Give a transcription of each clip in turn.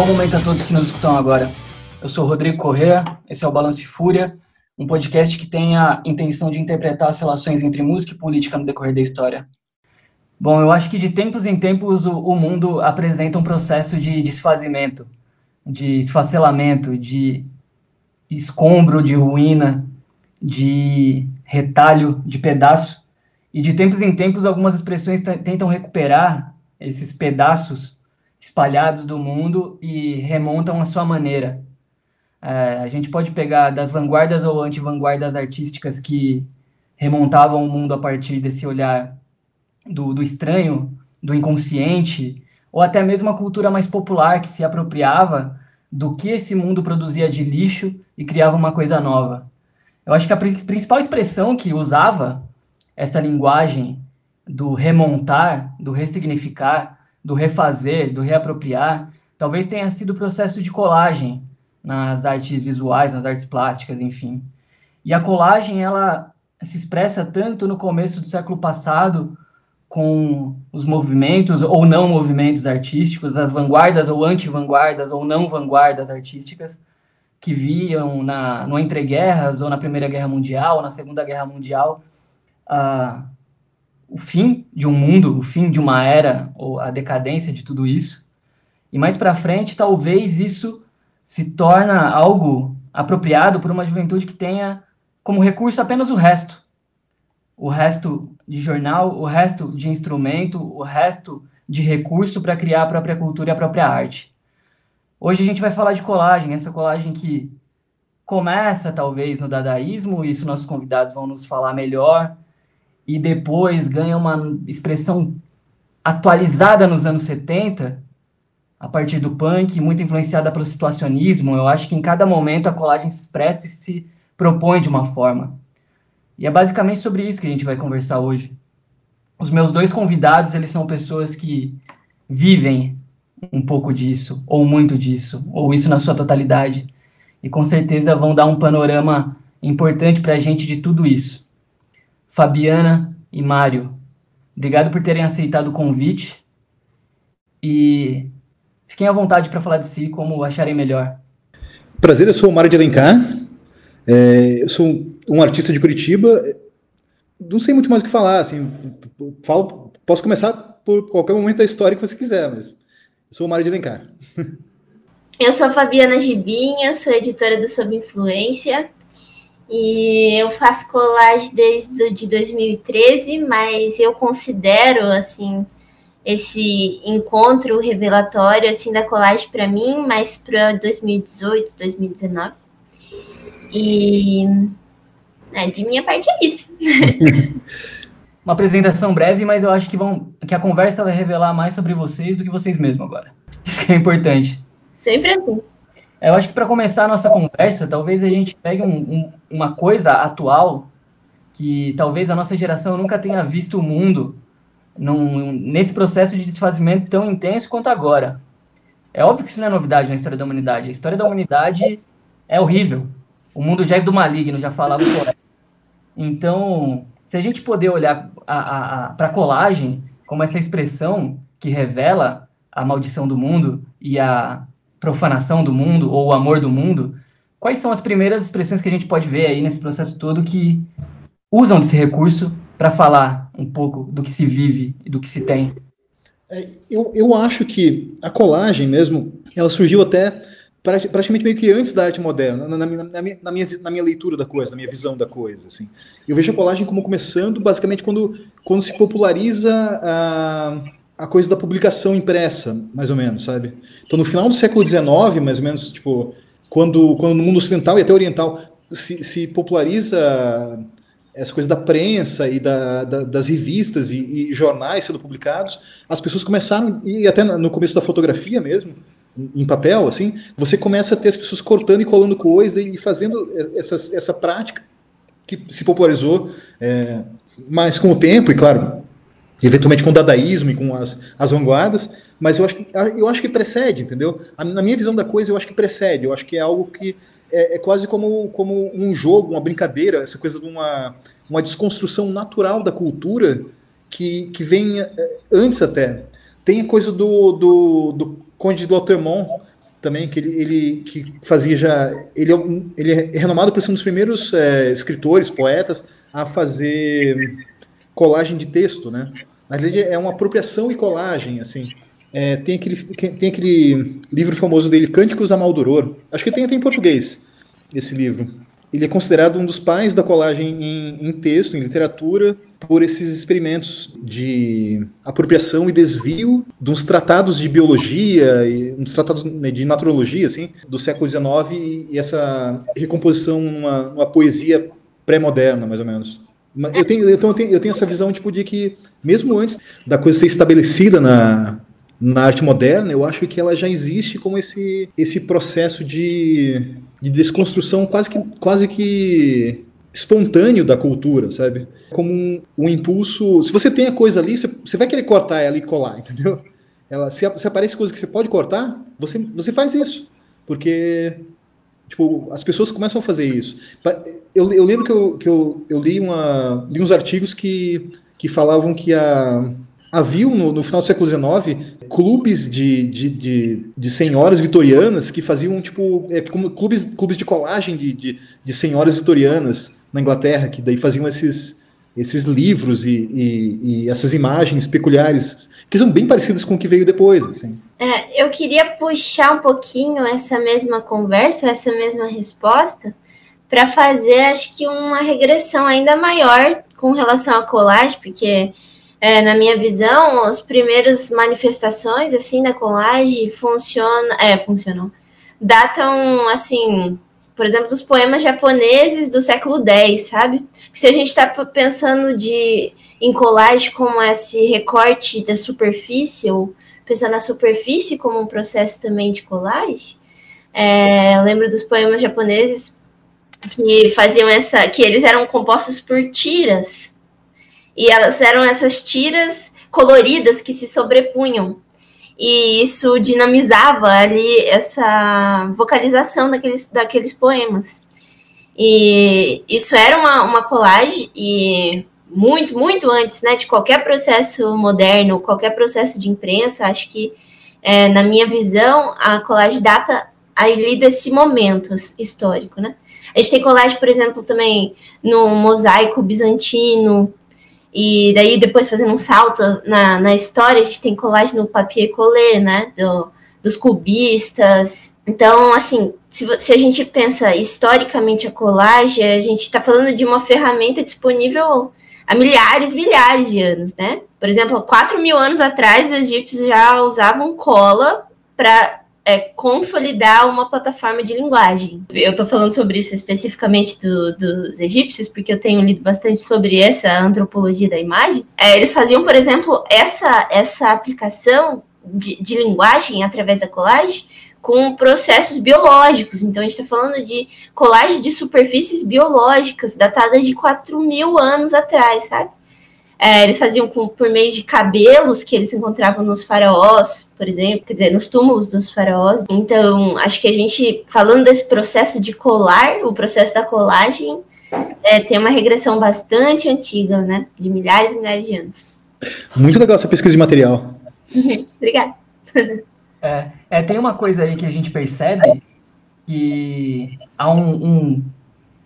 bom momento a todos que nos escutam agora. Eu sou Rodrigo Correa, esse é o Balance Fúria, um podcast que tem a intenção de interpretar as relações entre música e política no decorrer da história. Bom, eu acho que de tempos em tempos o, o mundo apresenta um processo de desfazimento, de esfacelamento, de escombro, de ruína, de retalho, de pedaço. E de tempos em tempos algumas expressões tentam recuperar esses pedaços espalhados do mundo e remontam a sua maneira. É, a gente pode pegar das vanguardas ou anti-vanguardas artísticas que remontavam o mundo a partir desse olhar do, do estranho, do inconsciente, ou até mesmo a cultura mais popular que se apropriava do que esse mundo produzia de lixo e criava uma coisa nova. Eu acho que a principal expressão que usava essa linguagem do remontar, do ressignificar, do refazer, do reapropriar, talvez tenha sido o processo de colagem nas artes visuais, nas artes plásticas, enfim. E a colagem, ela se expressa tanto no começo do século passado com os movimentos ou não movimentos artísticos, as vanguardas ou anti-vanguardas ou não vanguardas artísticas que viam na, no entreguerras ou na Primeira Guerra Mundial ou na Segunda Guerra Mundial uh, o fim de um mundo, o fim de uma era, ou a decadência de tudo isso. E mais para frente, talvez isso se torna algo apropriado por uma juventude que tenha como recurso apenas o resto. O resto de jornal, o resto de instrumento, o resto de recurso para criar a própria cultura e a própria arte. Hoje a gente vai falar de colagem, essa colagem que começa talvez no dadaísmo, isso nossos convidados vão nos falar melhor, e depois ganha uma expressão atualizada nos anos 70, a partir do punk, muito influenciada pelo situacionismo. Eu acho que em cada momento a colagem expressa e se propõe de uma forma. E é basicamente sobre isso que a gente vai conversar hoje. Os meus dois convidados, eles são pessoas que vivem um pouco disso, ou muito disso, ou isso na sua totalidade. E com certeza vão dar um panorama importante para a gente de tudo isso. Fabiana e Mário. Obrigado por terem aceitado o convite e fiquem à vontade para falar de si como acharem melhor. Prazer, eu sou o Mário de Alencar, é, eu sou um artista de Curitiba, não sei muito mais o que falar, assim, falo, posso começar por qualquer momento da história que você quiser, mas eu sou o Mário de Alencar. Eu sou a Fabiana Gibinha, sou editora do Sob Influência, e eu faço colagem desde de 2013, mas eu considero assim esse encontro revelatório assim da colagem para mim, mais para 2018, 2019. E é, de minha parte é isso. Uma apresentação breve, mas eu acho que vão que a conversa vai revelar mais sobre vocês do que vocês mesmos agora. Isso que é importante. Sempre assim. Eu acho que para começar a nossa conversa, talvez a gente pegue um, um, uma coisa atual que talvez a nossa geração nunca tenha visto o mundo num, nesse processo de desfazimento tão intenso quanto agora. É óbvio que isso não é novidade na história da humanidade. A história da humanidade é horrível. O mundo já é do maligno, já falava o. Então, se a gente poder olhar para a colagem como essa expressão que revela a maldição do mundo e a profanação do mundo ou o amor do mundo, quais são as primeiras expressões que a gente pode ver aí nesse processo todo que usam desse recurso para falar um pouco do que se vive e do que se tem? É, eu, eu acho que a colagem mesmo, ela surgiu até praticamente meio que antes da arte moderna, na, na, na, minha, na, minha, na minha leitura da coisa, na minha visão da coisa. Assim. Eu vejo a colagem como começando basicamente quando, quando se populariza a, a coisa da publicação impressa, mais ou menos, sabe? Então, no final do século XIX, mais ou menos, tipo, quando, quando no mundo ocidental e até oriental se, se populariza essa coisa da prensa e da, da, das revistas e, e, jornais sendo publicados, as pessoas começaram, e até no começo da fotografia mesmo, em papel, assim, você começa a ter as pessoas cortando e colando coisa e fazendo essa, essa prática que se popularizou é, mais com o tempo, e claro, eventualmente com o dadaísmo e com as, as vanguardas, mas eu acho, que, eu acho que precede, entendeu? Na minha visão da coisa, eu acho que precede, eu acho que é algo que é, é quase como, como um jogo, uma brincadeira, essa coisa de uma, uma desconstrução natural da cultura que, que vem é, antes até. Tem a coisa do, do, do Conde de Lautremont, também, que ele, ele que fazia já. Ele é, ele é renomado por ser um dos primeiros é, escritores, poetas, a fazer colagem de texto, né? Na verdade, é uma apropriação e colagem, assim. É, tem, aquele, tem aquele livro famoso dele, Cânticos a Maldoror. Acho que tem até em português esse livro. Ele é considerado um dos pais da colagem em, em texto, em literatura, por esses experimentos de apropriação e desvio de uns tratados de biologia e uns tratados né, de naturologia, assim, do século XIX e, essa recomposição numa, numa poesia pré-moderna, mais ou menos. Eu tenho, eu, tenho, eu tenho essa visão tipo, de que, mesmo antes da coisa ser estabelecida na, na arte moderna, eu acho que ela já existe como esse, esse processo de, de desconstrução quase que, quase que espontâneo da cultura, sabe? Como um, um impulso. Se você tem a coisa ali, você, você, vai querer cortar ela e colar, entendeu? Ela, se, se aparece coisa que você pode cortar, você, você faz isso. Porque Tipo, as pessoas começam a fazer isso. Eu, eu lembro que, eu, que eu, eu li, uma, li uns artigos que, que falavam que a, havia no, no final do século XIX clubes de, de, de, de, senhoras vitorianas que faziam tipo é, como clubes, clubes de colagem de, de, de senhoras vitorianas na Inglaterra, que daí faziam esses, esses livros e, e, e, essas imagens peculiares, que são bem parecidas com o que veio depois. Assim. É, eu queria puxar um pouquinho essa mesma conversa, essa mesma resposta, para fazer, acho que, uma regressão ainda maior com relação à colagem, porque, é, na minha visão, as primeiras manifestações assim da colagem funcionam, é, funcionam, datam assim por exemplo, dos poemas japoneses do século X, sabe? Se a gente está pensando de em colagem como esse recorte da superfície, ou pensando na superfície como um processo também de colagem, é, lembro dos poemas japoneses que faziam essa, que eles eram compostos por tiras, e elas eram essas tiras coloridas que se sobrepunham e isso dinamizava ali essa vocalização daqueles, daqueles poemas. E isso era uma, uma colagem e muito, muito antes né, de qualquer processo moderno, qualquer processo de imprensa, acho que, é, na minha visão, a colagem data ali desse momento histórico, né? A gente tem colagem, por exemplo, também no mosaico bizantino, e daí, depois, fazendo um salto na, na história, a gente tem colagem no papier collé, né? Do, dos cubistas. Então, assim, se, se a gente pensa historicamente a colagem, a gente está falando de uma ferramenta disponível há milhares, milhares de anos, né? Por exemplo, 4 mil anos atrás, os egípcios já usavam cola para é, consolidar uma plataforma de linguagem. Eu estou falando sobre isso especificamente do, dos egípcios, porque eu tenho lido bastante sobre essa antropologia da imagem. É, eles faziam, por exemplo, essa, essa aplicação de, de linguagem através da colagem com processos biológicos. Então, a gente está falando de colagem de superfícies biológicas datadas de 4 mil anos atrás, sabe? É, eles faziam com, por meio de cabelos que eles encontravam nos faraós, por exemplo, quer dizer, nos túmulos dos faraós. Então, acho que a gente, falando desse processo de colar, o processo da colagem, é, tem uma regressão bastante antiga, né? De milhares e milhares de anos. Muito legal essa pesquisa de material. Obrigada. É, é, tem uma coisa aí que a gente percebe que há um, um,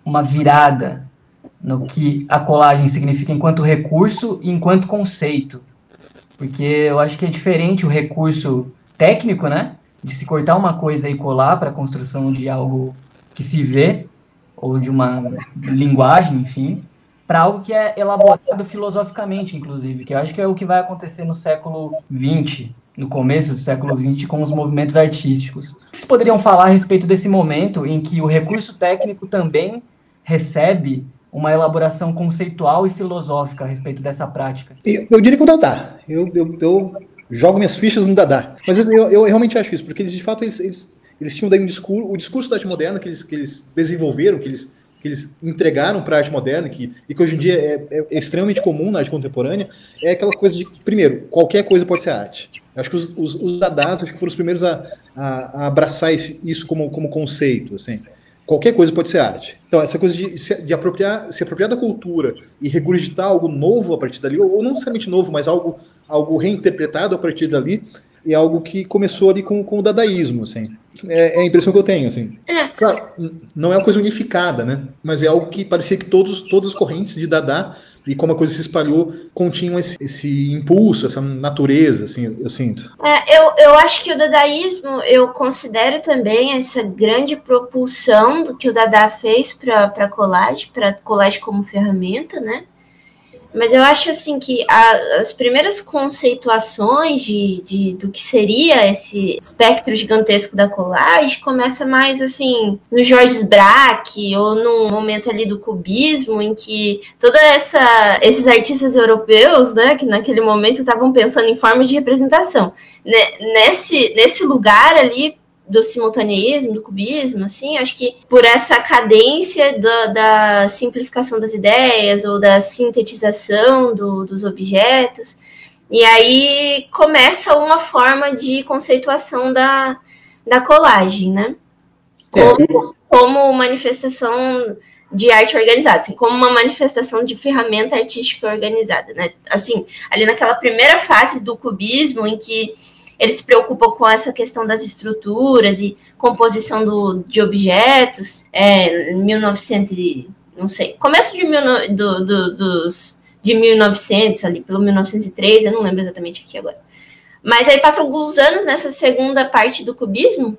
uma virada no que a colagem significa enquanto recurso e enquanto conceito. Porque eu acho que é diferente o recurso técnico, né? De se cortar uma coisa e colar para a construção de algo que se vê, ou de uma linguagem, enfim, para algo que é elaborado filosoficamente, inclusive, que eu acho que é o que vai acontecer no século XX, no começo do século XX, com os movimentos artísticos. Vocês poderiam falar a respeito desse momento em que o recurso técnico também recebe uma elaboração conceitual e filosófica a respeito dessa prática? Eu, eu diria que o Dadá. Eu, eu, eu, jogo minhas fichas no Dadá. Mas eu, eu realmente acho isso, porque eles, de fato, eles, eles, eles tinham daí um discurso, o discurso da arte moderna que eles, que eles desenvolveram, que eles, que eles entregaram para a arte moderna, que, e que hoje em dia é, é, extremamente comum na arte contemporânea, é aquela coisa de, primeiro, qualquer coisa pode ser arte. Eu acho que os, os, os Dadás acho que foram os primeiros a, a, a abraçar esse, isso como, como conceito, assim qualquer coisa pode ser arte. Então, essa coisa de, de apropriar, se apropriar da cultura e regurgitar algo novo a partir dali, ou, não necessariamente novo, mas algo, algo reinterpretado a partir dali, é algo que começou ali com, com o dadaísmo, assim. é, é, a impressão que eu tenho, assim. É. Claro, não é uma coisa unificada, né? Mas é algo que parecia que todos, todas as correntes de Dada e como a coisa se espalhou, continham esse, esse impulso, essa natureza, assim, eu sinto. É, eu, eu acho que o dadaísmo, eu considero também essa grande propulsão do que o Dada fez para a colagem, para colagem como ferramenta, né? Mas eu acho assim que a, as primeiras conceituações de, de, do que seria esse espectro gigantesco da colagem começa mais assim no Georges Braque ou no momento ali do cubismo em que toda essa esses artistas europeus, né, que naquele momento estavam pensando em formas de representação. Nesse nesse lugar ali do simultaneismo, do cubismo, assim, acho que por essa cadência da, da simplificação das ideias ou da sintetização do, dos objetos, e aí começa uma forma de conceituação da, da colagem, né? Como, como manifestação de arte organizada, assim, como uma manifestação de ferramenta artística organizada, né? Assim, ali naquela primeira fase do cubismo, em que ele se preocupa com essa questão das estruturas e composição do, de objetos, é, 1900 e, não sei, começo de, mil, do, do, dos, de 1900, ali pelo 1903, eu não lembro exatamente aqui agora. Mas aí passam alguns anos nessa segunda parte do cubismo,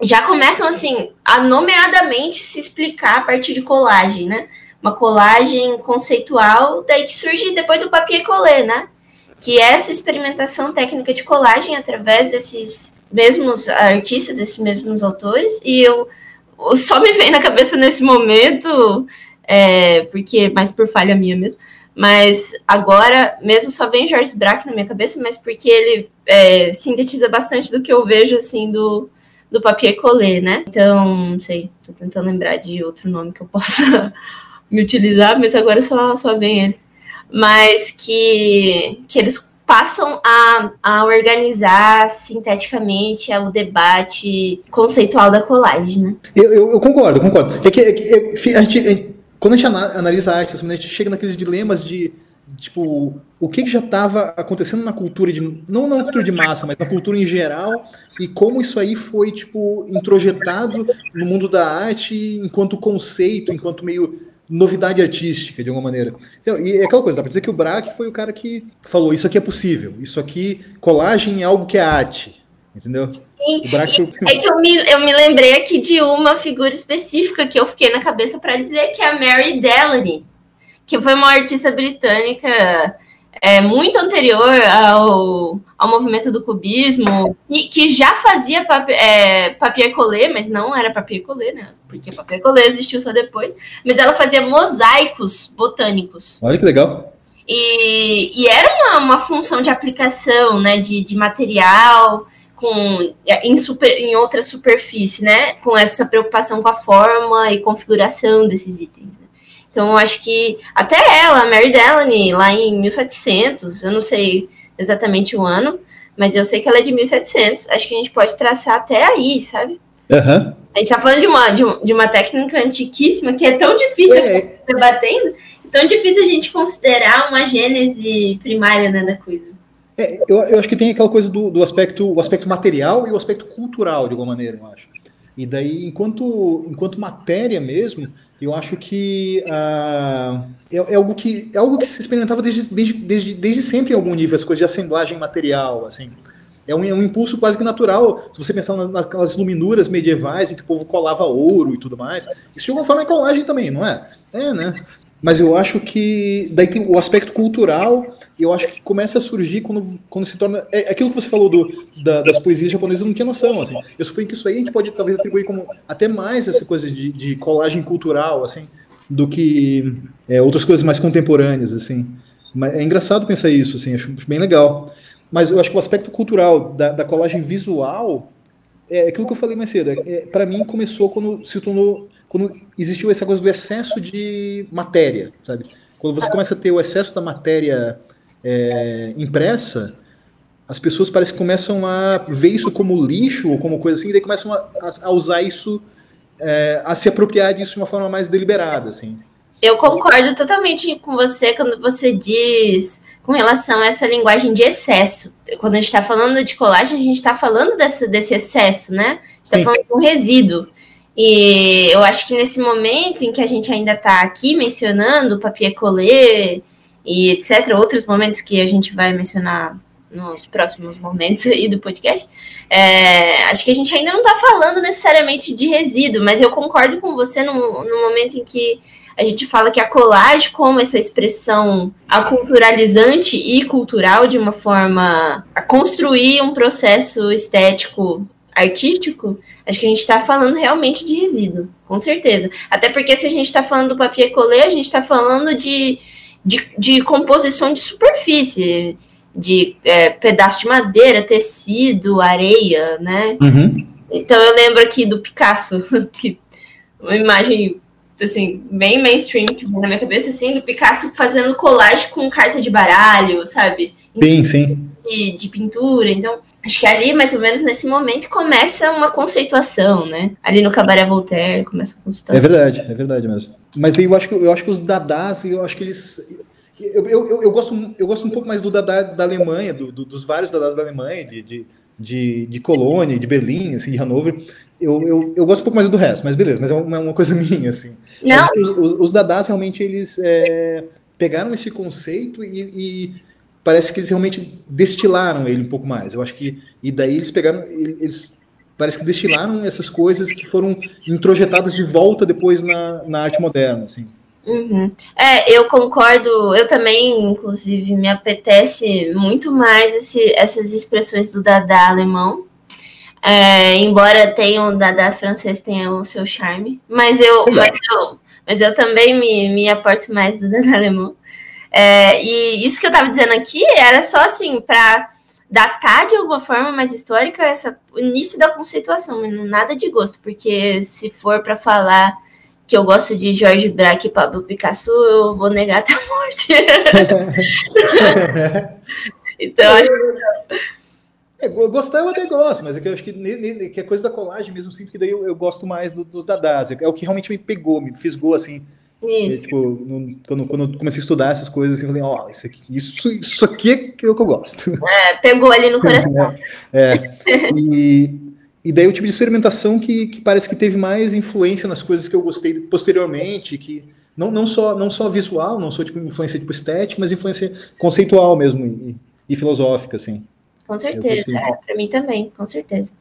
já começam assim a nomeadamente se explicar a partir de colagem, né? Uma colagem conceitual, daí que surge depois o papier collé, né? Que essa experimentação técnica de colagem através desses mesmos artistas, esses mesmos autores, e eu só me vem na cabeça nesse momento, é, porque mais por falha minha mesmo, mas agora mesmo só vem Georges Braque na minha cabeça, mas porque ele é, sintetiza bastante do que eu vejo assim do, do papier collé, né? Então, não sei, tô tentando lembrar de outro nome que eu possa me utilizar, mas agora só, só vem ele mas que, que eles passam a, a organizar sinteticamente o debate conceitual da colagem, né? Eu, eu, eu concordo, concordo. É que, é que a gente, é, quando a gente analisa a arte, assim, a gente chega naqueles dilemas de tipo o que, que já estava acontecendo na cultura de não na cultura de massa mas na cultura em geral e como isso aí foi tipo introjetado no mundo da arte enquanto conceito enquanto meio novidade artística, de alguma maneira. Então, e é aquela coisa, dá pra dizer que o Braque foi o cara que falou, isso aqui é possível, isso aqui, colagem é algo que é arte, entendeu? Sim, foi... é que eu me, eu me lembrei aqui de uma figura específica que eu fiquei na cabeça para dizer, que é a Mary Delaney, que foi uma artista britânica é, muito anterior ao, ao movimento do cubismo, que, que já fazia papier, é, papier collé, mas não era papier collé, né? Porque papier collé existiu só depois. Mas ela fazia mosaicos botânicos. Olha que legal. E, e era uma, uma função de aplicação, né? De, de material com em, super, em outra superfície, né? Com essa preocupação com a forma e configuração desses itens. Né? Então, acho que até ela, Mary Delaney, lá em 1700, eu não sei exatamente o ano, mas eu sei que ela é de 1700. Acho que a gente pode traçar até aí, sabe? Uhum. A gente tá falando de uma, de, de, uma técnica antiquíssima que é tão difícil é. debatendo, tão difícil a gente considerar uma gênese primária né, da coisa. É, eu, eu, acho que tem aquela coisa do, do aspecto, o aspecto material e o aspecto cultural, de alguma maneira, eu acho. E daí, enquanto, enquanto matéria mesmo, eu acho que uh, é, é, algo que é algo que se experimentava desde, desde, desde, desde sempre em algum nível, as coisas de assemblagem material, assim. É um, é um impulso quase que natural. Se você pensar naquelas luminuras medievais em que o povo colava ouro e tudo mais, isso de alguma forma é colagem também, não é? É, né? Mas eu acho que daí tem o aspecto cultural, eu acho que começa a surgir quando, quando se torna. É aquilo que você falou do, da, das poesias japonesas, eu não tinha noção. Assim. Eu suponho que isso aí a gente pode talvez atribuir como até mais essa coisa de, de colagem cultural, assim, do que é, outras coisas mais contemporâneas, assim. É engraçado pensar isso, assim, acho bem legal. Mas eu acho que o aspecto cultural da, da colagem visual é aquilo que eu falei mais cedo. É, é para mim começou quando se tornou quando existiu essa coisa do excesso de matéria, sabe? Quando você começa a ter o excesso da matéria é, impressa, as pessoas parece que começam a ver isso como lixo ou como coisa assim, e daí começam a, a usar isso, é, a se apropriar disso de uma forma mais deliberada, assim. Eu concordo totalmente com você quando você diz com relação a essa linguagem de excesso. Quando a gente está falando de colagem, a gente está falando desse, desse excesso, né? A gente está falando de um resíduo. E eu acho que nesse momento em que a gente ainda está aqui mencionando papier collé e etc., outros momentos que a gente vai mencionar nos próximos momentos aí do podcast, é, acho que a gente ainda não está falando necessariamente de resíduo, mas eu concordo com você no, no momento em que a gente fala que a colagem, como essa expressão aculturalizante e cultural, de uma forma a construir um processo estético artístico, acho que a gente está falando realmente de resíduo, com certeza. Até porque se a gente está falando do papier collé, a gente está falando de, de, de, composição de superfície, de é, pedaço de madeira, tecido, areia, né? Uhum. Então eu lembro aqui do Picasso, que uma imagem assim, bem mainstream que na minha cabeça, assim, do Picasso fazendo colagem com carta de baralho, sabe? Sim, sim. De, de pintura. Então, acho que ali, mais ou menos nesse momento, começa uma conceituação, né? Ali no Cabaré Voltaire começa a conceituação. É verdade, é verdade mesmo. Mas eu acho que, eu acho que os dadás, eu acho que eles. Eu, eu, eu, gosto, eu gosto um pouco mais do dadá da Alemanha, do, do, dos vários dadás da Alemanha, de, de, de, de Colônia, de Berlim, assim, de Hanover eu, eu, eu gosto um pouco mais do resto, mas beleza, mas é uma, uma coisa minha, assim. Não. Os, os, os dadás, realmente, eles é, pegaram esse conceito e, e, parece que eles realmente destilaram ele um pouco mais. Eu acho que, e daí eles pegaram, eles parece que destilaram essas coisas que foram introjetadas de volta depois na, na arte moderna, assim. Uhum. É, eu concordo. Eu também, inclusive, me apetece muito mais esse, essas expressões do Dada alemão. É, embora tenha o Dada francês tenha o seu charme, mas eu, mas eu, mas eu também me, me aporto mais do Dada alemão. É, e isso que eu estava dizendo aqui era só assim para datar de alguma forma mais histórica essa, o início da conceituação, nada de gosto, porque se for para falar que eu gosto de Jorge Braque e Pablo Picasso, eu vou negar até a morte. então, acho que é, gostar eu até gosto, mas é que eu acho que, que é coisa da colagem mesmo, sinto que daí eu, eu gosto mais do, dos dadás. É o que realmente me pegou, me fisgou assim. Isso. E, tipo, no, quando, quando eu comecei a estudar essas coisas, assim, eu falei, ó, oh, isso, aqui, isso, isso aqui é, que é o que eu gosto. É, pegou ali no coração. é, é. E, e daí o tipo de experimentação que, que parece que teve mais influência nas coisas que eu gostei posteriormente, que não, não, só, não só visual, não só tipo, influência tipo, estética, mas influência conceitual mesmo e, e filosófica, assim. Com certeza, é, para mim também, com certeza.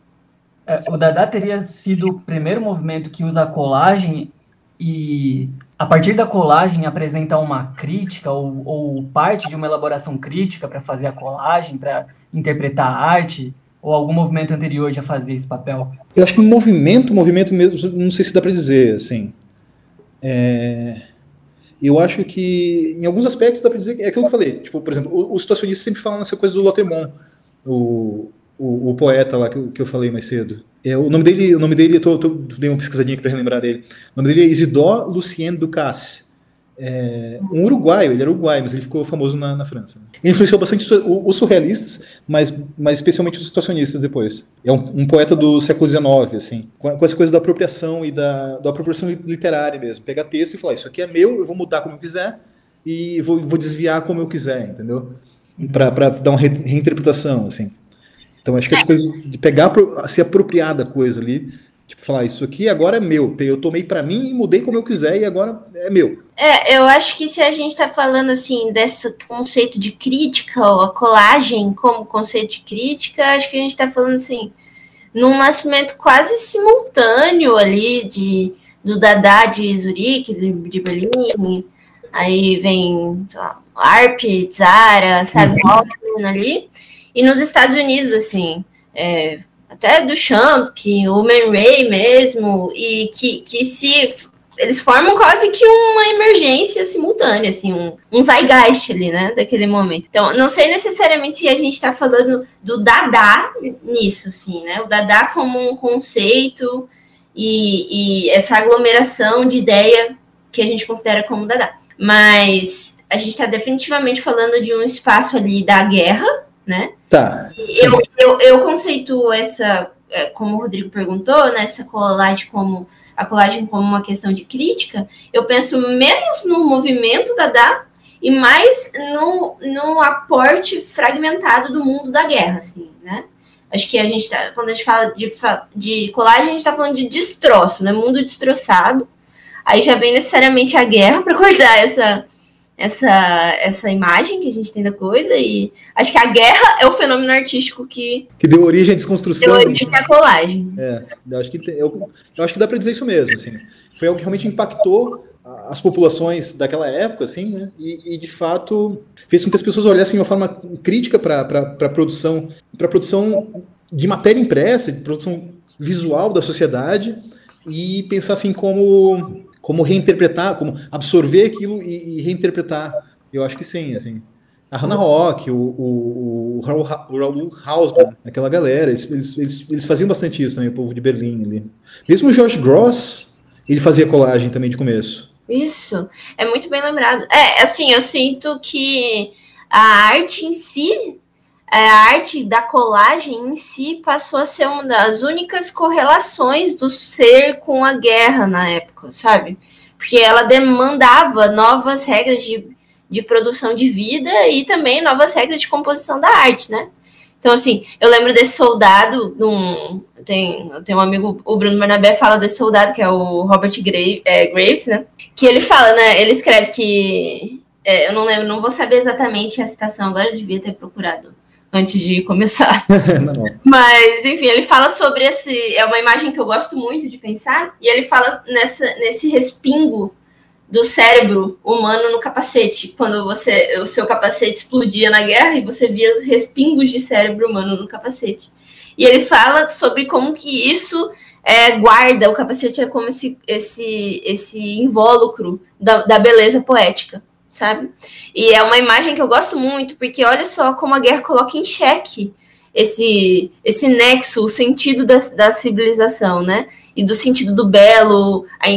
É, o Dada teria sido o primeiro movimento que usa a colagem e, a partir da colagem, apresenta uma crítica ou, ou parte de uma elaboração crítica para fazer a colagem, para interpretar a arte, ou algum movimento anterior já fazia esse papel? Eu acho que movimento, movimento mesmo, não sei se dá para dizer, assim. É... Eu acho que, em alguns aspectos, dá para dizer que é aquilo que eu falei. Tipo, por exemplo, os situacionistas sempre falam nessa coisa do Lotremont o, o, o, poeta lá que que eu falei mais cedo. É, o nome dele, o nome dele, eu tô, tô, dei uma pesquisadinha para relembrar dele. O nome dele é Isidore Lucien Ducasse. É, um uruguaio, ele era uruguaio, mas ele ficou famoso na, na França. Ele influenciou bastante os surrealistas, mas, mas especialmente os situacionistas depois. É um, um poeta do século XIX, assim, com, com, essa coisa da apropriação e da, da apropriação literária mesmo. Pegar texto e falar, isso aqui é meu, eu vou mudar como eu quiser e vou, vou desviar como eu quiser, entendeu? para dar uma reinterpretação, assim. Então, acho que as coisas de pegar, se apropriar da coisa ali, tipo, falar, isso aqui agora é meu, eu tomei para mim e mudei como eu quiser e agora é meu. É, eu acho que se a gente está falando, assim, desse conceito de crítica, ou a colagem como conceito de crítica, acho que a gente está falando, assim, num nascimento quase simultâneo ali de, do Dada de Zurique, de Berlim, aí vem, lá, ARP, Zara, sabe, uhum. ali. E nos Estados Unidos, assim, é, até do Champ, o Man Ray mesmo, e que, que se eles formam quase que uma emergência simultânea, assim, um, um zeitgeist ali, né, daquele momento. Então, não sei necessariamente se a gente está falando do Dada nisso, assim, né, o Dada como um conceito e, e essa aglomeração de ideia que a gente considera como Dada. Mas a gente está definitivamente falando de um espaço ali da guerra, né? Tá. Eu, eu, eu conceituo essa, é, como o Rodrigo perguntou, né, colagem como a colagem como uma questão de crítica, eu penso menos no movimento da DA e mais no, no aporte fragmentado do mundo da guerra, assim, né? Acho que a gente tá, quando a gente fala de, de colagem, a gente está falando de destroço, né? Mundo destroçado. Aí já vem necessariamente a guerra para cortar essa, essa, essa imagem que a gente tem da coisa. E acho que a guerra é o fenômeno artístico que. Que deu origem à desconstrução. Deu origem à colagem. É, eu acho que, eu, eu acho que dá para dizer isso mesmo. Assim. Foi algo que realmente impactou as populações daquela época, assim, né? E, e, de fato fez com que as pessoas olhassem de uma forma crítica para a produção, para produção de matéria impressa, de produção visual da sociedade e pensassem como como reinterpretar, como absorver aquilo e, e reinterpretar. Eu acho que sim, assim. A Hannah Rock, o, o, o, o Raul Hausmann, aquela galera, eles, eles, eles, faziam bastante isso também, o povo de Berlim ali. Mesmo o George Gross, ele fazia colagem também de começo. Isso, é muito bem lembrado. É, assim, eu sinto que a arte em si, a arte da colagem em si passou a ser uma das únicas correlações do ser com a guerra na época, sabe? Porque ela demandava novas regras de, de produção de vida e também novas regras de composição da arte, né? Então, assim, eu lembro desse soldado, num, tem, tem um amigo, o Bruno Barnabé fala desse soldado, que é o Robert Graves, é, Graves né? Que ele fala, né? Ele escreve que. É, eu não lembro, não vou saber exatamente a citação, agora eu devia ter procurado antes de começar. Mas, enfim, ele fala sobre esse. É uma imagem que eu gosto muito de pensar, e ele fala nessa, nesse respingo do cérebro humano no capacete, quando você o seu capacete explodia na guerra e você via os respingos de cérebro humano no capacete. E ele fala sobre como que isso é, guarda, o capacete é como esse, esse, esse invólucro da, da beleza poética, sabe? E é uma imagem que eu gosto muito, porque olha só como a guerra coloca em xeque esse, esse nexo, o sentido da, da civilização, né? E do sentido do belo, a,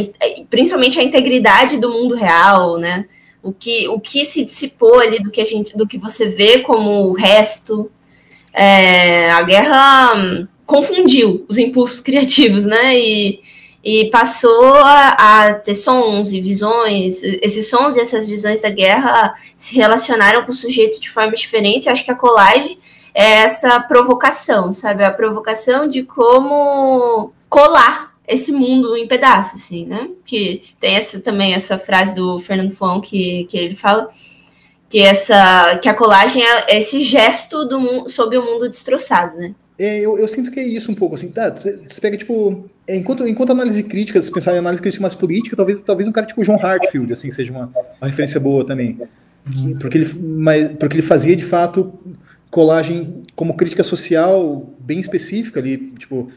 principalmente a integridade do mundo real, né? O que, o que se dissipou ali do que a gente, do que você vê como o resto. É, a guerra hum, confundiu os impulsos criativos, né? E, e passou a, a, ter sons e visões. Esses sons e essas visões da guerra se relacionaram com o sujeito de forma diferente. Acho que a colagem é essa provocação, sabe? A provocação de como colar esse mundo em pedaços, assim, né? Que tem essa, também essa frase do Fernando Fon que, que ele fala que essa que a colagem é esse gesto do sobre o mundo destroçado, né? É, eu, eu, sinto que é isso um pouco, assim, tá? Você pega, tipo, é, enquanto, enquanto análise crítica, se pensar em análise crítica mais política, talvez, talvez um cara tipo John Hartfield, assim, seja uma, uma referência boa também. Uhum. Porque, ele, mas, porque ele fazia, de fato, colagem como crítica social bem específica ali, tipo,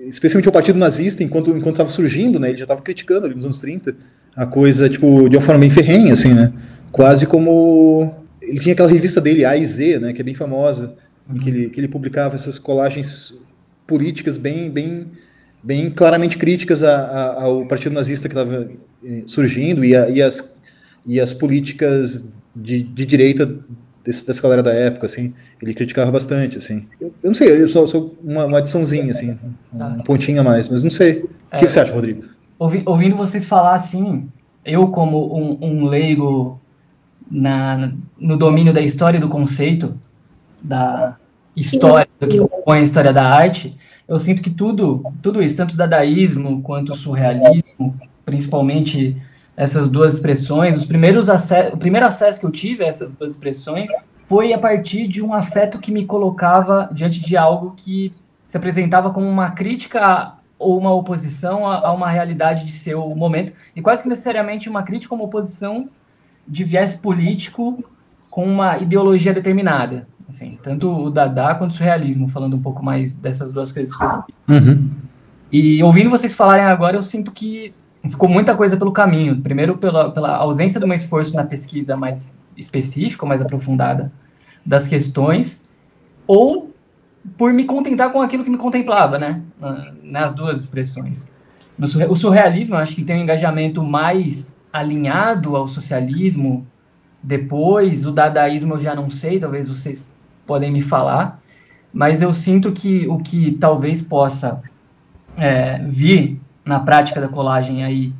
especialmente o partido nazista, enquanto enquanto estava surgindo, né, ele já estava criticando ali nos anos 30 a coisa, tipo, de uma forma bem ferrenha, assim, né, quase como ele tinha aquela revista dele, A e Z, né, que é bem famosa, uhum. que ele, que ele publicava essas colagens políticas bem, bem, bem claramente críticas a, a, ao partido nazista que estava eh, surgindo e, a, e, as, e as políticas de, de direita desse, dessa galera da época, assim, ele criticava bastante, assim. Eu, eu não sei, eu sou, sou uma, uma, adiçãozinha, assim, um, um pontinho a mais, mas não sei. O é, que, você acha, Rodrigo? Ouvi, ouvindo vocês falar assim, eu como um, um leigo na, no domínio da história e do conceito, da história, do que compõe a história da arte, eu sinto que tudo, tudo isso, tanto o dadaísmo quanto o surrealismo, principalmente essas duas expressões. Os primeiros o primeiro acesso que eu tive a essas duas expressões foi a partir de um afeto que me colocava diante de algo que se apresentava como uma crítica ou uma oposição a, a uma realidade de seu momento, e quase que necessariamente uma crítica ou uma oposição de viés político com uma ideologia determinada. Assim, tanto o Dada quanto o surrealismo, falando um pouco mais dessas duas coisas específicas. Uhum. E ouvindo vocês falarem agora, eu sinto que ficou muita coisa pelo caminho. Primeiro, pela, pela ausência de um esforço na pesquisa mais específica, mais aprofundada das questões, ou por me contentar com aquilo que me contemplava, né? Nas duas expressões. o surrealismo, eu acho que tem um engajamento mais alinhado ao socialismo. Depois, o dadaísmo eu já não sei, talvez vocês podem me falar, mas eu sinto que o que talvez possa é, vir na prática da colagem aí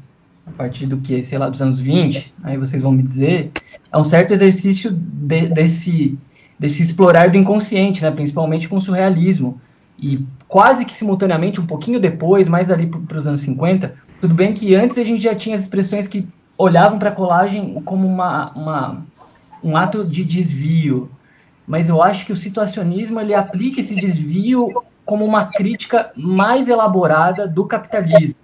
a partir do que, sei lá, dos anos 20, aí vocês vão me dizer, é um certo exercício de, desse, desse explorar do inconsciente, né, principalmente com o surrealismo. E quase que simultaneamente, um pouquinho depois, mais ali para os anos 50, tudo bem que antes a gente já tinha as expressões que olhavam para a colagem como uma, uma, um ato de desvio, mas eu acho que o situacionismo ele aplica esse desvio como uma crítica mais elaborada do capitalismo,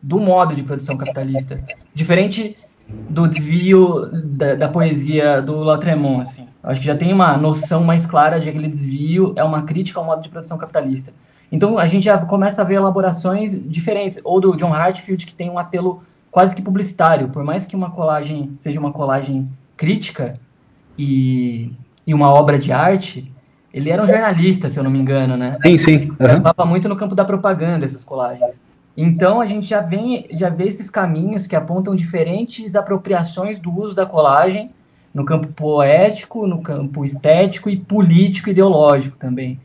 do modo de produção capitalista, diferente do desvio da, da poesia do Latremont, assim. Eu acho que já tem uma noção mais clara de que aquele desvio é uma crítica ao modo de produção capitalista. Então a gente já começa a ver elaborações diferentes, ou do John Hartfield que tem um apelo quase que publicitário, por mais que uma colagem seja uma colagem crítica e e uma obra de arte, ele era um jornalista, se eu não me engano, né? Sim, sim. Uhum. muito no campo da propaganda essas colagens. Então a gente já vem, já vê esses caminhos que apontam diferentes apropriações do uso da colagem no campo poético, no campo estético e político ideológico também.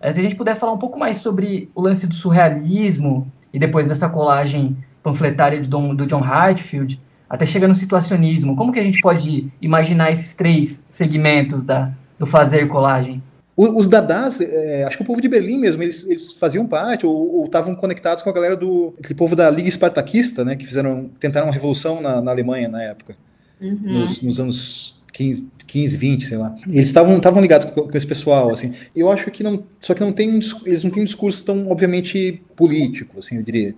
Se a gente puder falar um pouco mais sobre o lance do surrealismo e depois dessa colagem panfletária do John Hartfield, até chegar no situacionismo. Como que a gente pode imaginar esses três segmentos da, do fazer colagem? Os dadás, é, acho que o povo de Berlim mesmo, eles, eles faziam parte ou estavam conectados com a galera do aquele povo da Liga Espartaquista, né, que fizeram tentaram uma revolução na, na Alemanha na época, uhum. nos, nos, anos 15, 15, 20, sei lá. Eles estavam estavam ligados com, com, esse pessoal, assim. Eu acho que não, só que não tem eles não têm um discurso tão obviamente político, assim, eu diria.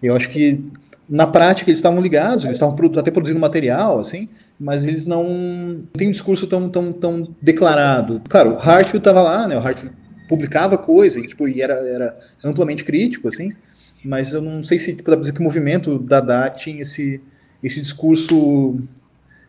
Eu acho que na prática eles estavam ligados, eles estavam até produzindo material, assim, mas eles não têm um discurso tão, tão, tão declarado. Claro, o Hartfield estava lá, né? O Hartfield publicava coisa e, tipo, e era, era amplamente crítico, assim, mas eu não sei se dá pra dizer que o movimento Dada tinha esse, esse discurso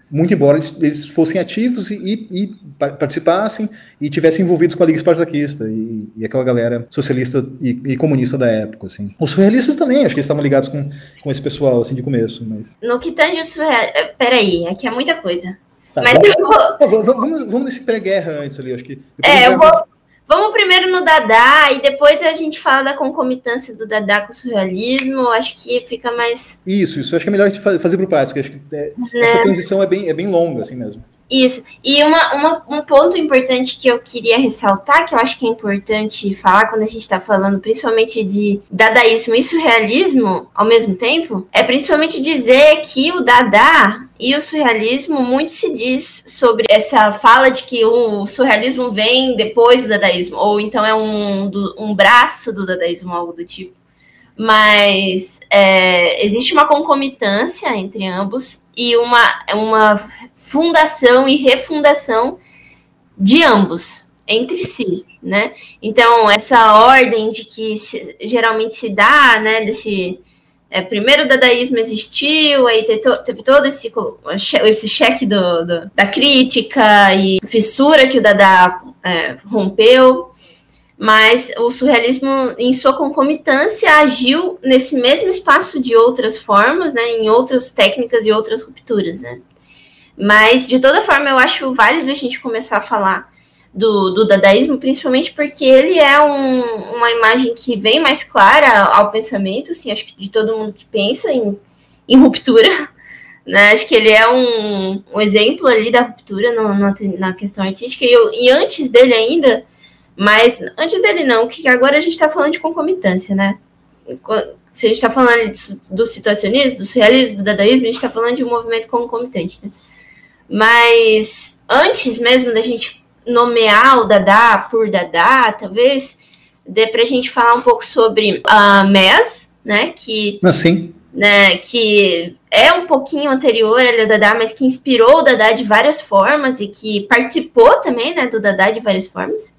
muito embora eles, eles fossem ativos e, e, e, participassem e tivessem envolvidos com a Liga Espartaquista e, e aquela galera socialista e, comunista da época, assim. Os surrealistas também, acho que eles estavam ligados com, com esse pessoal, assim, de começo, mas... No que tange o surreal... Eh, peraí, aqui é muita coisa. Tá, mas vamos, vou... vamos, vamos, nesse pré-guerra antes ali, acho que... É, eu vou... Vamos primeiro no Dadá e depois a gente fala da concomitância do Dadá com o surrealismo. Acho que fica mais. Isso, isso. Acho que é melhor a gente fazer para o prático. Acho que é, né? essa transição é bem, é bem longa, assim mesmo. Isso. E uma, uma, um ponto importante que eu queria ressaltar, que eu acho que é importante falar quando a gente está falando principalmente de dadaísmo e surrealismo ao mesmo tempo, é principalmente dizer que o Dada e o surrealismo muito se diz sobre essa fala de que o surrealismo vem depois do dadaísmo, ou então é um, um braço do dadaísmo, algo do tipo. Mas é, existe uma concomitância entre ambos e uma, uma fundação e refundação de ambos entre si, né? Então essa ordem de que se, geralmente se dá, né, desse é, primeiro o dadaísmo existiu, aí teve todo esse, esse cheque do, do, da crítica e fissura que o Dada é, rompeu, mas o surrealismo, em sua concomitância, agiu nesse mesmo espaço de outras formas, né, em outras técnicas e outras rupturas, né. Mas, de toda forma, eu acho válido a gente começar a falar do, do dadaísmo, principalmente porque ele é um, uma imagem que vem mais clara ao pensamento, assim, acho que de todo mundo que pensa em, em ruptura, né? Acho que ele é um, um exemplo ali da ruptura no, na, na questão artística, e, eu, e antes dele ainda, mas antes dele não, que agora a gente está falando de concomitância, né? Se a gente está falando do situacionismo, do surrealismo, do dadaísmo, a gente está falando de um movimento concomitante, né? Mas antes mesmo da gente nomear o Dada por Dada, talvez dê para a gente falar um pouco sobre a MES, né? Que, assim. né, que é um pouquinho anterior ao Dada, mas que inspirou o Dada de várias formas e que participou também né, do Dada de várias formas.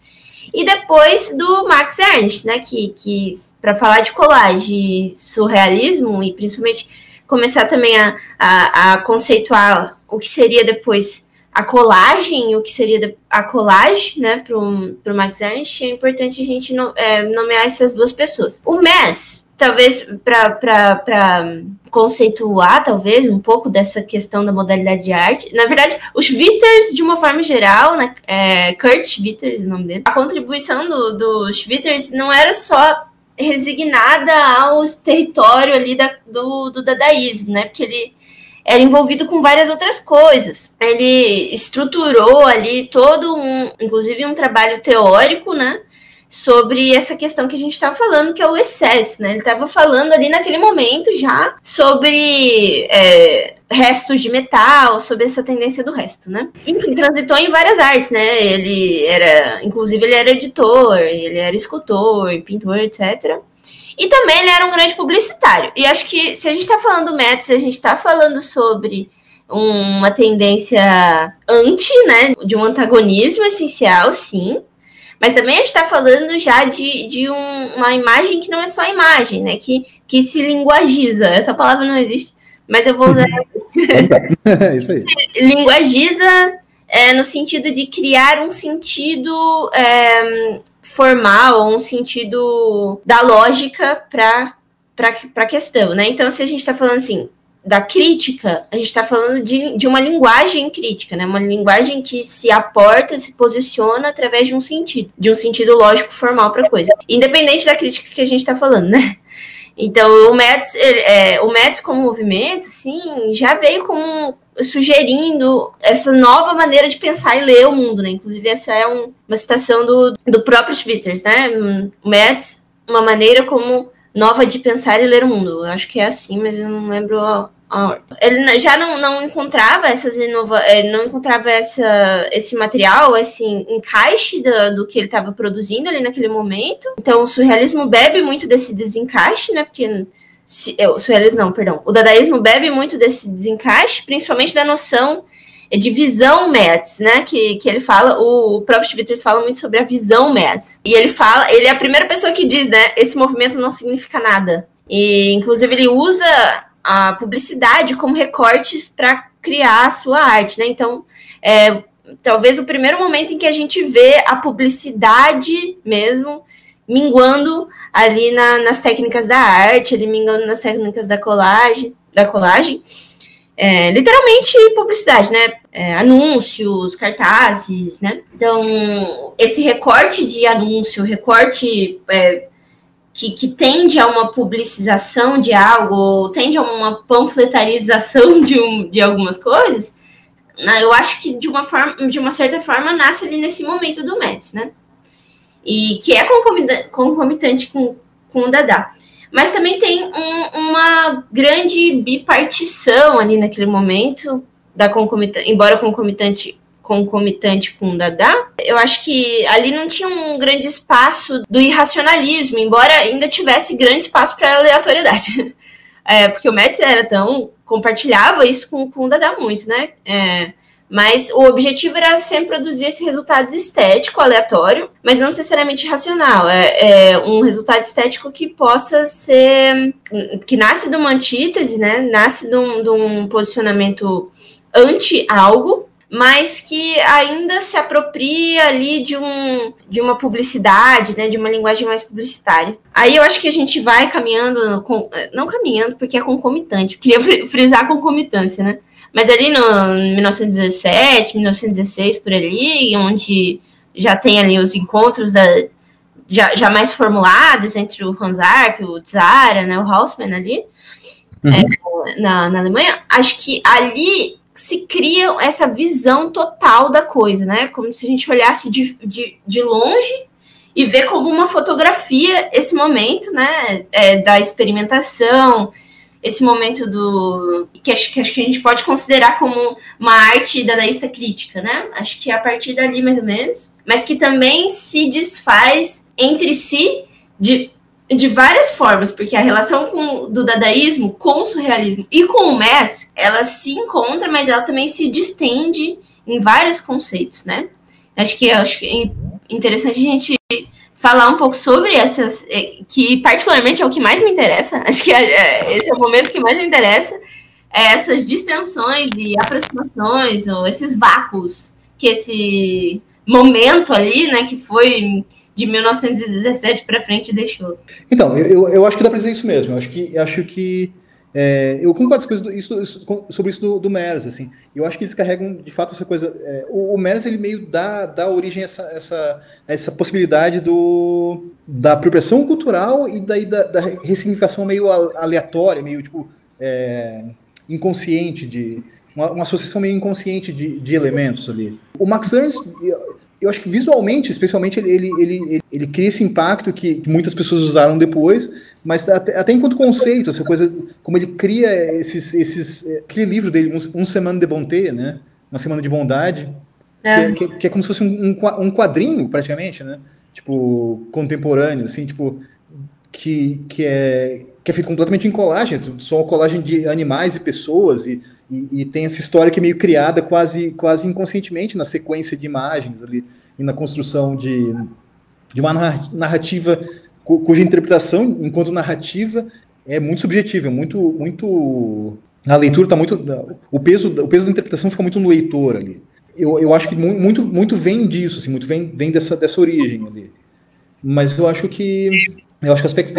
E depois do Max Ernst, né? Que, que para falar de colagem, surrealismo e principalmente começar também a, a, a conceituar o que seria depois a colagem, o que seria a colagem, né, para o Max Ernst, é importante a gente no, é, nomear essas duas pessoas. O MES, talvez para conceituar, talvez, um pouco dessa questão da modalidade de arte. Na verdade, os Witters, de uma forma geral, né, é, Kurt Witters, o nome dele, a contribuição do, dos Witters não era só resignada ao território ali da, do, do dadaísmo, né? Porque ele era envolvido com várias outras coisas. Ele estruturou ali todo um, inclusive um trabalho teórico, né? Sobre essa questão que a gente estava falando, que é o excesso, né? Ele estava falando ali naquele momento já sobre é, restos de metal, sobre essa tendência do resto, né? Enfim, transitou em várias artes, né? Ele era, inclusive, ele era editor, ele era escultor, pintor, etc. E também ele era um grande publicitário. E acho que se a gente está falando do Metz, a gente está falando sobre uma tendência anti, né? De um antagonismo essencial, sim. Mas também a gente está falando já de, de um, uma imagem que não é só imagem, né? Que, que se linguagiza. Essa palavra não existe, mas eu vou usar. é isso aí. linguagiza é, no sentido de criar um sentido é, formal, um sentido da lógica para a questão, né? Então, se a gente está falando assim, da crítica, a gente está falando de, de uma linguagem crítica, né? Uma linguagem que se aporta, se posiciona através de um sentido, de um sentido lógico formal para a coisa, independente da crítica que a gente está falando, né? Então, o Mets, é, o Mets como movimento, sim, já veio com sugerindo essa nova maneira de pensar e ler o mundo, né? Inclusive, essa é um, uma citação do, do próprio Twitter, né? O Mets, uma maneira como nova de pensar e ler o mundo. Eu acho que é assim, mas eu não lembro ele já não, não encontrava essas inova ele não encontrava essa, esse material, esse encaixe do, do que ele estava produzindo ali naquele momento. Então o surrealismo bebe muito desse desencaixe, né? Porque se, o surrealismo não, perdão. O dadaísmo bebe muito desse desencaixe, principalmente da noção de visão Metz, né? Que, que ele fala, o, o próprio Twitter fala muito sobre a visão Metz. E ele fala, ele é a primeira pessoa que diz, né? Esse movimento não significa nada. E inclusive ele usa a publicidade como recortes para criar a sua arte, né? Então, é, talvez o primeiro momento em que a gente vê a publicidade mesmo minguando ali na, nas técnicas da arte, ali minguando nas técnicas da colagem, da colagem. É, literalmente publicidade, né? É, anúncios, cartazes, né? Então, esse recorte de anúncio, recorte é, que, que tende a uma publicização de algo, tende a uma panfletarização de, um, de algumas coisas, né, eu acho que de uma, forma, de uma certa forma nasce ali nesse momento do Mets, né? E que é concomitante, com, com o Dada. Mas também tem um, uma grande bipartição ali naquele momento, da concomitante, embora concomitante concomitante com o Dada, eu acho que ali não tinha um grande espaço do irracionalismo, embora ainda tivesse grande espaço para aleatoriedade. É, porque o Metz era tão. compartilhava isso com, com o Dada muito, né? É, mas o objetivo era sempre produzir esse resultado estético aleatório, mas não necessariamente racional. É, é, um resultado estético que possa ser. que nasce de uma antítese, né? Nasce de um, de um posicionamento anti algo, mas que ainda se apropria ali de, um, de uma publicidade, né, de uma linguagem mais publicitária. Aí eu acho que a gente vai caminhando, com, não caminhando, porque é concomitante, queria frisar a concomitância, né? Mas ali no 1917, 1916, por ali, onde já tem ali os encontros da, já, já mais formulados entre o Hans Arp, o Zara, né, o Hausmann ali, uhum. é, na, na Alemanha, acho que ali se cria essa visão total da coisa, né? Como se a gente olhasse de, de, de longe e ver como uma fotografia esse momento, né? É, da experimentação, esse momento do. Que acho, que acho que a gente pode considerar como uma arte dadaísta crítica, né? Acho que é a partir dali, mais ou menos. Mas que também se desfaz entre si de de várias formas, porque a relação com, do dadaísmo com o surrealismo e com o MES, ela se encontra, mas ela também se distende em vários conceitos, né? Acho que, acho que é interessante a gente falar um pouco sobre essas, é, que particularmente é o que mais me interessa, acho que é, é, esse é o momento que mais me interessa, é essas distensões e aproximações, ou esses vácuos que esse momento ali, né, que foi de 1917 para frente deixou. Então, eu, eu acho que dá para dizer isso mesmo. Eu acho que, acho que é, eu concordo com isso, isso, sobre isso do, do Mers, assim. Eu acho que eles carregam, de fato, essa coisa. É, o, o Mers, ele meio dá, dá origem a essa, essa, essa possibilidade do, da apropriação cultural e daí da, da ressignificação meio aleatória, meio tipo é, inconsciente de uma, uma, associação meio inconsciente de, de elementos ali. O Max Ernst, eu acho que visualmente, especialmente, ele, ele, ele, ele, cria esse impacto que muitas pessoas usaram depois, mas até, até enquanto conceito, essa coisa, como ele cria esses, esses aquele livro dele, Um, um Semana de Bonté, né? Uma Semana de Bondade, é. Que, é, que, que, é como se fosse um, um quadrinho, praticamente, né? Tipo, contemporâneo, assim, tipo, que, que, é, que é feito completamente em colagem, só colagem de animais e pessoas e e, e, tem essa história que é meio criada quase, quase inconscientemente na sequência de imagens ali e na construção de, de uma narrativa cuja interpretação, enquanto narrativa, é muito subjetiva, muito, muito a leitura está muito, o peso, o peso da interpretação fica muito no leitor ali. Eu, eu acho que muito, muito vem disso, assim, muito vem, vem dessa, dessa origem ali. Mas eu acho que eu acho que o aspecto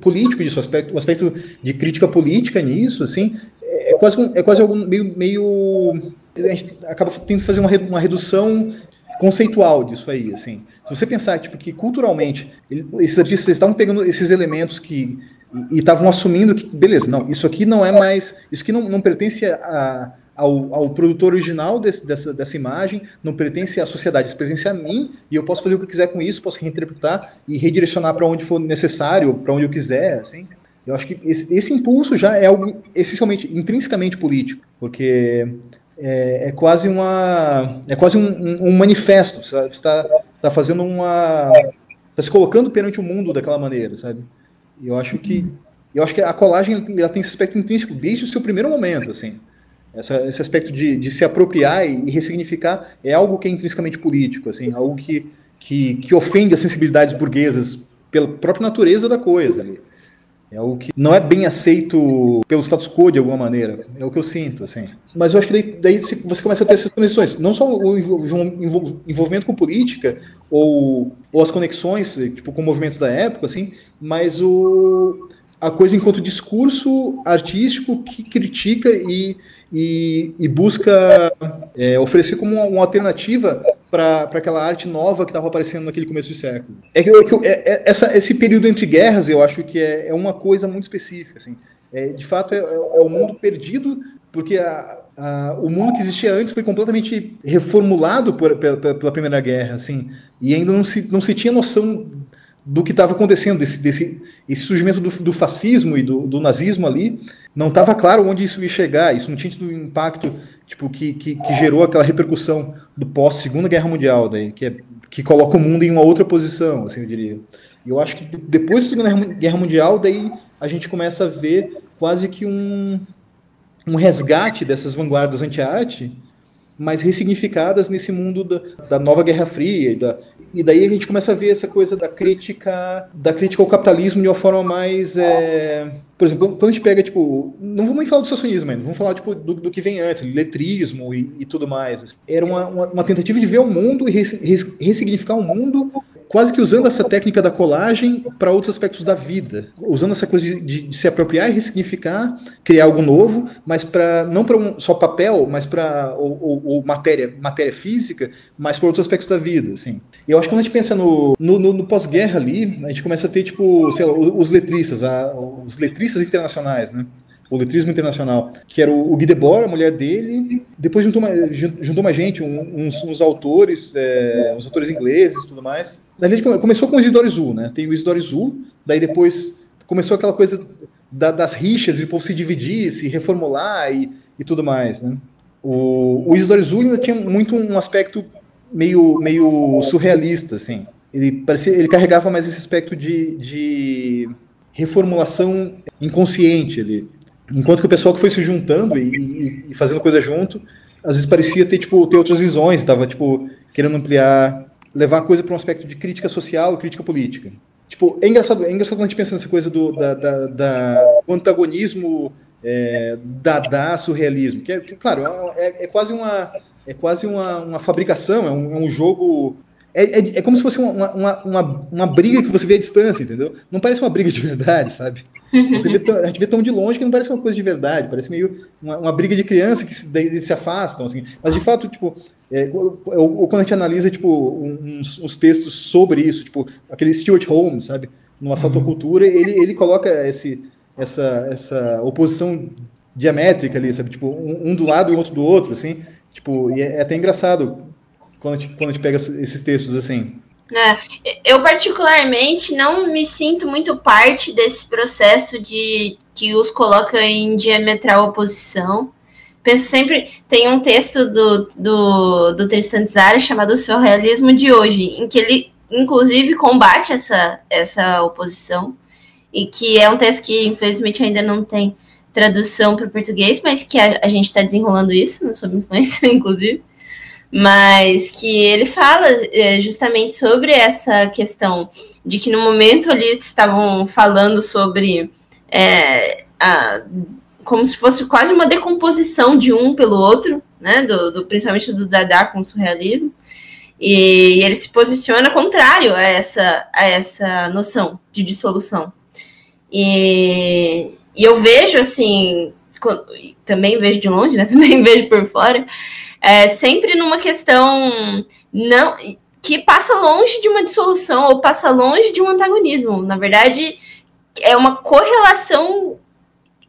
político disso, o aspecto, o aspecto de crítica política nisso, assim, é, é quase, um, é quase algum meio, meio. A gente acaba tendo que fazer uma, uma redução conceitual disso aí, assim. Se você pensar tipo, que culturalmente ele, esses artistas estavam pegando esses elementos que e estavam assumindo que, beleza, não, isso aqui não é mais, isso aqui não, não pertence a, ao, ao produtor original desse, dessa, dessa imagem, não pertence à sociedade, isso pertence a mim, e eu posso fazer o que quiser com isso, posso reinterpretar e redirecionar para onde for necessário, para onde eu quiser, assim. Eu acho que esse, esse, impulso já é algo essencialmente, intrinsecamente político, porque é, é quase uma, é quase um, um, um manifesto. Você está tá fazendo uma, está se colocando perante o mundo daquela maneira, sabe? Eu acho que, eu acho que a colagem ela tem esse aspecto intrínseco desde o seu primeiro momento, assim. Essa, esse aspecto de, de se apropriar e, e ressignificar é algo que é intrinsecamente político, assim, algo que, que, que ofende as sensibilidades burguesas pela própria natureza da coisa. Ali. É algo que não é bem aceito pelo status quo de alguma maneira. É o que eu sinto, assim. Mas eu acho que daí, daí você começa a ter essas conexões. Não só o envolvimento com política ou, ou as conexões tipo, com movimentos da época, assim, mas o, a coisa enquanto discurso artístico que critica e, e, e busca é, oferecer como uma, uma alternativa para aquela arte nova que estava aparecendo naquele começo de século. É que, é que é, é, essa, esse período entre guerras, eu acho que é, é uma coisa muito específica. Assim. É, de fato, é, o mundo perdido, porque a, a, o mundo que existia antes foi completamente reformulado por, pela, pela Primeira Guerra, assim, e ainda não se, não se tinha noção do que estava acontecendo, desse, desse esse surgimento do, do fascismo e do, do nazismo ali, não estava claro onde isso ia chegar, isso não tinha tido impacto tipo, que, que, que gerou aquela repercussão do pós-Segunda Guerra Mundial, daí, que, é, que coloca o mundo em uma outra posição, assim eu diria. E eu acho que depois da Segunda Guerra Mundial, daí a gente começa a ver quase que um, um resgate dessas vanguardas anti-arte, mais ressignificadas nesse mundo da, da nova Guerra Fria e, da, e daí a gente começa a ver essa coisa da crítica da crítica ao capitalismo de uma forma mais é... por exemplo quando a gente pega tipo não vamos nem falar do socialismo ainda vamos falar tipo do, do que vem antes letrismo e, e tudo mais era uma, uma, uma, tentativa de ver o mundo e res, res, ressignificar o mundo quase que usando essa técnica da colagem para outros aspectos da vida, usando essa coisa de, de, se apropriar e ressignificar, criar algo novo, mas para não para um, só papel, mas para ou, ou, ou, matéria, matéria física, mas para outros aspectos da vida, assim. Eu acho que quando a gente pensa no, no, no, no pós-guerra ali, a gente começa a ter tipo, sei lá, os letristas, a, os letristas internacionais, né? O letrismo internacional, que era o, Guy Debord, a mulher dele. Depois juntou, uma, juntou gente, um, uns, uns, autores, é, uns autores ingleses e tudo mais. Na verdade, começou com o Isidore Zu, né? Tem o Isidore Zu, daí depois começou aquela coisa da, das rixas, de o povo se dividir, se reformular e, e tudo mais, né? O, o Isidore Zu ainda tinha muito um aspecto meio, meio surrealista, assim. Ele, parecia, ele carregava mais esse aspecto de, de reformulação inconsciente ali. Enquanto que o pessoal que foi se juntando e, e, fazendo coisa junto, às vezes parecia ter, tipo, ter outras visões, estava tipo, querendo ampliar, levar a coisa para um aspecto de crítica social e crítica política. Tipo, é engraçado, é engraçado quando a gente pensa nessa coisa do, da, da, da do antagonismo é, dada surrealismo, que, é, que claro, é, é, quase uma é quase uma, uma fabricação, é um, é um jogo é, é, é, como se fosse uma, uma, uma, uma, briga que você vê à distância, entendeu? Não parece uma briga de verdade, sabe? Tão, a gente vê tão de longe que não parece uma coisa de verdade, parece meio uma, uma briga de criança que se, se afastam, assim. Mas, de fato, tipo, é, ou, quando a gente analisa, tipo, uns, uns, textos sobre isso, tipo, aquele Stuart Holmes, sabe? No Assalto uhum. à Cultura, ele, ele coloca esse, essa, essa oposição diamétrica ali, sabe? Tipo, um, um do lado e outro do outro, assim. Tipo, e é, é até engraçado quando a gente, quando a gente pega esses textos assim? É, eu particularmente não me sinto muito parte desse processo de que os coloca em diametral oposição. Penso sempre, tem um texto do, do, do Tristan Tzara chamado O Surrealismo de Hoje, em que ele, inclusive, combate essa, essa oposição, e que é um texto que, infelizmente, ainda não tem tradução para o português, mas que a, a gente está desenrolando isso, no Sob Influência, inclusive mas que ele fala é, justamente sobre essa questão de que no momento ali estavam falando sobre é, a, como se fosse quase uma decomposição de um pelo outro, né, do, do principalmente do Dada com o surrealismo, e ele se posiciona contrário a essa, a essa noção de dissolução. E, e eu vejo assim, também vejo de longe, né, também vejo por fora, é, sempre numa questão não que passa longe de uma dissolução ou passa longe de um antagonismo. Na verdade, é uma correlação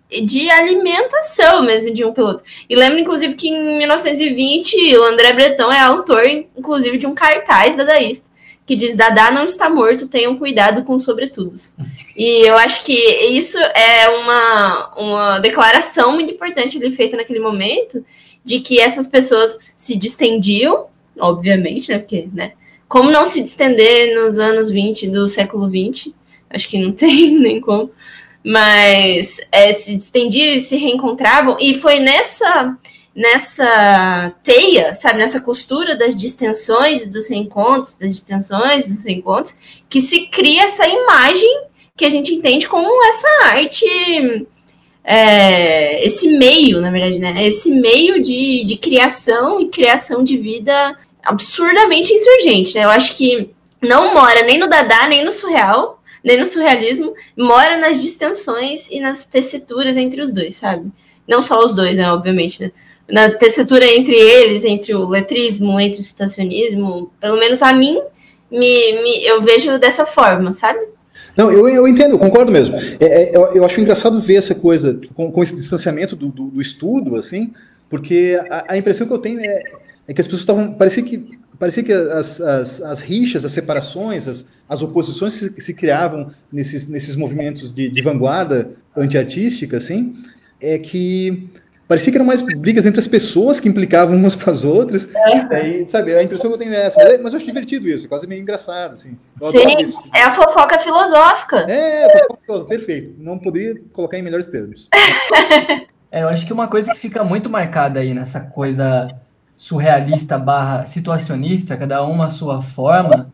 de alimentação mesmo de um pelo outro. E lembro, inclusive, que em 1920 o André Breton é autor, inclusive, de um cartaz dadaísta que diz Dadá não está morto, tenham cuidado com sobretudos. E eu acho que isso é uma, uma declaração muito importante ali feita naquele momento de que essas pessoas se distendiam, obviamente, né? Porque, né? Como não se distender nos anos 20 do século 20? Acho que não tem nem como. Mas é, se distendiam e se reencontravam. E foi nessa nessa teia, sabe, nessa costura das distensões e dos reencontros, das distensões dos reencontros, que se cria essa imagem que a gente entende como essa arte é, esse meio, na verdade, né? Esse meio de, de criação e criação de vida absurdamente insurgente, né? Eu acho que não mora nem no Dada, nem no surreal, nem no surrealismo, mora nas distensões e nas tessituras entre os dois, sabe? Não só os dois, né? Obviamente, né? Na tessitura entre eles, entre o letrismo, entre o situacionismo, pelo menos a mim, me, me, eu vejo dessa forma, sabe? Não, eu, eu entendo, eu concordo mesmo. É, é, eu, eu, acho engraçado ver essa coisa com, com esse distanciamento do, do, do, estudo, assim, porque a, a, impressão que eu tenho é, é que as pessoas estavam. Parecia que, parecia que as, as, as rixas, as separações, as, as oposições se, se criavam nesses, nesses movimentos de, de vanguarda antiartística, assim, é que parecia que eram mais brigas entre as pessoas que implicavam umas com as outras. É. Aí, sabe, a impressão que eu tenho é essa. Mas, mas eu acho divertido isso, quase meio engraçado, assim. Sim, é a fofoca filosófica. É, a fofoca filosófica, perfeito. Não poderia colocar em melhores termos. é, eu acho que uma coisa que fica muito marcada aí nessa coisa surrealista barra situacionista, cada uma a sua forma,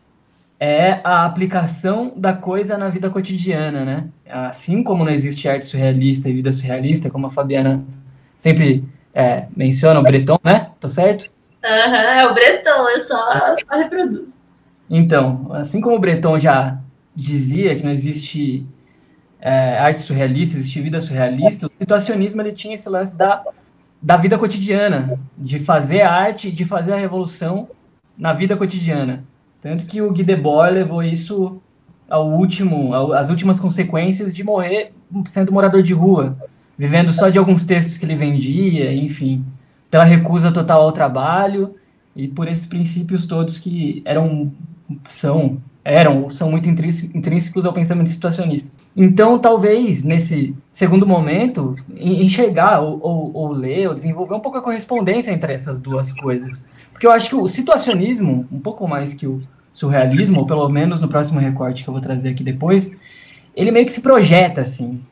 é a aplicação da coisa na vida cotidiana, né? Assim como não existe arte surrealista e vida surrealista, como a Fabiana sempre é, menciona o Breton, né? Tô certo? Aham, uhum, é o Breton, eu só, só reproduzo. Então, assim como o Breton já dizia que não existe é, arte surrealista, existe vida surrealista, o situacionismo ele tinha esse lance da, da vida cotidiana, de fazer arte, de fazer a revolução na vida cotidiana. Tanto que o Guy Debord levou isso ao último, ao, às últimas consequências de morrer sendo morador de rua vivendo só de alguns textos que ele vendia, enfim, pela recusa total ao trabalho e por esses princípios todos que eram são eram são muito intrínsecos ao pensamento situacionista. Então, talvez nesse segundo momento enxergar ou, ou, ou, ler ou desenvolver um pouco a correspondência entre essas duas coisas, porque eu acho que o situacionismo, um pouco mais que o surrealismo, ou pelo menos no próximo recorte que eu vou trazer aqui depois, ele meio que se projeta assim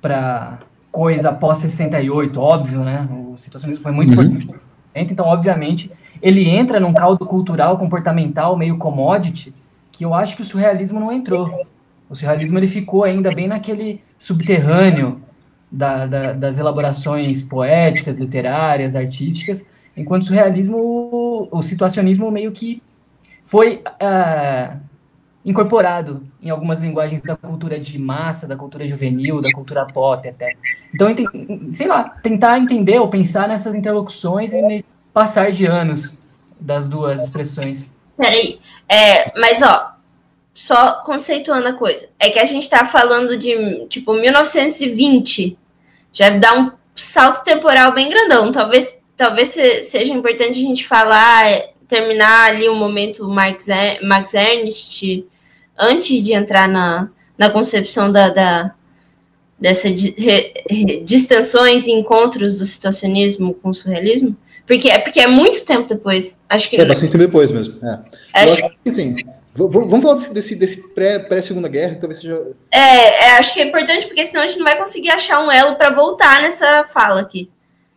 para coisa pós 68, óbvio, né? O situacionismo foi muito uhum. importante. Então, obviamente, ele entra num caldo cultural, comportamental, meio commodity, que eu acho que o surrealismo não entrou. O surrealismo ele ficou ainda bem naquele subterrâneo da, da, das elaborações poéticas, literárias, artísticas, enquanto o surrealismo, o situacionismo meio que foi é, incorporado em algumas linguagens da cultura de massa, da cultura juvenil, da cultura pop até. Então, sei lá, tentar entender ou pensar nessas interlocuções e nesse passar de anos das duas expressões. Peraí, é, mas ó, só conceituando a coisa, é que a gente tá falando de, tipo, 1920, já dá um salto temporal bem grandão, talvez, talvez seja importante a gente falar, terminar ali o momento Max, Max Ernst, antes de entrar na, na concepção da, da dessas distensões e encontros do situacionismo com o surrealismo, porque é porque é muito tempo depois. Acho que é bastante tempo depois mesmo. É. Acho... acho que assim, vamos falar desse, desse, desse pré, Guerra, talvez seja. É, é, acho que é importante porque senão a gente não vai conseguir achar um elo para voltar nessa fala aqui.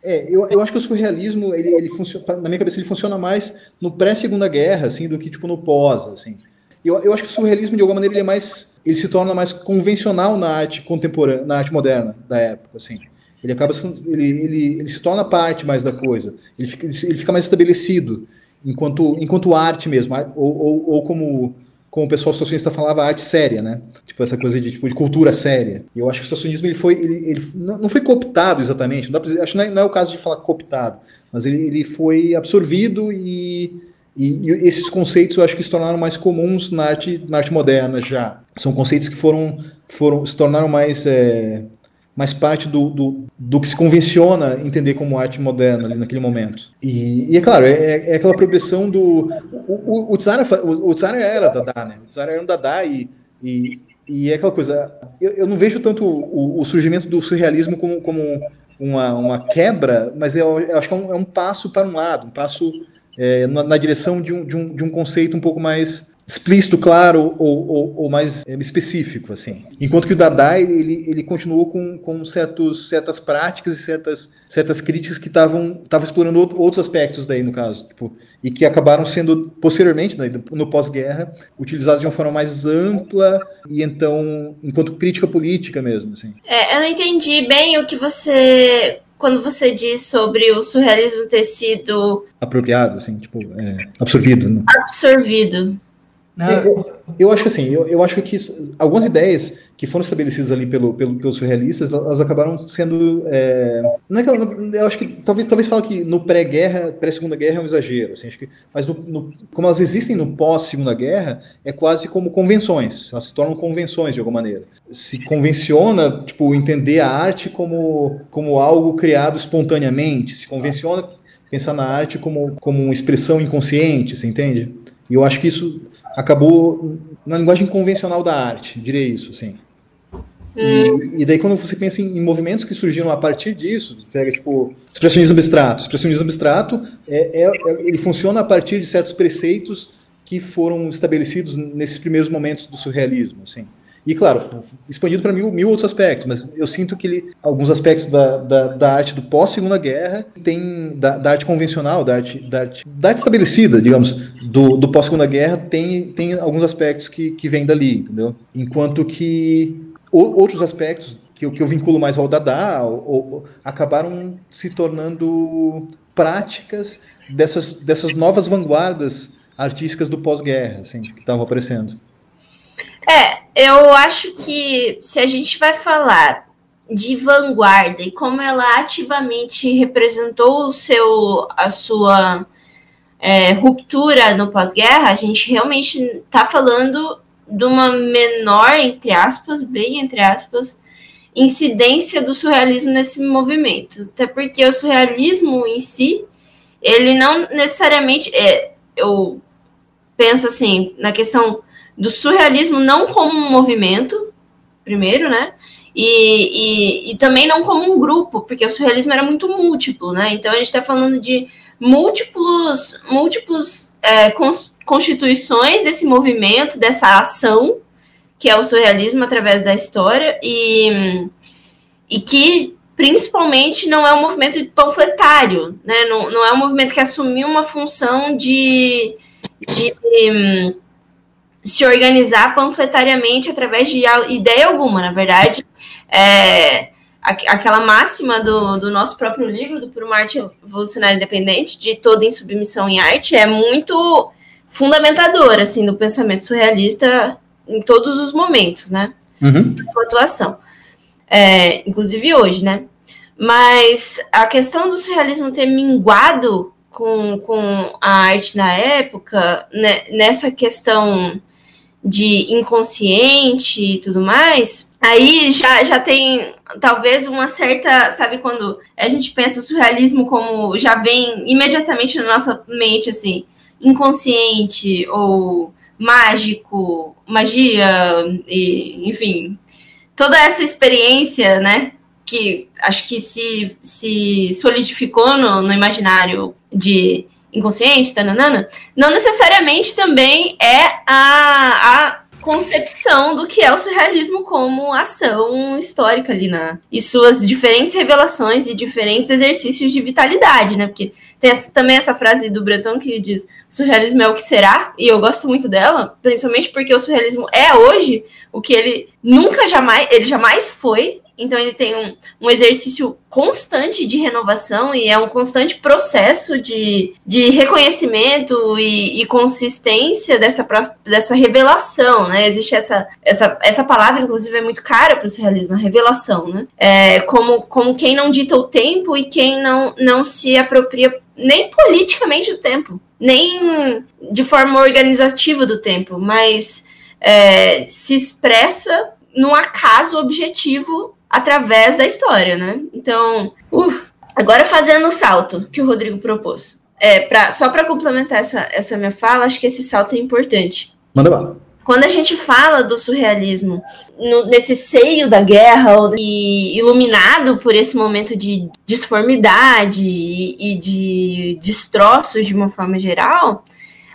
É, eu, eu acho que o surrealismo, ele, ele funciona, na minha cabeça, ele funciona mais no pré-segunda guerra, assim, do que tipo no pós, assim. Eu, eu acho que o surrealismo, de alguma maneira, ele é mais. Ele se torna mais convencional na arte contemporânea, na arte moderna da época, assim. Ele acaba ele, ele, ele se torna parte mais da coisa. Ele fica, ele fica mais estabelecido enquanto, enquanto arte mesmo, ou, ou, ou como como o pessoal socialista falava, arte séria, né? Tipo, essa coisa de, tipo, de cultura séria. E eu acho que o socialismo ele foi, ele, ele não foi cooptado exatamente, não acho que não é, não é, o caso de falar cooptado, mas ele, ele foi absorvido e, e, e, esses conceitos eu acho que se tornaram mais comuns na arte, na arte moderna já. São conceitos que foram, foram se tornaram mais é, mais parte do, do, do, que se convenciona entender como arte moderna ali naquele momento. E, e é claro, é, é, aquela progressão do. O, o, o, Tsar, o, o era Dada, né? O Tsar era um Dada e, e, e é aquela coisa. Eu, eu não vejo tanto o, o, surgimento do surrealismo como, como uma, uma quebra, mas eu, eu acho que é um, é um, passo para um lado, um passo é, na, na, direção de um, de, um, de um conceito um pouco mais explícito, claro ou, ou, ou, mais é, específico, assim. Enquanto que o Dada ele, ele continuou com, com certos, certas práticas e certas, certas críticas que estavam explorando outros aspectos daí, no caso, tipo, e que acabaram sendo, posteriormente, né, no pós-guerra, utilizados de uma forma mais ampla e então, enquanto crítica política mesmo, assim. É, eu não entendi bem o que você quando você diz sobre o surrealismo ter sido apropriado, assim, tipo, é, absorvido. Né? Absorvido. Né? Eu, eu, acho que assim, eu, eu acho que algumas ideias que foram estabelecidas ali pelo, pelo, pelos surrealistas, elas acabaram sendo. É, não é que, eu acho que talvez, talvez fale que no pré-guerra, pré-segunda guerra é um exagero, assim, acho que, mas no, no, como elas existem no pós-segunda guerra, é quase como convenções, elas se tornam convenções de alguma maneira. Se convenciona, tipo, entender a arte como, como algo criado espontaneamente, se convenciona pensar na arte como, como uma expressão inconsciente, você entende? E eu acho que isso acabou na linguagem convencional da arte, direi isso, assim. E, e, daí quando você pensa em, em, movimentos que surgiram a partir disso, pega tipo expressionismo abstrato. Expressionismo abstrato é, é, é, ele funciona a partir de certos preceitos que foram estabelecidos nesses primeiros momentos do surrealismo, assim. E, claro, expandido para mil, mil outros aspectos, mas eu sinto que ele, alguns aspectos da, da, da arte do pós-segunda guerra, tem da, da, arte convencional, da arte, da arte, da arte estabelecida, digamos, do, do pós-segunda guerra, tem, tem alguns aspectos que, que vêm dali, entendeu? Enquanto que outros aspectos que, que eu vinculo mais ao Dada ou, ou, acabaram se tornando práticas dessas, dessas novas vanguardas artísticas do pós-guerra, assim, que estavam aparecendo. É, eu acho que se a gente vai falar de vanguarda e como ela ativamente representou o seu, a sua é, ruptura no pós-guerra, a gente realmente está falando de uma menor, entre aspas, bem entre aspas, incidência do surrealismo nesse movimento. Até porque o surrealismo em si, ele não necessariamente. É, eu penso assim, na questão do surrealismo não como um movimento, primeiro, né? E, e, e, também não como um grupo, porque o surrealismo era muito múltiplo, né? Então a gente está falando de múltiplos, múltiplos é, constituições desse movimento, dessa ação, que é o surrealismo através da história, e, e que principalmente não é um movimento panfletário, né? Não, não é um movimento que assumiu uma função de, de se organizar panfletariamente através de ideia alguma, na verdade. É, aquela máxima do, do nosso próprio livro, do Por uma Arte Revolucionária Independente, de toda insubmissão em arte, é muito fundamentador, assim, do pensamento surrealista em todos os momentos, né? Uhum. Sua atuação. É, inclusive hoje, né? Mas a questão do surrealismo ter minguado com, com a arte na época, né, nessa questão de inconsciente e tudo mais, aí já, já tem talvez uma certa, sabe, quando a gente pensa o surrealismo como já vem imediatamente na nossa mente, assim, inconsciente ou mágico, magia, e, enfim, toda essa experiência, né, que acho que se, se solidificou no, no imaginário de inconsciente, tananana, não necessariamente também é a, a concepção do que é o surrealismo como ação histórica ali na e suas diferentes revelações e diferentes exercícios de vitalidade, né? Porque tem essa, também essa frase do Breton que diz: surrealismo é o que será, e eu gosto muito dela, principalmente porque o surrealismo é hoje o que ele nunca jamais, ele jamais foi, então ele tem um, um exercício constante de renovação e é um constante processo de, de reconhecimento e, e consistência dessa, dessa revelação, né? Existe essa, essa, essa palavra, inclusive, é muito cara para o surrealismo, a revelação, né? É como, como quem não dita o tempo e quem não, não se apropria nem politicamente do tempo, nem de forma organizativa do tempo, mas é, se expressa num acaso objetivo através da história, né? Então, uh, agora fazendo o salto que o Rodrigo propôs. É, pra, só para complementar essa, essa minha fala, acho que esse salto é importante. Manda bala. Quando a gente fala do surrealismo no, nesse seio da guerra e iluminado por esse momento de disformidade e, e de destroços de uma forma geral,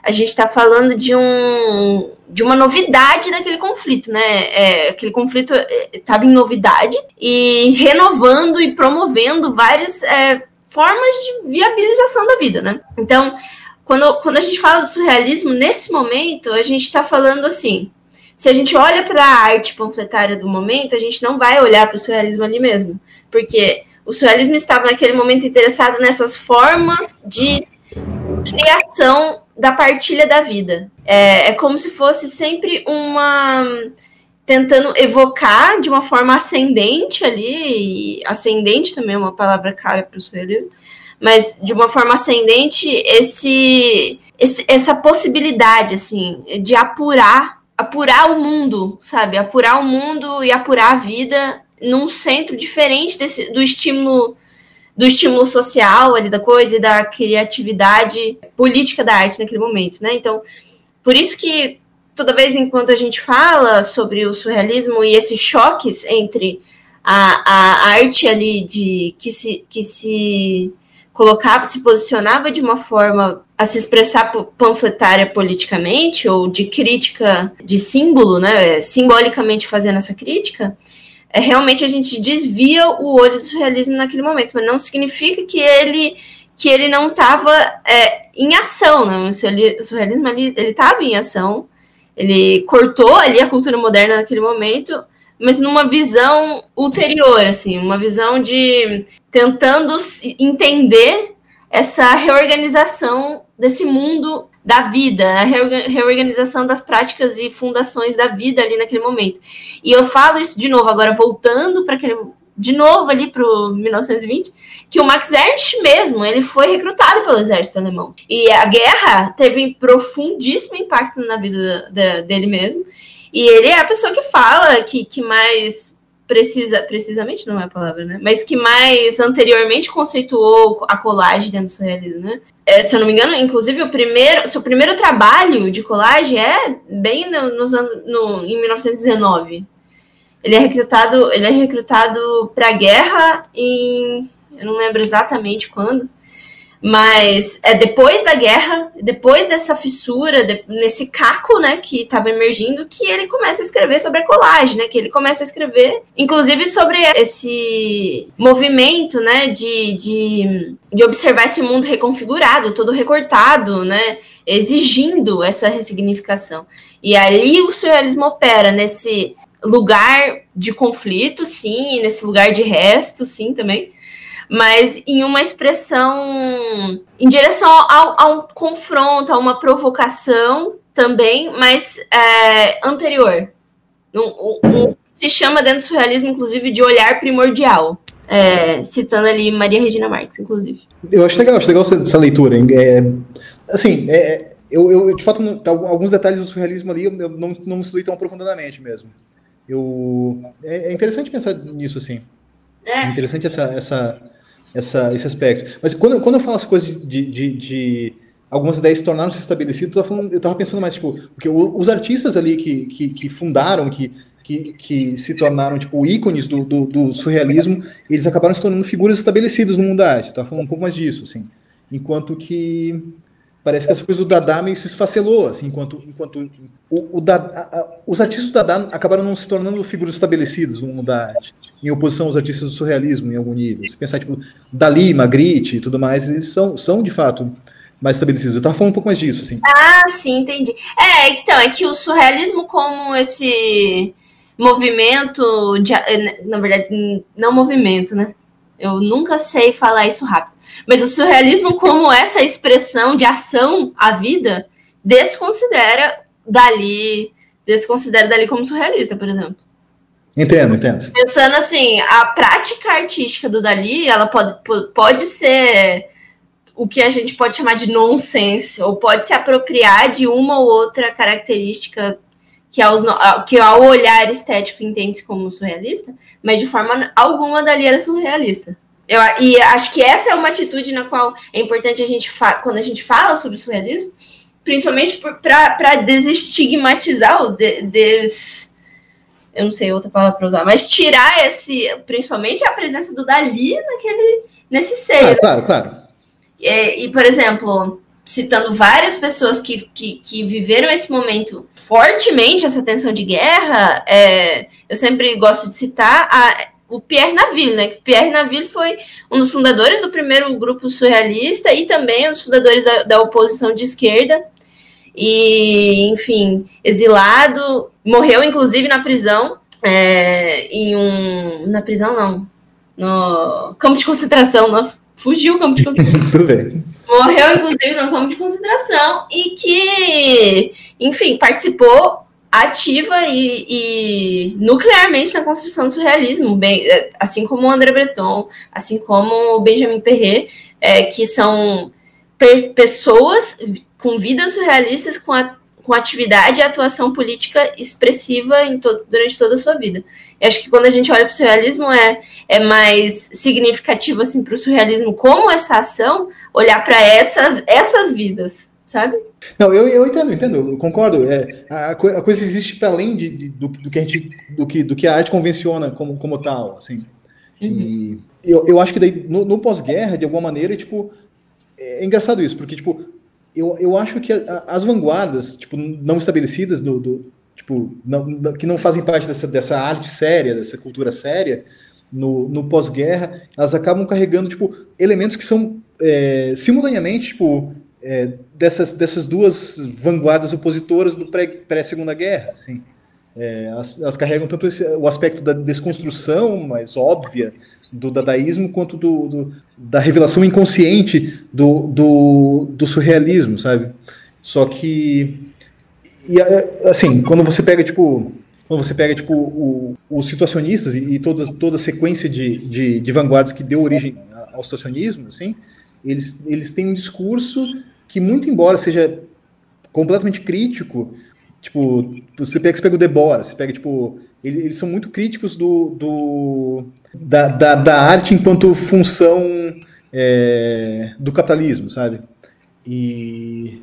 a gente está falando de um de uma novidade daquele conflito, né? É, aquele conflito estava é, em novidade e renovando e promovendo várias é, formas de viabilização da vida, né? Então, quando, quando a gente fala do surrealismo, nesse momento, a gente está falando assim. Se a gente olha para a arte panfletária do momento, a gente não vai olhar para o surrealismo ali mesmo. Porque o surrealismo estava naquele momento interessado nessas formas de criação da partilha da vida. É, é como se fosse sempre uma. tentando evocar de uma forma ascendente ali, ascendente também é uma palavra cara para o surrealismo, mas de uma forma ascendente esse, esse, essa possibilidade assim de apurar apurar o mundo, sabe? Apurar o mundo e apurar a vida num centro diferente desse, do estímulo do estímulo social ali da coisa e da criatividade política da arte naquele momento, né? Então, por isso que toda vez enquanto a gente fala sobre o surrealismo e esses choques entre a, a arte ali de que se, que se colocava, se posicionava de uma forma a se expressar panfletária politicamente ou de crítica de símbolo, né, simbolicamente fazendo essa crítica, é, realmente a gente desvia o olho do surrealismo naquele momento, mas não significa que ele que ele não estava é, em ação, né? O surrealismo ali, ele estava em ação, ele cortou ali a cultura moderna naquele momento, mas numa visão ulterior, assim, uma visão de tentando entender essa reorganização desse mundo da vida, a reorganização das práticas e fundações da vida ali naquele momento. E eu falo isso de novo, agora voltando para aquele. De novo ali para o 1920, que o Max Ernst mesmo, ele foi recrutado pelo exército alemão. E a guerra teve profundíssimo impacto na vida da, dele mesmo. E ele é a pessoa que fala, que, que mais precisa, precisamente não é a palavra, né? Mas que mais anteriormente conceituou a colagem dentro do surrealismo, né? É, se eu não me engano, inclusive o primeiro, seu primeiro trabalho de colagem é bem no, nos anos, no, em 1919. Ele é recrutado, ele é recrutado para a guerra em, eu não lembro exatamente quando, mas é depois da guerra, depois dessa fissura, de, nesse caco, né, que estava emergindo, que ele começa a escrever sobre a colagem, né, que ele começa a escrever, inclusive sobre esse movimento, né, de, de, de observar esse mundo reconfigurado, todo recortado, né, exigindo essa ressignificação. E ali o surrealismo opera nesse lugar de conflito, sim, nesse lugar de resto, sim, também, mas em uma expressão em direção ao, a um confronto, a uma provocação também, mas é, anterior. Um, um, se chama dentro do surrealismo, inclusive, de olhar primordial. É, citando ali Maria Regina Marques, inclusive. Eu acho legal, acho legal essa, essa leitura. É, assim, é, eu, eu, de fato, não, alguns detalhes do surrealismo ali eu não, não estudei tão aprofundadamente mesmo. Eu, é, é interessante pensar nisso, assim. É, é interessante essa, essa, essa, esse aspecto. Mas quando, quando eu falo as coisas de, de, de algumas ideias tornaram-se estabelecidas, eu estava pensando mais, tipo, porque os artistas ali que, que, que fundaram, que que, que se tornaram tipo ícones do, do, do, surrealismo, eles acabaram se tornando figuras estabelecidas no mundo da arte. Tá falando um pouco mais disso, assim. Enquanto que parece que essa coisa do Dada meio se esfacelou, assim, enquanto, enquanto o, o a, os artistas do Dada acabaram não se tornando figuras estabelecidas no mundo da arte, em oposição aos artistas do surrealismo em algum nível. Se pensar, tipo, Dali, Magritte e tudo mais, eles são, são de fato mais estabelecidos. Eu estava falando um pouco mais disso, assim. Ah, sim, entendi. É, então, é que o surrealismo como esse movimento, de, na verdade, não movimento, né? Eu nunca sei falar isso rápido. Mas o surrealismo, como essa expressão de ação à vida, desconsidera Dali, desconsidera Dali como surrealista, por exemplo. Entendo, entendo. Pensando assim, a prática artística do Dali, ela pode, pode ser o que a gente pode chamar de nonsense, ou pode se apropriar de uma ou outra característica que, aos, que ao olhar estético entende-se como surrealista, mas de forma alguma dali era surrealista. Eu, e acho que essa é uma atitude na qual é importante a gente, quando a gente fala sobre surrealismo, principalmente para desestigmatizar o de, des, eu não sei outra palavra para usar, mas tirar esse, principalmente a presença do Dali naquele, nesse ser. Ah, claro, claro. E, e, por exemplo, citando várias pessoas que, que, que, viveram esse momento fortemente, essa tensão de guerra, é, eu sempre gosto de citar a, o Pierre Naville, né? Pierre Naville foi um dos fundadores do primeiro grupo surrealista e também um dos fundadores da, da oposição de esquerda. E, enfim, exilado, morreu inclusive na prisão, é, em um. Na prisão, não. No campo de concentração, nossa, fugiu o campo de concentração. Tudo bem morreu, inclusive, no campo de concentração e que, enfim, participou ativa e, e, nuclearmente na construção do surrealismo, bem, é, assim como o André Breton, assim como o Benjamin Perret, é, que são pessoas com vidas surrealistas com a com atividade e atuação política expressiva to durante toda a sua vida. Eu acho que quando a gente olha para o surrealismo é, é mais significativo assim, para o surrealismo como essa ação, olhar para essa, essas vidas, sabe? Não, eu, eu entendo, entendo, eu concordo. É, a, a coisa existe para além de, de, do, do, que a gente, do, que, do que a arte convenciona como, como tal, assim. Uhum. E eu, eu acho que daí, no, no pós-guerra, de alguma maneira, tipo, é engraçado isso, porque, tipo, eu, eu acho que a, as vanguardas, tipo, não estabelecidas do, do tipo, não, que não fazem parte dessa, dessa arte séria, dessa cultura séria, no, no pós-guerra, elas acabam carregando, tipo, elementos que são é, simultaneamente, tipo, é, dessas, dessas duas vanguardas opositoras do pré-segunda pré guerra, assim. É, elas, elas, carregam tanto esse, o aspecto da desconstrução mais óbvia do dadaísmo quanto do, do da revelação inconsciente do, do, do, surrealismo, sabe? Só que e assim, quando você pega tipo quando você pega tipo o, os situacionistas e, e toda, toda a sequência de, de, de vanguardas que deu origem ao situacionismo, assim, eles, eles têm um discurso que muito embora seja completamente crítico, tipo, você pega, você pega o Debora, você pega tipo eles, são muito críticos do, do da, da, da, arte enquanto função é, do capitalismo, sabe? E,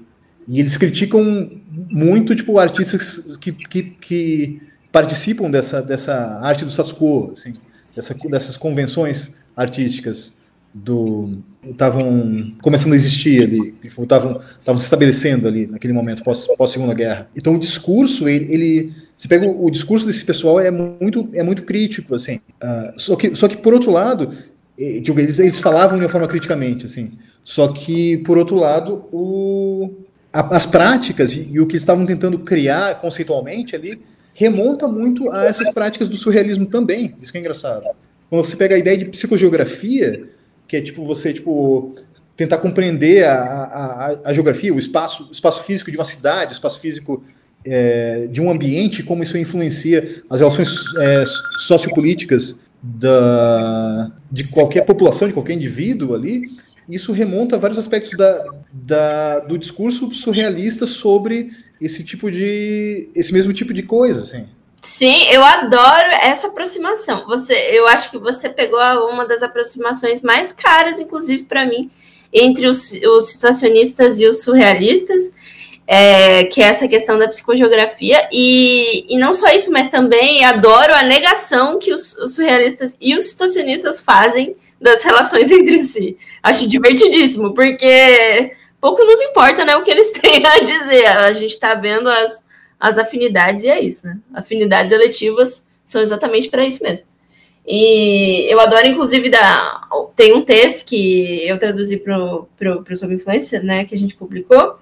e eles criticam muito tipo artistas que, que, que participam dessa, dessa arte do status quo, assim, dessa, dessas convenções artísticas do estavam começando a existir ali, estavam tipo, estavam se estabelecendo ali naquele momento pós, pós Segunda Guerra. Então o discurso ele, ele pega o, o, discurso desse pessoal é muito é muito crítico assim. Uh, só que só que por outro lado tipo, eles, eles falavam de uma forma criticamente assim. Só que por outro lado o a, as práticas e, e o que estavam tentando criar conceitualmente ali remonta muito a essas práticas do surrealismo também. Isso que é engraçado. Quando você pega a ideia de psicogeografia que é tipo você tipo tentar compreender a, a, a geografia, o espaço, o espaço físico de uma cidade, o espaço físico é, de um ambiente, como isso influencia as relações é, sociopolíticas da, de qualquer população, de qualquer indivíduo ali, isso remonta a vários aspectos da, da, do discurso surrealista sobre esse tipo de esse mesmo tipo de coisa, assim. Sim, eu adoro essa aproximação. Você, eu acho que você pegou uma das aproximações mais caras, inclusive para mim, entre os, os situacionistas e os surrealistas, é, que é essa questão da psicogeografia, e, e não só isso, mas também adoro a negação que os, os surrealistas e os situacionistas fazem das relações entre si. Acho divertidíssimo, porque pouco nos importa né, o que eles têm a dizer. A gente está vendo as, as afinidades e é isso, né? Afinidades eletivas são exatamente para isso mesmo. E eu adoro, inclusive, da, tem um texto que eu traduzi para o Sob Influência, né, que a gente publicou,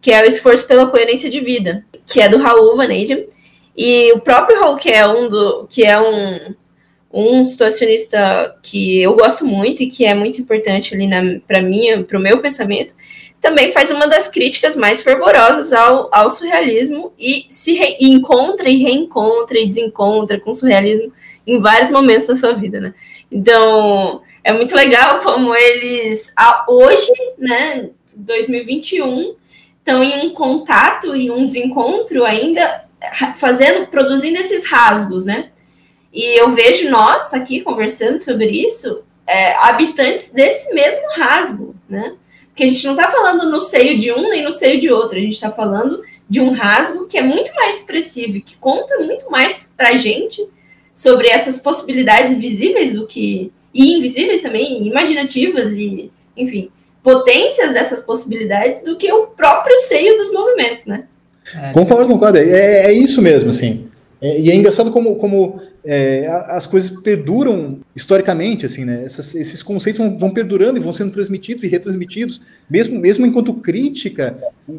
que é o Esforço pela Coerência de Vida, que é do Raul Vanadium. E o próprio Raul, que é um, do, que é um, um situacionista que eu gosto muito e que é muito importante ali para mim, para o meu pensamento, também faz uma das críticas mais fervorosas ao, ao surrealismo e se re, encontra e reencontra e desencontra com o surrealismo em vários momentos da sua vida, né? Então, é muito legal como eles, hoje, né, 2021, estão em um contato e um desencontro ainda, fazendo, produzindo esses rasgos, né? E eu vejo nós aqui conversando sobre isso, é, habitantes desse mesmo rasgo, né? Porque a gente não está falando no seio de um nem no seio de outro, a gente está falando de um rasgo que é muito mais expressivo, que conta muito mais para a gente sobre essas possibilidades visíveis do que e invisíveis também, imaginativas e, enfim, potências dessas possibilidades do que o próprio seio dos movimentos, né? É, concordo, concordo. É, é isso mesmo, assim. É, e é engraçado como, como é, as coisas perduram historicamente, assim, né? Essas, esses conceitos vão, vão, perdurando e vão sendo transmitidos e retransmitidos, mesmo, mesmo enquanto crítica,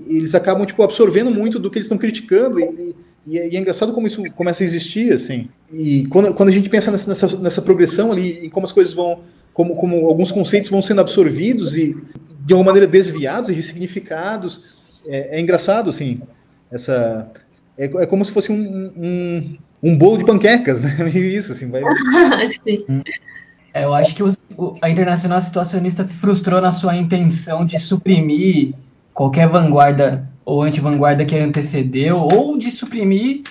eles acabam tipo absorvendo muito do que eles estão criticando e, e, e, é engraçado como isso começa a existir, assim. E quando, quando a gente pensa nessa, nessa, nessa progressão ali, em como as coisas vão, como, como alguns conceitos vão sendo absorvidos e de alguma maneira desviados e ressignificados, é, é engraçado, assim. Essa é, é como se fosse um, um, um bolo de panquecas, né? Meio isso, assim. Vai... Sim. É, eu acho que o, a Internacional Situacionista se frustrou na sua intenção de suprimir qualquer vanguarda ou anti-vanguarda que antecedeu, ou de suprimir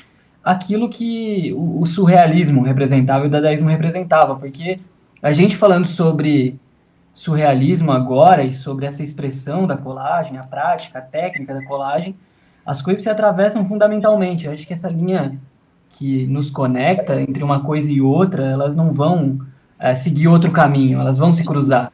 aquilo que o, o surrealismo representava e o dadaísmo representava, porque a gente falando sobre surrealismo agora e sobre essa expressão da colagem, a prática, a técnica da colagem, as coisas se atravessam fundamentalmente. Eu acho que essa linha que nos conecta entre uma coisa e outra, elas não vão é, seguir outro caminho, elas vão se cruzar.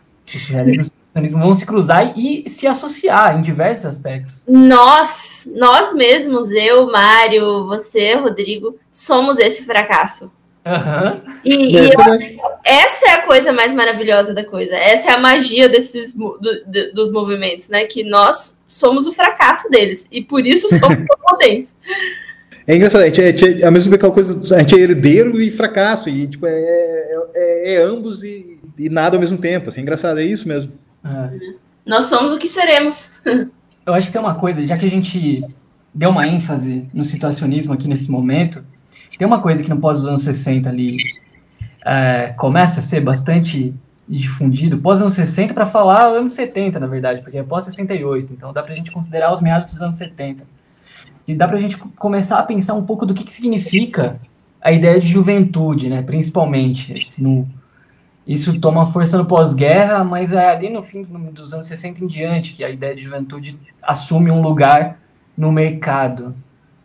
Vão se cruzar e, se associar em diversos aspectos. Nós, nós mesmos, eu, Mário, você, Rodrigo, somos esse fracasso. Uhum. E, é, e eu, essa é a coisa mais maravilhosa da coisa. Essa é a magia desses do, do, dos movimentos, né? Que nós somos o fracasso deles e por isso somos potentes. É engraçado, a gente é, é a mesma aquela coisa, a gente é herdeiro e fracasso, e tipo, é, é, é, é ambos e, e, nada ao mesmo tempo. Assim, é engraçado, é isso mesmo. É. Nós somos o que seremos. Eu acho que tem uma coisa, já que a gente deu uma ênfase no situacionismo aqui nesse momento, tem uma coisa que no pós dos anos 60 ali é, começa a ser bastante difundido, pós anos 60 para falar anos 70, na verdade, porque é pós 68, então dá para a gente considerar os meados dos anos 70. E dá para a gente começar a pensar um pouco do que, que significa a ideia de juventude, né, principalmente. No, isso toma força no pós-guerra, mas é ali no fim dos anos 60 em diante que a ideia de juventude assume um lugar no mercado.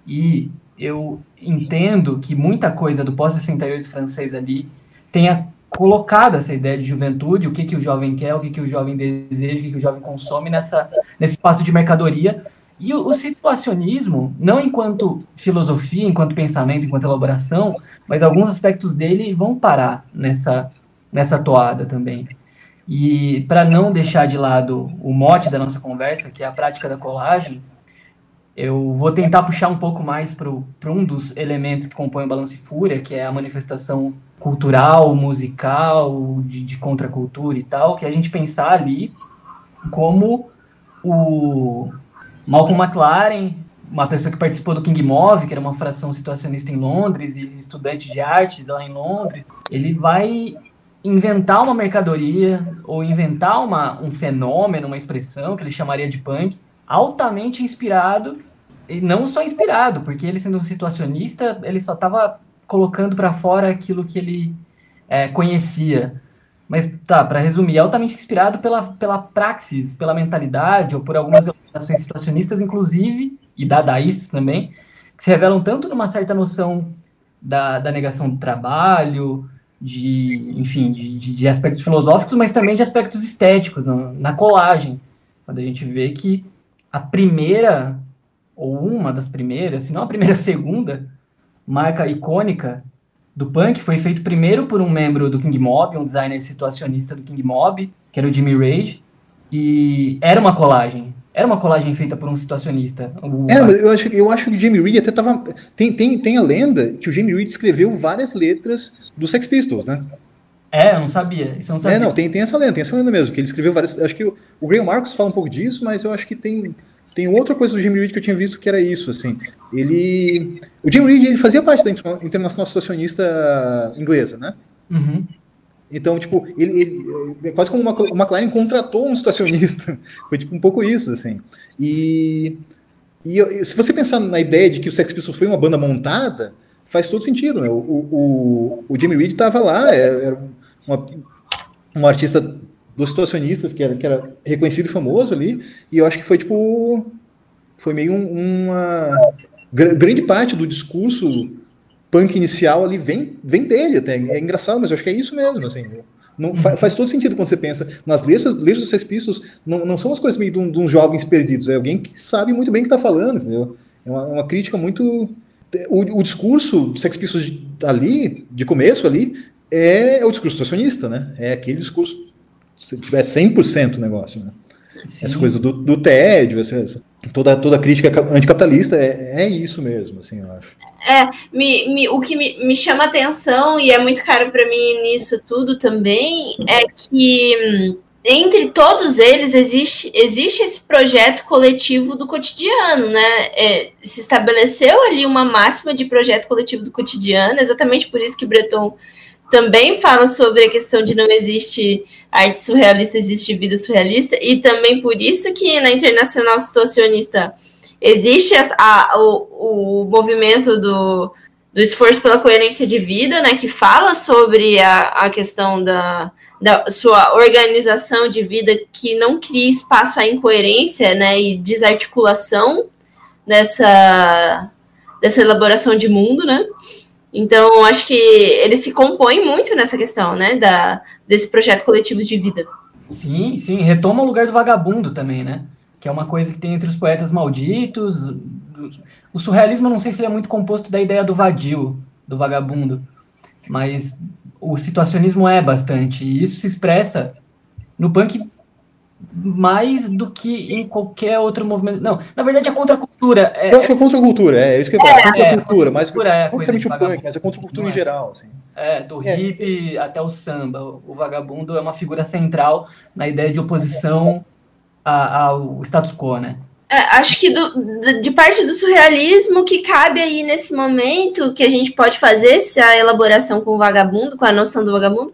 E eu entendo que muita coisa do pós-68 francês ali tenha colocado essa ideia de juventude, o que, que o jovem quer, o que, que o jovem deseja, o que, que o jovem consome nessa, nesse espaço de mercadoria. E o, o situacionismo, não enquanto filosofia, enquanto pensamento, enquanto elaboração, mas alguns aspectos dele vão parar nessa, nessa toada também. E para não deixar de lado o mote da nossa conversa, que é a prática da colagem, eu vou tentar puxar um pouco mais para um dos elementos que compõem o Balance Fúria, que é a manifestação cultural, musical, de, de contracultura e tal, que a gente pensar ali como o Malcolm McLaren, uma pessoa que participou do King Move, que era uma fração situacionista em Londres e estudante de artes lá em Londres, ele vai inventar uma mercadoria ou inventar uma, um fenômeno, uma expressão que ele chamaria de punk, altamente inspirado e não só inspirado, porque ele sendo um situacionista, ele só estava colocando para fora aquilo que ele é, conhecia. Mas tá, para resumir, altamente inspirado pela, pela praxis, pela mentalidade ou por algumas ações situacionistas, inclusive, e dadaístas também, que se revelam tanto numa certa noção da, da negação do trabalho, de, enfim, de, de, aspectos filosóficos, mas também de aspectos estéticos, na, na colagem, quando a gente vê que a primeira, ou uma das primeiras, se não a primeira, a segunda, marca icônica do punk foi feito primeiro por um membro do King Mob, um designer situacionista do King Mob, que era o Jimmy Rage, e era uma colagem. Era uma colagem feita por um situacionista. O... É, mas eu acho, eu acho que o Jimmy Reed até tava. Tem, tem, tem a lenda que o Jimmy Reed escreveu várias letras do Sex Pistols, né? É, eu não sabia. Isso não sabia. É, não, tem, tem essa lenda, tem essa lenda mesmo, que ele escreveu várias. Acho que o, o Graham Marcos fala um pouco disso, mas eu acho que tem, tem outra coisa do Jimmy Reed que eu tinha visto que era isso, assim. Ele. O Jim Reed ele fazia parte da Internacional Situacionista Inglesa, né? Uhum. Então, tipo, ele, ele, é quase como uma, o McLaren contratou um situacionista. Foi tipo um pouco isso, assim. E, e se você pensar na ideia de que o Sex Pistols foi uma banda montada, faz todo sentido. Né? O, o, o Jimmy Reed estava lá, é, era uma, um artista dos situacionistas que era, que era reconhecido e famoso ali, e eu acho que foi tipo. Foi meio um, uma grande parte do discurso punk inicial ali vem, vem dele até. É engraçado, mas eu acho que é isso mesmo, assim. Não, faz, faz todo sentido quando você pensa nas letras, letras dos Pistols, não, não são as coisas meio de, um, de uns jovens perdidos, é alguém que sabe muito bem o que está falando, entendeu? É uma, uma crítica muito... O, o, discurso do Sex Pistols ali, de começo ali, é, o discurso situacionista, né? É aquele discurso, se tiver 100% o negócio, né? Sim. Essa coisa do, do tédio, essa, essa, toda, toda crítica anticapitalista é, é isso mesmo, assim, eu acho. É, me, me, o que me, me chama atenção, e é muito caro para mim nisso tudo também, é que hum, entre todos eles existe, existe esse projeto coletivo do cotidiano, né? É, se estabeleceu ali uma máxima de projeto coletivo do cotidiano, exatamente por isso que Breton também fala sobre a questão de não existe arte surrealista, existe vida surrealista, e também por isso que na Internacional Situacionista existe a, o, o movimento do, do esforço pela coerência de vida, né, que fala sobre a, a questão da, da sua organização de vida que não cria espaço à incoerência, né, e desarticulação dessa, dessa elaboração de mundo, né, então acho que ele se compõe muito nessa questão, né, da, desse projeto coletivo de vida. Sim, sim, retoma o lugar do vagabundo também, né, que é uma coisa que tem entre os poetas malditos. O surrealismo, não sei se ele é muito composto da ideia do vadio, do vagabundo, mas o situacionismo é bastante, e isso se expressa no punk mais do que em qualquer outro movimento. Não, na verdade, a contracultura. É, eu acho que é contracultura, é isso que eu falo. É, contracultura, é, mas é, não necessariamente o punk, mas a contracultura em é. geral. Assim. É, do é. hip até o samba. O vagabundo é uma figura central na ideia de oposição ao status quo, né? É, acho que do, de parte do surrealismo que cabe aí nesse momento que a gente pode fazer essa elaboração com o vagabundo, com a noção do vagabundo,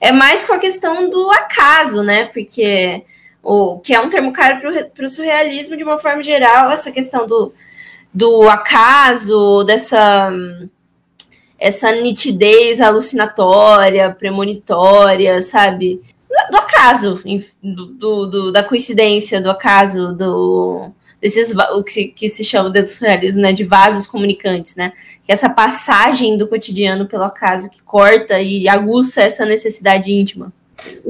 é mais com a questão do acaso, né? Porque o que é um termo caro para o surrealismo de uma forma geral, essa questão do, do acaso, dessa essa nitidez alucinatória, premonitória, sabe? do acaso, do, do, da coincidência, do acaso, do desses o que, que se chama dentro do surrealismo, né, de vasos comunicantes, né? Que é essa passagem do cotidiano pelo acaso que corta e aguça essa necessidade íntima.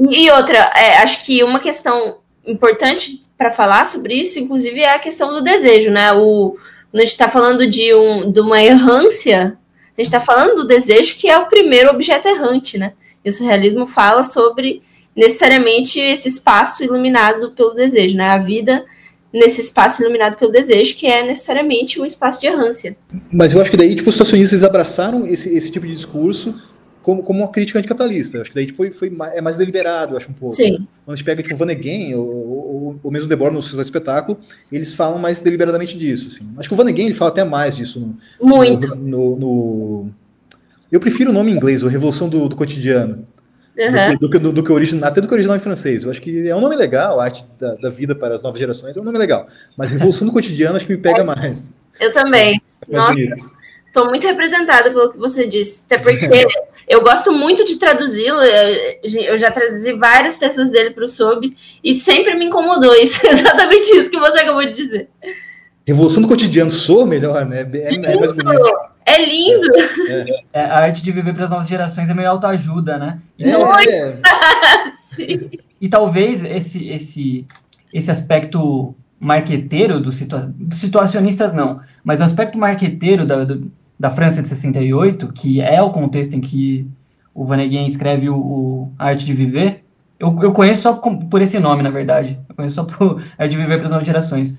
E outra, é, acho que uma questão importante para falar sobre isso, inclusive, é a questão do desejo, né? O, quando a gente está falando de, um, de uma errância, a gente está falando do desejo que é o primeiro objeto errante, né? E o surrealismo fala sobre necessariamente esse espaço iluminado pelo desejo, né? A vida nesse espaço iluminado pelo desejo, que é necessariamente um espaço de errância. Mas eu acho que daí, tipo, os situacionistas abraçaram esse, esse tipo de discurso como, como uma crítica anticapitalista. Acho que daí tipo, foi, foi é mais deliberado, acho um pouco. Sim. Quando a gente pega tipo, o Vanegan ou, ou, ou mesmo Debord no seu espetáculo, eles falam mais deliberadamente disso. Assim. Acho que o Vanegan ele fala até mais disso. No, Muito. No, no, no, Eu prefiro o nome em inglês, o Revolução do, do Cotidiano. Uhum. Do, do, do, do, que original, até do que original em francês. Eu acho que é um nome legal, a arte da, da, vida para as novas gerações é um nome legal. Mas Revolução do Cotidiano acho que me pega mais. Eu também. É Nossa, estou muito representada pelo que você disse. Até porque eu gosto muito de traduzi-lo. Eu já traduzi vários textos dele para o Sob e sempre me incomodou isso. Exatamente isso que você acabou de dizer. Revolução do Cotidiano sou melhor, né? É, é mais bonito. É lindo! É, é. a arte de viver para as novas gerações é meio autoajuda, né? E, é, e, e talvez esse, esse, esse aspecto marqueteiro do situa dos situacionistas, não, mas o aspecto marqueteiro da, do, da França de 68, que é o contexto em que o Vaneguin escreve o, o Arte de Viver, eu, eu conheço só por esse nome, na verdade. Eu conheço só por Arte de Viver para as Novas Gerações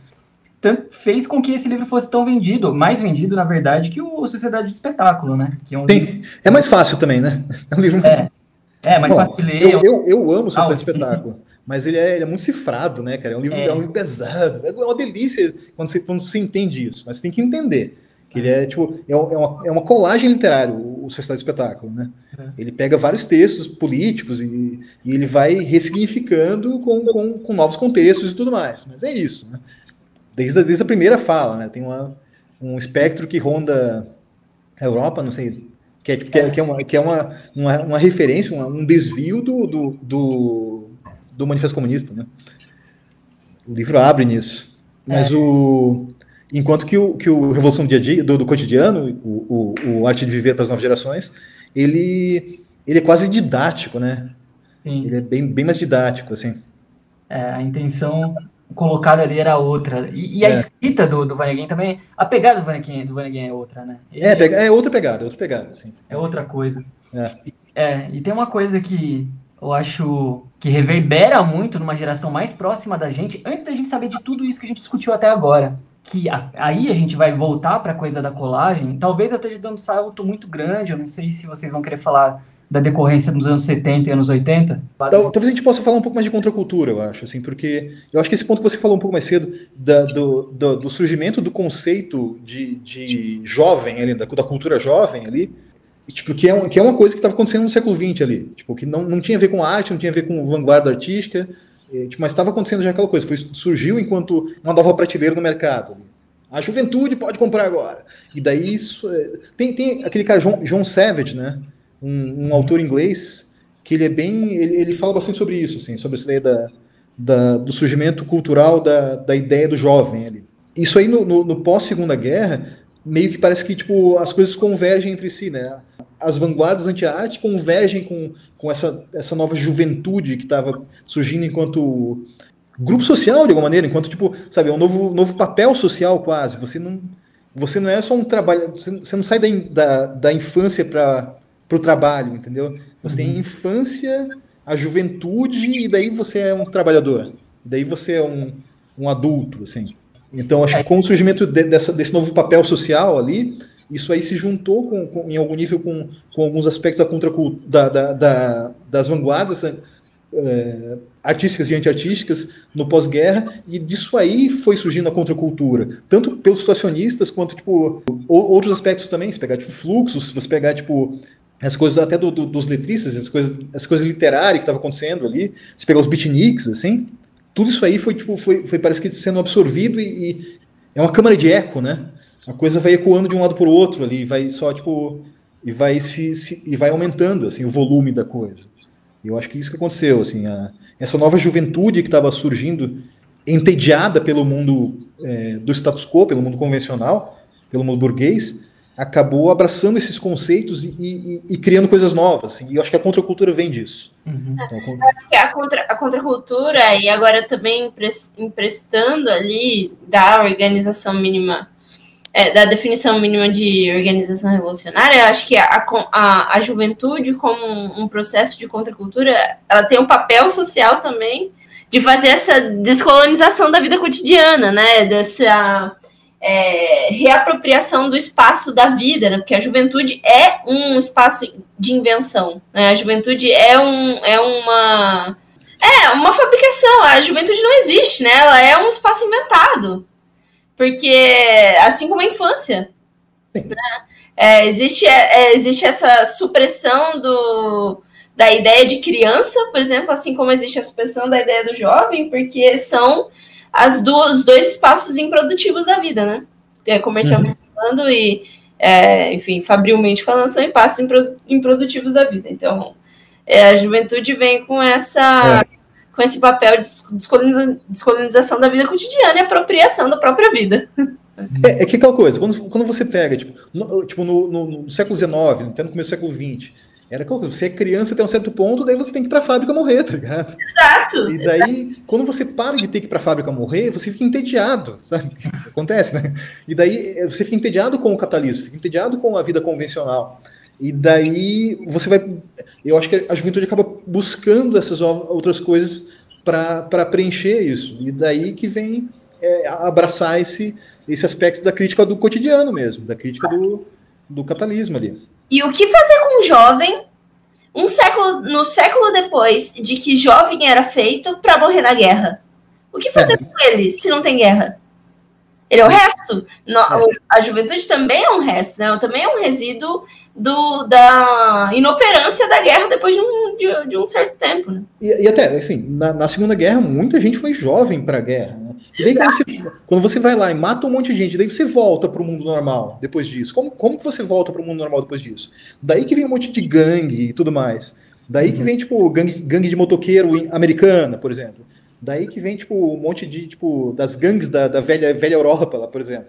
tanto, fez com que esse livro fosse tão vendido, mais vendido, na verdade, que o Sociedade do Espetáculo, né? Que é, um Sim, livro... é mais fácil também, né? É um livro é, é mais Bom, fácil de ler. Eu, eu, eu amo Sociedade ah, do Espetáculo, mas ele é, ele é, muito cifrado, né, cara? É um livro, é. é um livro pesado, é uma delícia quando você, quando você entende isso, mas você tem que entender que ele é tipo é, é uma, é uma colagem literária o, Sociedade do Espetáculo, né? É. Ele pega vários textos políticos e, e ele vai ressignificando com, com, com novos contextos e tudo mais. Mas é isso, né? desde, desde a primeira fala, né? Tem uma, um espectro que ronda a Europa, não sei, que é, que é, que é, uma, que é uma, uma, uma referência, uma, um desvio do, do, do, do, Manifesto Comunista, né? O livro abre nisso. Mas é. o... Enquanto que o, que o Revolução do Dia a Dia, do, do cotidiano, o, o, o, Arte de Viver para as Novas Gerações, ele, ele é quase didático, né? Sim. Ele é bem, bem mais didático, assim. É, a intenção colocado ali era outra. E, e a é. escrita do, do Vaneguin também, a pegada do Vaneguin, do Vaneguin é outra, né? Ele, é, é outra pegada, é outra pegada, sim. É outra coisa. É. é, e tem uma coisa que eu acho que reverbera muito numa geração mais próxima da gente, antes da gente saber de tudo isso que a gente discutiu até agora. Que a, aí a gente vai voltar para a coisa da colagem. Talvez eu esteja dando um salto muito grande, eu não sei se vocês vão querer falar da decorrência dos anos 70 e anos 80? Talvez a gente possa falar um pouco mais de contracultura, eu acho, assim, porque eu acho que esse ponto que você falou um pouco mais cedo, da, do, do, do, surgimento do conceito de, de jovem ali, da, da cultura jovem ali, tipo, que, é um, que é uma coisa que estava acontecendo no século XX ali, tipo, que não, não tinha a ver com arte, não tinha a ver com vanguarda artística, mas estava acontecendo já aquela coisa, foi, surgiu enquanto uma nova prateleira no mercado. A juventude pode comprar agora. E daí isso. É, tem, tem aquele cara, John, John Savage, né? um, um autor inglês que ele é bem, ele, ele fala bastante sobre isso, assim, sobre essa ideia da, da, do surgimento cultural da, da ideia do jovem ali. Isso aí no, no, no pós Segunda Guerra meio que parece que tipo as coisas convergem entre si, né? As vanguardas anti-arte convergem com, com essa, essa nova juventude que estava surgindo enquanto grupo social de alguma maneira, enquanto tipo, sabe, é um novo, novo papel social quase. Você não você não é só um trabalho, você não sai da, da, da infância para para o trabalho, entendeu? Você uhum. tem a infância, a juventude e daí você é um trabalhador. Daí você é um, um adulto, assim. Então, acho que com o surgimento de, dessa, desse novo papel social ali, isso aí se juntou com, com, em algum nível com, com alguns aspectos da contra, da, da, da, das vanguardas é, artísticas e antiartísticas no pós-guerra, e disso aí foi surgindo a contracultura, tanto pelos situacionistas quanto tipo, outros aspectos também, se pegar tipo, fluxos, se pegar tipo, as coisas até do, do, dos letristas, as coisas, as coisas literárias que estavam acontecendo ali, se pegar os beatniks, assim, tudo isso aí foi, tipo, foi, foi parece que sendo absorvido e, e, é uma câmara de eco, né? A coisa vai ecoando de um lado para o outro ali, vai só, tipo, e vai se, se, e vai aumentando, assim, o volume da coisa. Eu acho que isso que aconteceu, assim, a, essa nova juventude que estava surgindo, entediada pelo mundo é, do status quo, pelo mundo convencional, pelo mundo burguês, acabou abraçando esses conceitos e, e, e criando coisas novas. Assim, e eu acho que a contracultura vem disso. Uhum. Então, eu acho que a, contra, a contracultura, e agora também emprestando ali da organização mínima, é, da definição mínima de organização revolucionária, eu acho que a, a, a juventude, como um, um processo de contracultura, ela tem um papel social também de fazer essa descolonização da vida cotidiana, né? Dessa é, reapropriação do espaço da vida, né? Porque a juventude é um espaço de invenção, né? A juventude é, um, é uma é uma fabricação. A juventude não existe, né? Ela é um espaço inventado, porque assim como a infância, né? é, existe é, existe essa supressão do da ideia de criança, por exemplo, assim como existe a supressão da ideia do jovem, porque são as duas, os dois espaços improdutivos da vida, né? É, comercialmente uhum. falando e, é, enfim, fabrilmente falando, são espaços improdutivos da vida. Então, é, a juventude vem com essa. É. Com esse papel de descolonização da vida cotidiana e apropriação da própria vida. É, é que aquela coisa, quando, quando você pega, tipo, no, tipo no, no, no século XIX, até no começo do século XX, era como você é criança até um certo ponto, daí você tem que ir para a fábrica morrer, tá ligado? Exato. E daí, exato. quando você para de ter que ir para a fábrica morrer, você fica entediado, sabe? Acontece, né? E daí eh, você fica entediado com o capitalismo, fica entediado com a vida convencional. E daí você vai. Eu acho que a juventude acaba buscando essas outras coisas para preencher isso. E daí que vem é, abraçar esse, esse aspecto da crítica do cotidiano mesmo, da crítica do, do capitalismo ali. E o que fazer com um jovem um século no século depois de que jovem era feito para morrer na guerra? O que fazer é. com ele se não tem guerra? Ele é o resto. No, é. A juventude também é um resto, né? Também é um resíduo do, da inoperância da guerra depois de um, de, de um certo tempo. Né? E, e, até, assim, na, na, Segunda Guerra, muita gente foi jovem para a guerra. E daí, quando você, quando você, vai lá e mata um monte de gente, daí você volta para o mundo normal depois disso. Como, como que você volta para o mundo normal depois disso? Daí que vem um monte de gangue e tudo mais. Daí que uhum. vem, tipo, gangue, gangue de motoqueiro americana, por exemplo. Daí que vem, tipo, um monte de, tipo, das gangues da, da velha, velha Europa, lá, por exemplo.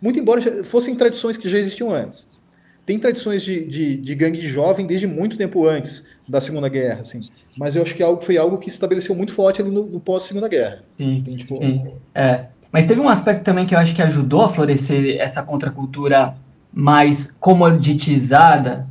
Muito embora fossem tradições que já existiam antes tem tradições de, de, de, gangue de jovem desde muito tempo antes da Segunda Guerra, assim. Mas eu acho que algo, foi algo que se estabeleceu muito forte ali no, no pós-Segunda Guerra. Sim, tem, tipo... sim. É. Mas teve um aspecto também que eu acho que ajudou a florescer essa contracultura mais comoditizada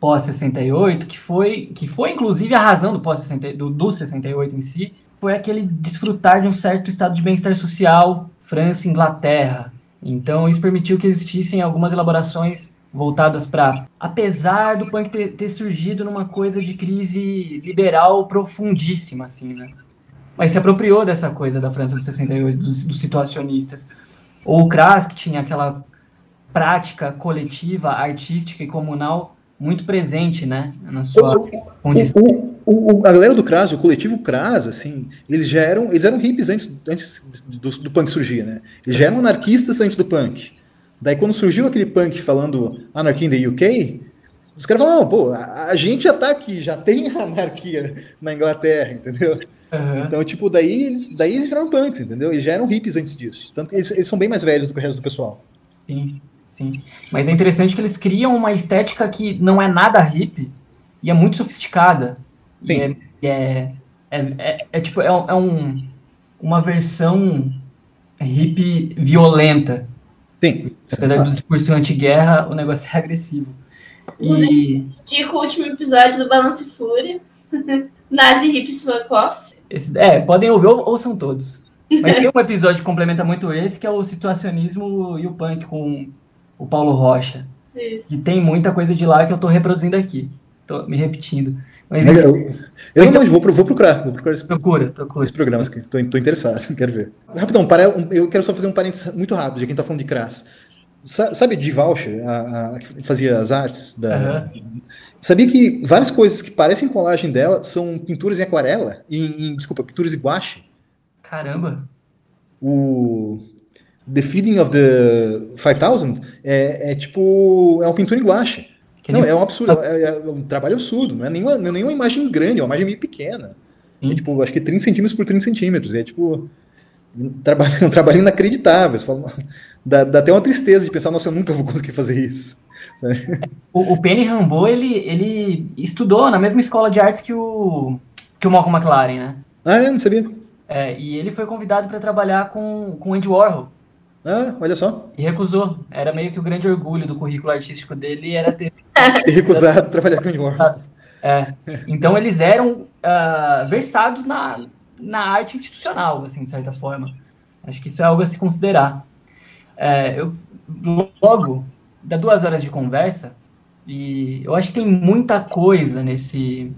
pós-68, que foi, que foi inclusive a razão do, pós -60, do, do 68 em si, foi aquele desfrutar de um certo estado de bem-estar social, França e Inglaterra. Então isso permitiu que existissem algumas elaborações voltadas para, apesar do punk ter, ter, surgido numa coisa de crise liberal profundíssima, assim, né? Mas se apropriou dessa coisa da França dos 68, dos, dos situacionistas. Ou o Kras, que tinha aquela prática coletiva, artística e comunal muito presente, né? Na sua condição. O, o, a galera do Kras, o coletivo Kras, assim, eles já eram, eles eram hippies antes, antes do, do punk surgir, né? Eles já eram anarquistas antes do punk. Daí quando surgiu aquele punk falando Anarchy in the UK, os caras falaram, pô, a, a, gente já tá aqui, já tem anarquia na Inglaterra, entendeu? Uhum. Então, tipo, daí eles, daí eles viraram punks, entendeu? Eles já eram hippies antes disso. Tanto que eles, eles são bem mais velhos do que o resto do pessoal. Sim, sim. Mas é interessante que eles criam uma estética que não é nada hippie e é muito sofisticada. Sim. E é, é, é, é, é tipo, é, um, uma versão hippie violenta Sim. Apesar do discurso anti-guerra, o negócio é agressivo. E... Dico o último episódio do Balance Fúria. Nazi Hips Fuck Off. Esse, é, podem ouvir, ou, ouçam todos. Mas tem um episódio que complementa muito esse, que é o situacionismo e o punk com o Paulo Rocha. Isso. E tem muita coisa de lá que eu tô reproduzindo aqui. Tô me repetindo. Mas, eu, eu, eu não, vou, vou procurar, vou procurar esse, procura, procura. esse programa, estou interessado, quero ver. Rapidão, para, eu quero só fazer um parênteses muito rápido, de quem está falando de Crass. Sabe de Voucher, a, a, que fazia as artes? Da, uhum. Sabia que várias coisas que parecem colagem dela são pinturas em aquarela? Em, em, desculpa, pinturas em guache? Caramba! O The Feeding of the 5000 é, é tipo. É uma pintura em guache. Que não, nem... é um absurdo, é, é, um trabalho absurdo, não é nenhuma, não é nenhuma imagem grande, é uma imagem meio pequena. É, tipo, acho que 30 centímetros por 30 centímetros. É tipo. Um trabalho, um trabalho inacreditável. Fala, dá, dá, até uma tristeza de pensar, nossa, eu nunca vou conseguir fazer isso. O, o Penny Rambo, ele, ele estudou na mesma escola de artes que o, que o Malcolm McLaren, né? Ah, é? Não sabia. É, e ele foi convidado para trabalhar com, com Andy Warhol. Ah, olha só. E recusou. Era meio que o grande orgulho do currículo artístico dele era ter. e recusado trabalhar com o Warhol. É. Então eles eram uh, versados na, na arte institucional, assim, de certa forma. Acho que isso é algo a se considerar. É, eu, logo, dá duas horas de conversa, e eu acho que tem muita coisa nesse,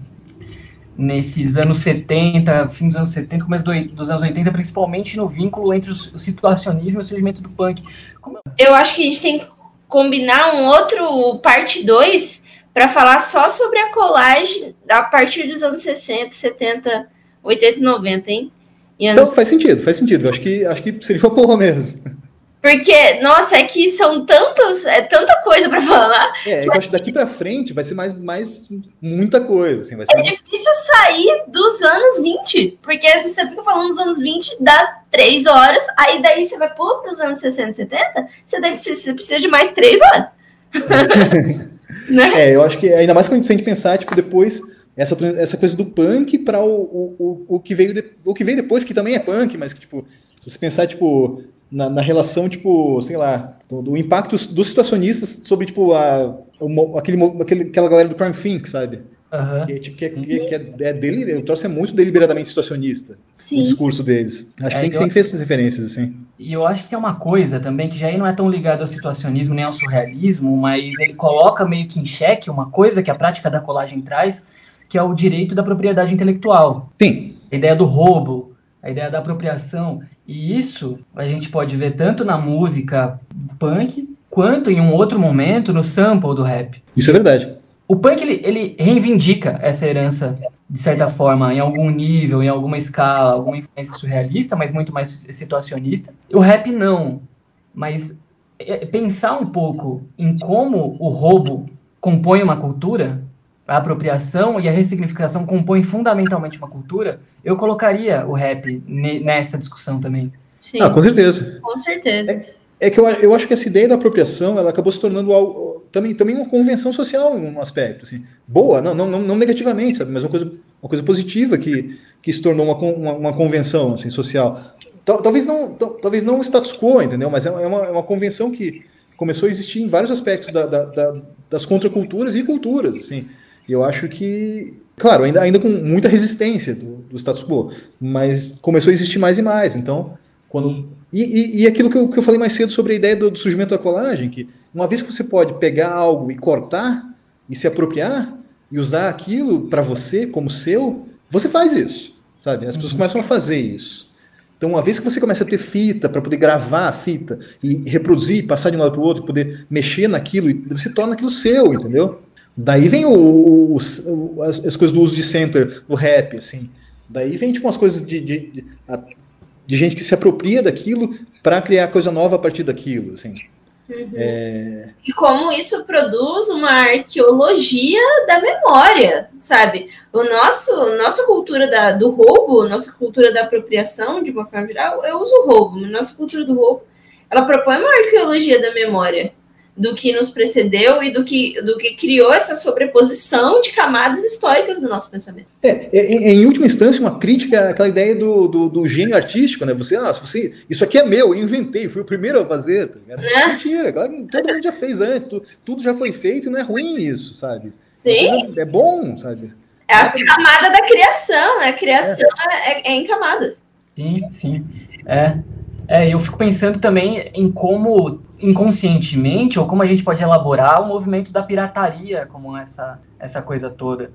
nesses anos 70, fim dos anos 70, começo do, dos anos 80, principalmente no vínculo entre o, o situacionismo e o surgimento do punk. Como... Eu acho que a gente tem que combinar um outro parte 2 para falar só sobre a colagem a partir dos anos 60, 70, 80 e 90, hein? E anos... Então faz sentido, faz sentido. Acho que, acho que seria uma porra mesmo. Porque, nossa, é que são tantos, é tanta coisa para falar. É, eu acho que daqui para frente vai ser mais, mais muita coisa. Assim, é mais... difícil sair dos anos 20, porque você fica falando dos anos 20, dá três horas, aí daí você vai pular para os anos 60, 70, você, deve, você precisa de mais três horas. né? É, eu acho que ainda mais quando a gente pensar, tipo, depois essa, essa coisa do punk para o, o, o, o, que veio de, o que veio depois, que também é punk, mas que, tipo, se você pensar, tipo, na, na, relação, tipo, sei lá, do, do, impacto dos situacionistas sobre, tipo, a, o, aquele, aquele, aquela galera do Crime Think, sabe? Uhum. Que, tipo, que, é, que, que é, é dele, o troço é muito deliberadamente situacionista, Sim. o discurso deles. Acho é, que tem, eu... tem que ver essas referências, assim. E eu acho que tem uma coisa também que já aí não é tão ligado ao situacionismo nem ao surrealismo, mas ele coloca meio que em xeque uma coisa que a prática da colagem traz, que é o direito da propriedade intelectual. Sim. A ideia do roubo, a ideia da apropriação. E isso a gente pode ver tanto na música punk, quanto em um outro momento no sample do rap. Isso é verdade. O punk ele, ele reivindica essa herança, de certa forma, em algum nível, em alguma escala, alguma influência surrealista, mas muito mais situacionista. O rap não. Mas é, pensar um pouco em como o roubo compõe uma cultura a apropriação e a ressignificação compõem fundamentalmente uma cultura, eu colocaria o rap nessa discussão também. Sim. Ah, com certeza. Com certeza. É, é, que eu, eu acho que essa ideia da apropriação ela acabou se tornando algo, também, também uma convenção social em um aspecto. Assim. Boa, não, não, não negativamente, sabe? mas uma coisa, uma coisa positiva que, que se tornou uma, uma, uma convenção assim, social. Talvez não, talvez não o status quo, entendeu? Mas é uma, é uma convenção que começou a existir em vários aspectos da, da, da, das contraculturas e culturas. Assim. E eu acho que, claro, ainda, ainda com muita resistência do, do status quo, mas começou a existir mais e mais. Então, quando. E, e, e aquilo que eu, que eu falei mais cedo sobre a ideia do, do surgimento da colagem, que uma vez que você pode pegar algo e cortar e se apropriar e usar aquilo para você como seu, você faz isso, sabe? As pessoas começam a fazer isso. Então, uma vez que você começa a ter fita para poder gravar a fita e reproduzir, passar de um lado para o outro, poder mexer naquilo, você torna aquilo seu, entendeu? Daí vem o, o, o, as, as, coisas do uso de sampler, do rap, assim. Daí vem tipo umas coisas de, de, de, de gente que se apropria daquilo para criar coisa nova a partir daquilo, assim. Uhum. É... E como isso produz uma arqueologia da memória, sabe? O nosso, nossa cultura da, do roubo, nossa cultura da apropriação, de uma forma geral, eu uso roubo, mas nossa cultura do roubo, ela propõe uma arqueologia da memória do que nos precedeu e do que, do que criou essa sobreposição de camadas históricas do nosso pensamento. É, é, é em última instância, uma crítica àquela ideia do, do, do, gênio artístico, né? Você, ah, você, isso aqui é meu, eu inventei, fui o primeiro a fazer. Tá é. Mentira, claro, todo mundo já fez antes, tudo, tudo já foi feito, não é ruim isso, sabe? Sim. É bom, sabe? É a camada da criação, né? A criação é, é, é em camadas. Sim, sim. É. É, eu fico pensando também em como inconscientemente, ou como a gente pode elaborar o movimento da pirataria, como essa, essa coisa toda.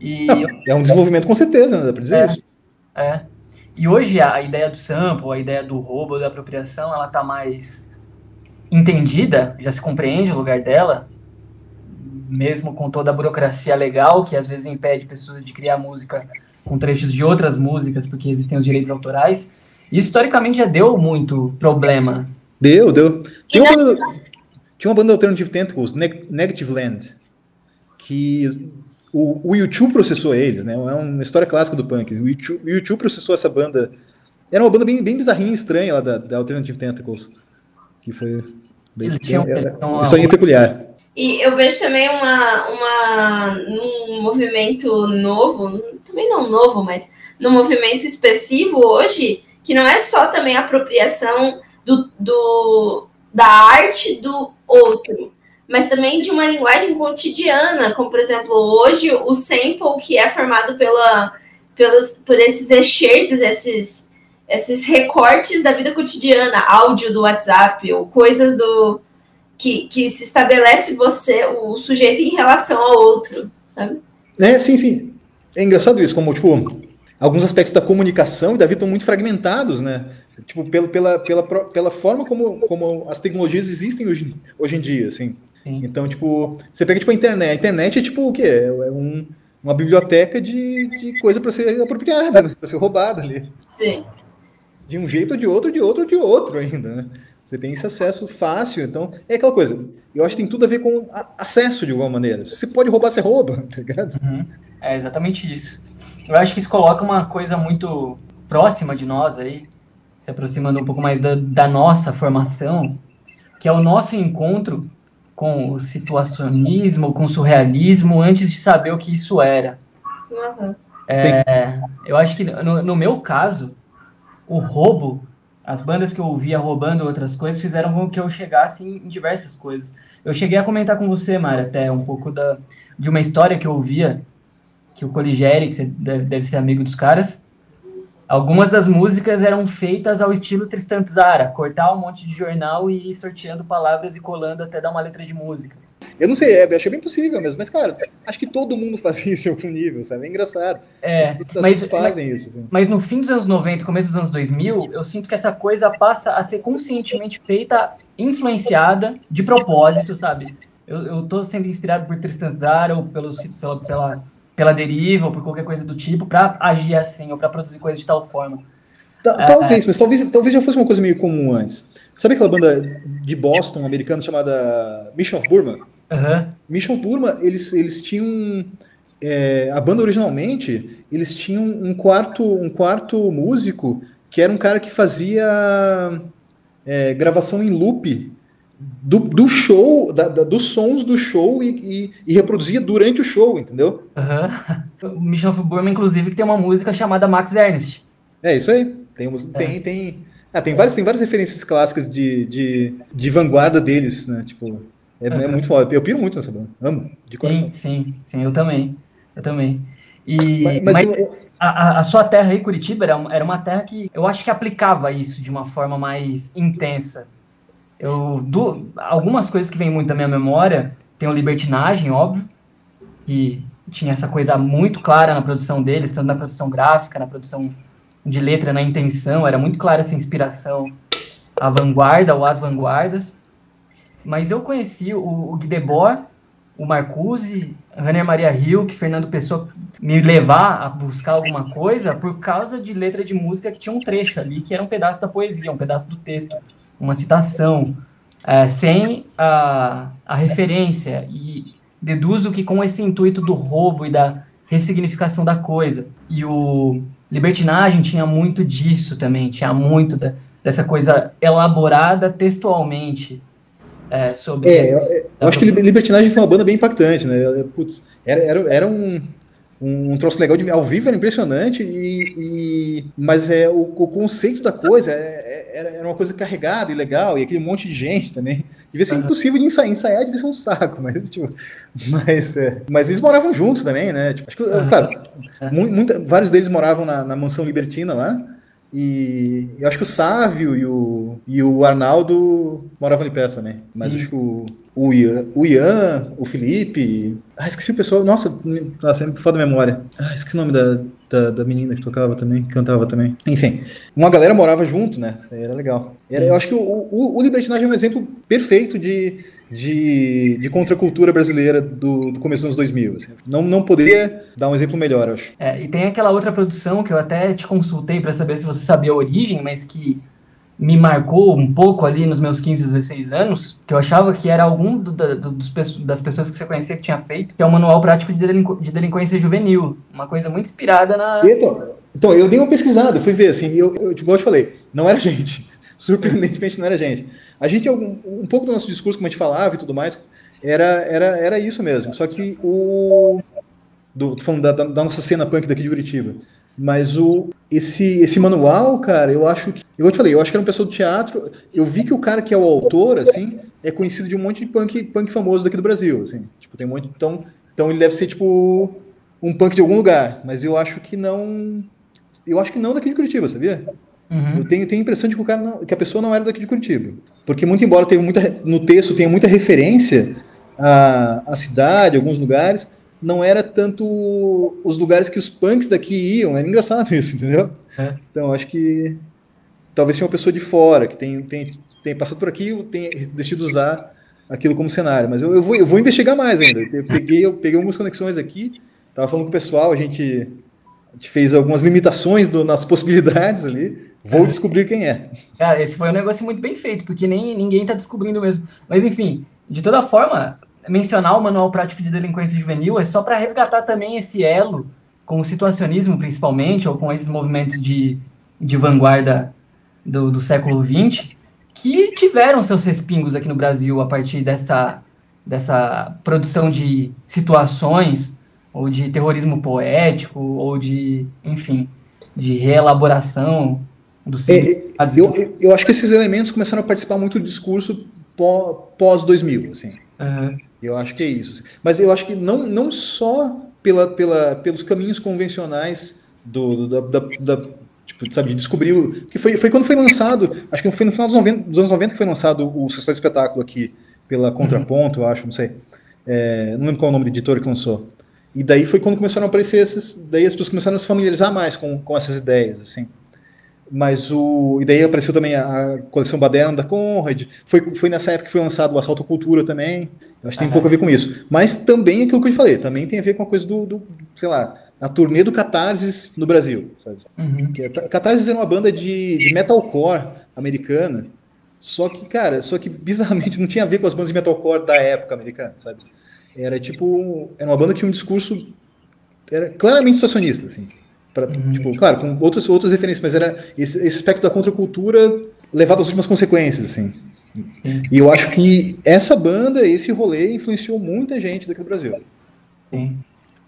E é um desenvolvimento com certeza, né? Dá pra dizer é, isso. É. E hoje a, a, ideia do sample, a ideia do roubo, da apropriação, ela tá mais entendida, já se compreende o lugar dela, mesmo com toda a burocracia legal que às vezes impede pessoas de criar música com trechos de outras músicas porque existem os direitos autorais. E historicamente já deu muito problema Deu, deu. Tem uma banda, tinha uma banda Alternative Tentacles, Negative Land, que o, o YouTube processou eles, né? É uma história clássica do punk. O YouTube, o YouTube processou essa banda. Era uma banda bem, bem bizarrinha, estranha lá da, da Alternative Tentacles. Que foi. Bem, uma história peculiar. E eu vejo também uma, uma, um movimento novo, também não novo, mas num movimento expressivo hoje, que não é só também apropriação do, do, da arte do outro, mas também de uma linguagem cotidiana, como por exemplo, hoje o sample que é formado pela, pelos, por esses excertos, esses, esses recortes da vida cotidiana, áudio do WhatsApp, ou coisas do que, que se estabelece você, o sujeito em relação ao outro, sabe? É, sim, sim. É engraçado isso, como, tipo, alguns aspectos da comunicação e da vida estão muito fragmentados, né? Tipo, pela, pela, pela, pela forma como, como as tecnologias existem hoje, hoje em dia, assim. Sim. Então, tipo, você pega, tipo, a internet. A internet é, tipo, o quê? É um, uma biblioteca de, de coisa para ser apropriada, né? para ser roubada ali. Sim. De um jeito ou de outro, de outro ou de outro ainda, né? Você tem esse acesso fácil, então é aquela coisa. Eu acho que tem tudo a ver com acesso de alguma maneira. Se você pode roubar, você rouba, tá ligado? Uhum. É exatamente isso. Eu acho que isso coloca uma coisa muito próxima de nós aí, se aproximando um pouco mais da, da nossa formação, que é o nosso encontro com o situacionismo, com o surrealismo, antes de saber o que isso era. Uhum. É, eu acho que no, no meu caso, o roubo as bandas que eu ouvia roubando outras coisas fizeram com que eu chegasse em, em diversas coisas. Eu cheguei a comentar com você, Mara, até um pouco da, de uma história que eu ouvia, que o Coligere, que você deve, deve ser amigo dos caras, algumas das músicas eram feitas ao estilo Tristan Tzara, cortar um monte de jornal e ir sorteando palavras e colando até dar uma letra de música. Eu não sei, é, achei bem possível mesmo, mas, cara, acho que todo mundo fazia isso em algum nível, sabe? É engraçado. É, mas, fazem mas, isso. Assim. Mas no fim dos anos 90, começo dos anos 2000, eu sinto que essa coisa passa a ser conscientemente feita, influenciada, de propósito, sabe? Eu, eu tô sendo inspirado por Tristan Zara ou pelo, pela, pela, pela deriva ou por qualquer coisa do tipo para agir assim ou para produzir coisa de tal forma. Talvez, é, mas talvez, talvez já fosse uma coisa meio comum antes. Sabe aquela banda de Boston americana chamada Mission of Burma? Uhum. Mission Burma, eles, eles tinham. É, a banda originalmente, eles tinham um quarto, um quarto músico que era um cara que fazia é, gravação em loop do, do show, da, da, dos sons do show e, e, e, reproduzia durante o show, entendeu? Uhum. O Mission of Burma, inclusive, que tem uma música chamada Max Ernst. É isso aí. Tem, é. tem, tem, ah, tem, várias, tem várias referências clássicas de, de, de vanguarda deles, né? Tipo, é, uhum. é muito foda. Eu piro muito nessa banda. Amo, de coração. Sim, sim, sim, eu também. Eu também. E, mas, mas, mas eu... a, a, sua terra aí, Curitiba, era era uma terra que eu acho que aplicava isso de uma forma mais intensa. Eu, do, algumas coisas que vêm muito da minha memória, tem o Libertinagem, óbvio, que tinha essa coisa muito clara na produção deles, tanto na produção gráfica, na produção de letra, na intenção, era muito clara essa inspiração à vanguarda ou às vanguardas. Mas eu conheci o, o Guy Debord, o Marcuse, Rainer Maria Hilke, Fernando Pessoa me levar a buscar alguma coisa por causa de letra de música que tinha um trecho ali que era um pedaço da poesia, um pedaço do texto, uma citação, é, sem a, a referência. E deduzo que com esse intuito do roubo e da ressignificação da coisa. E o Libertinagem tinha muito disso também, tinha muito da, dessa coisa elaborada textualmente é, sobre. É, eu, eu acho que Libertinagem foi uma banda bem impactante, né? Putz, era, era, era um, um, um troço legal de ao vivo, era impressionante, e, e mas é, o, o, conceito da coisa é, é, era, uma coisa carregada e legal, e aquele monte de gente também. Devia ser uhum. impossível de ensaiar, ensaiar devia ser um saco, mas, tipo, mas, é, mas eles moravam juntos também, né? Tipo, acho que, uhum. claro, muita, vários deles moravam na, na mansão Libertina lá, e eu acho que o Sávio e o, e o Arnaldo moravam ali perto também. Mas Sim. acho que o, o, Ian, o Ian, o Felipe. Ah, esqueci o pessoal. Nossa, nossa é foda a memória. Ah, esqueci o nome da, da, da, menina que tocava também, que cantava também. Enfim, uma galera morava junto, né? Era legal. Era, eu acho que o, o, o Libertinagem é um exemplo perfeito de de, de contracultura brasileira do, do, começo dos anos 2000. Assim. Não, não poderia dar um exemplo melhor, acho. É, e tem aquela outra produção que eu até te consultei para saber se você sabia a origem, mas que me marcou um pouco ali nos meus 15, 16 anos, que eu achava que era algum do, do, dos, das pessoas que você conhecia que tinha feito, que é o Manual Prático de, Delinqu de Delinquência Juvenil. Uma coisa muito inspirada na... Então, então eu dei uma pesquisada, fui ver, assim, eu, eu, igual eu te falei, não era gente. Surpreendentemente não era gente. A gente, um, um pouco do nosso discurso, como a gente falava e tudo mais, era, era, era isso mesmo. Só que o. Do, falando da, da nossa cena punk daqui de Curitiba. Mas o, esse, esse manual, cara, eu acho que. Eu te falei, eu acho que era uma pessoa do teatro. Eu vi que o cara que é o autor, assim, é conhecido de um monte de punk, punk famoso daqui do Brasil. Assim. Tipo, tem um monte. Então, então ele deve ser, tipo, um punk de algum lugar. Mas eu acho que não. Eu acho que não daqui de Curitiba, sabia? Uhum. Eu tenho, tenho a impressão de que, o cara não, que a pessoa não era daqui de Curitiba. Porque, muito embora tenha muita, no texto tenha muita referência à, à cidade, alguns lugares, não era tanto os lugares que os punks daqui iam. Era engraçado isso, entendeu? É. Então, acho que talvez seja uma pessoa de fora, que tem, tem, tem passado por aqui e tenha decidido usar aquilo como cenário. Mas eu, eu, vou, eu vou investigar mais ainda. Eu peguei, eu peguei algumas conexões aqui, estava falando com o pessoal, a gente, a gente fez algumas limitações do, nas possibilidades ali. Vou é. descobrir quem é. Cara, esse foi um negócio muito bem feito, porque nem ninguém está descobrindo mesmo. Mas enfim, de toda forma, mencionar o Manual Prático de Delinquência Juvenil é só para resgatar também esse elo com o situacionismo, principalmente, ou com esses movimentos de, de vanguarda do, do século XX, que tiveram seus respingos aqui no Brasil a partir dessa, dessa produção de situações, ou de terrorismo poético, ou de, enfim, de reelaboração do é, eu, eu acho que esses elementos começaram a participar muito do discurso pós-2000, assim. Uhum. Eu acho que é isso. Mas eu acho que não, não só pela, pela, pelos caminhos convencionais do, do da, da, da, tipo, sabe, de descobrir. O, que foi, foi quando foi lançado, acho que foi no final dos, 90, dos anos 90 que foi lançado o Social Espetáculo aqui, pela Contraponto, uhum. eu acho, não sei. É, não lembro qual é o nome do editor que lançou. E daí foi quando começaram a aparecer esses. Daí as pessoas começaram a se familiarizar mais com, com essas ideias, assim. Mas o. E daí apareceu também a, coleção Baderna da Conrad. Foi, foi nessa época que foi lançado o Assalto Cultura também. Eu acho que tem pouco a ver com isso. Mas também aquilo que eu falei, também tem a ver com a coisa do, do sei lá, a turnê do Catarsis no Brasil. Sabe? Uhum. Catarsis era uma banda de, de metalcore americana. Só que, cara, só que bizarramente não tinha a ver com as bandas de metalcore da época americana, sabe? Era tipo. Era uma banda que tinha um discurso. Era claramente situacionista, assim. Pra, uhum. tipo, claro, com outras, outras referências, mas era esse, esse aspecto da contracultura levado às últimas consequências, assim. Sim. E eu acho que essa banda, esse rolê, influenciou muita gente daqui do Brasil. Sim.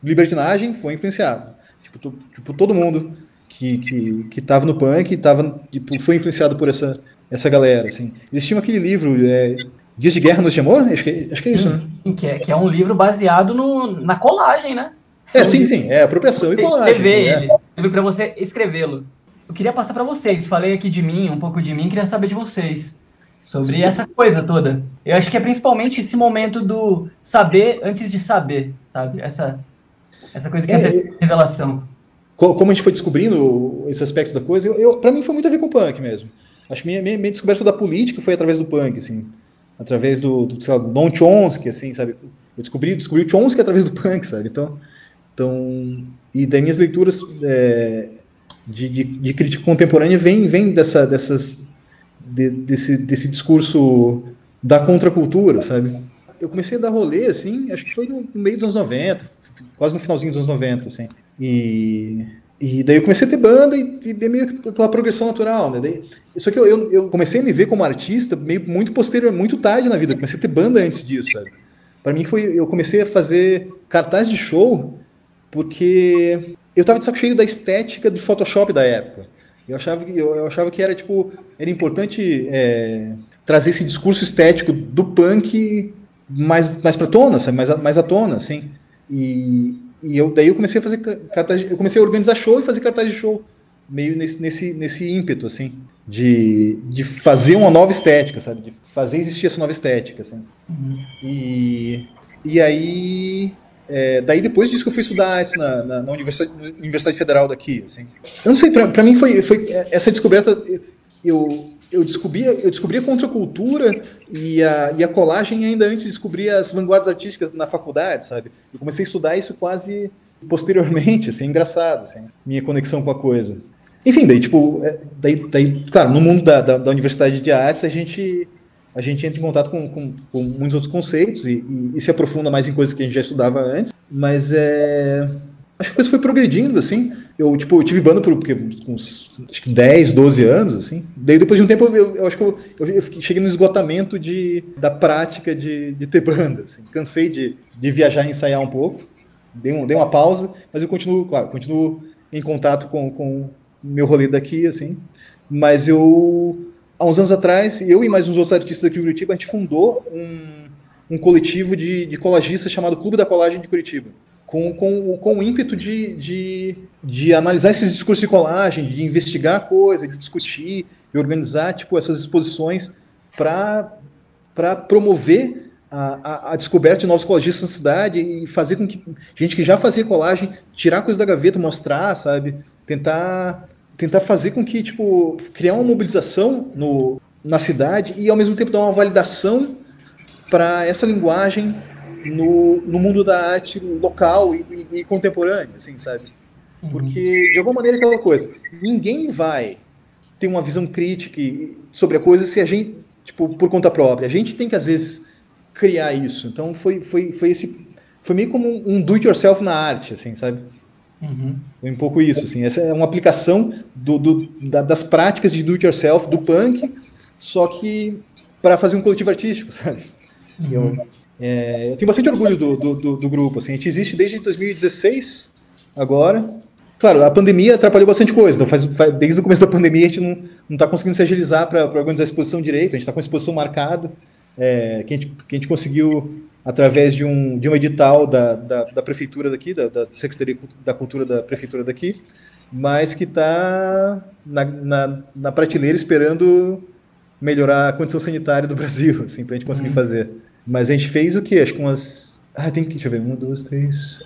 Libertinagem foi influenciado. Tipo, tipo todo mundo que, que, que tava no punk tava, tipo, foi influenciado por essa, essa galera. Assim. Eles tinham aquele livro, é, Dias de Guerra, Noite de Amor? Acho que, acho que é isso, né? Que é, que é um livro baseado no, na colagem, né? É, sim, sim, é apropriação e colagem. Escrever né? ele, para você escrevê-lo. Eu queria passar para vocês, falei aqui de mim, um pouco de mim, queria saber de vocês sobre essa coisa toda. Eu acho que é principalmente esse momento do saber antes de saber, sabe? Essa essa coisa que é, é revelação. Como a gente foi descobrindo esses aspectos da coisa, eu, eu para mim foi muito a ver com o punk mesmo. Acho que minha, minha, minha descoberta da política foi através do punk, assim, através do, do sei lá, do Don Chomsky, assim, sabe? Eu descobri, descobri o Chomsky através do punk, sabe? Então, então, e das minhas leituras é, de, de, de, crítica contemporânea vem, vem dessa, dessas, de, desse, desse discurso da contracultura, sabe? Eu comecei a dar rolê, assim, acho que foi no, meio dos anos 90, quase no finalzinho dos anos 90, assim. E, e daí eu comecei a ter banda e, e meio que aquela progressão natural, né? Daí, só que eu, eu, eu, comecei a me ver como artista meio muito posterior, muito tarde na vida. Eu comecei a ter banda antes disso, sabe? Para mim foi, eu comecei a fazer cartaz de show porque eu tava de saco cheio da estética do Photoshop da época. Eu achava que, eu, eu achava que era, tipo, era importante é, trazer esse discurso estético do punk mais, mais pra tona, sabe? Mais, mais à tona, assim. E, e eu, daí eu comecei a fazer cartaz, eu comecei a organizar show e fazer cartaz de show, meio nesse, nesse, nesse ímpeto, assim, de, de fazer uma nova estética, sabe? De fazer existir essa nova estética, assim. Uhum. E, e aí é, daí depois disso que eu fui estudar artes na, na, na Universidade, Universidade, Federal daqui. Assim. Eu não sei, para mim foi, foi essa descoberta. Eu, eu descobri, eu descobri a contracultura e a, e a colagem ainda antes de descobrir as vanguardas artísticas na faculdade, sabe? Eu comecei a estudar isso quase posteriormente, assim, engraçado, assim, minha conexão com a coisa. Enfim, daí, tipo, é, daí, daí claro, no mundo da, da, da Universidade de Artes, a gente a gente entra em contato com, com, com muitos outros conceitos e, e, e, se aprofunda mais em coisas que a gente já estudava antes. Mas é. Acho que a coisa foi progredindo, assim. Eu, tipo, eu tive banda por porque, uns acho que 10, 12 anos, assim. Daí, depois de um tempo, eu, eu acho que eu, eu, cheguei no esgotamento de, da prática de, de ter banda. Assim. Cansei de, de viajar e ensaiar um pouco. Dei, um, dei uma pausa, mas eu continuo, claro, continuo em contato com, com meu rolê daqui, assim. Mas eu há uns anos atrás, eu e mais uns outros artistas aqui de Curitiba, a gente fundou um, um coletivo de, de colagistas chamado Clube da Colagem de Curitiba. com, com, com o ímpeto de, de, de analisar esses discursos de colagem, de investigar a coisa, de discutir e organizar tipo, essas exposições para promover a, a, a, descoberta de novos colagistas na cidade e fazer com que gente que já fazia colagem tirar coisa da gaveta, mostrar, sabe? Tentar tentar fazer com que tipo criar uma mobilização no, na cidade e ao mesmo tempo dar uma validação para essa linguagem no, no mundo da arte local e, e, e contemporânea, assim, sabe? Uhum. Porque de alguma maneira aquela coisa, ninguém vai ter uma visão crítica sobre a coisa se a gente tipo por conta própria. A gente tem que às vezes criar isso. Então foi, foi, foi esse. Foi meio como um do it yourself na arte, assim, sabe? Uhum. Foi um pouco isso, assim. Essa é uma aplicação do, do da, das práticas de do it yourself, do punk, só que para fazer um coletivo artístico, sabe? Uhum. Eu, é, eu, tenho bastante orgulho do, do, do, do, grupo, assim. A gente existe desde 2016, agora. Claro, a pandemia atrapalhou bastante coisa. Então faz, faz, desde o começo da pandemia a gente não está conseguindo se agilizar para organizar a exposição direito. A gente está com a exposição marcada é, que, a gente, que a gente conseguiu através de um, de um edital da, da, da prefeitura daqui, da, da, Secretaria da Cultura da prefeitura daqui, mas que está na, na, na, prateleira esperando melhorar a condição sanitária do Brasil, assim, para a gente conseguir uhum. fazer. Mas a gente fez o quê? Acho que umas... Ah, tem que... Deixa eu ver. Uma, duas, três...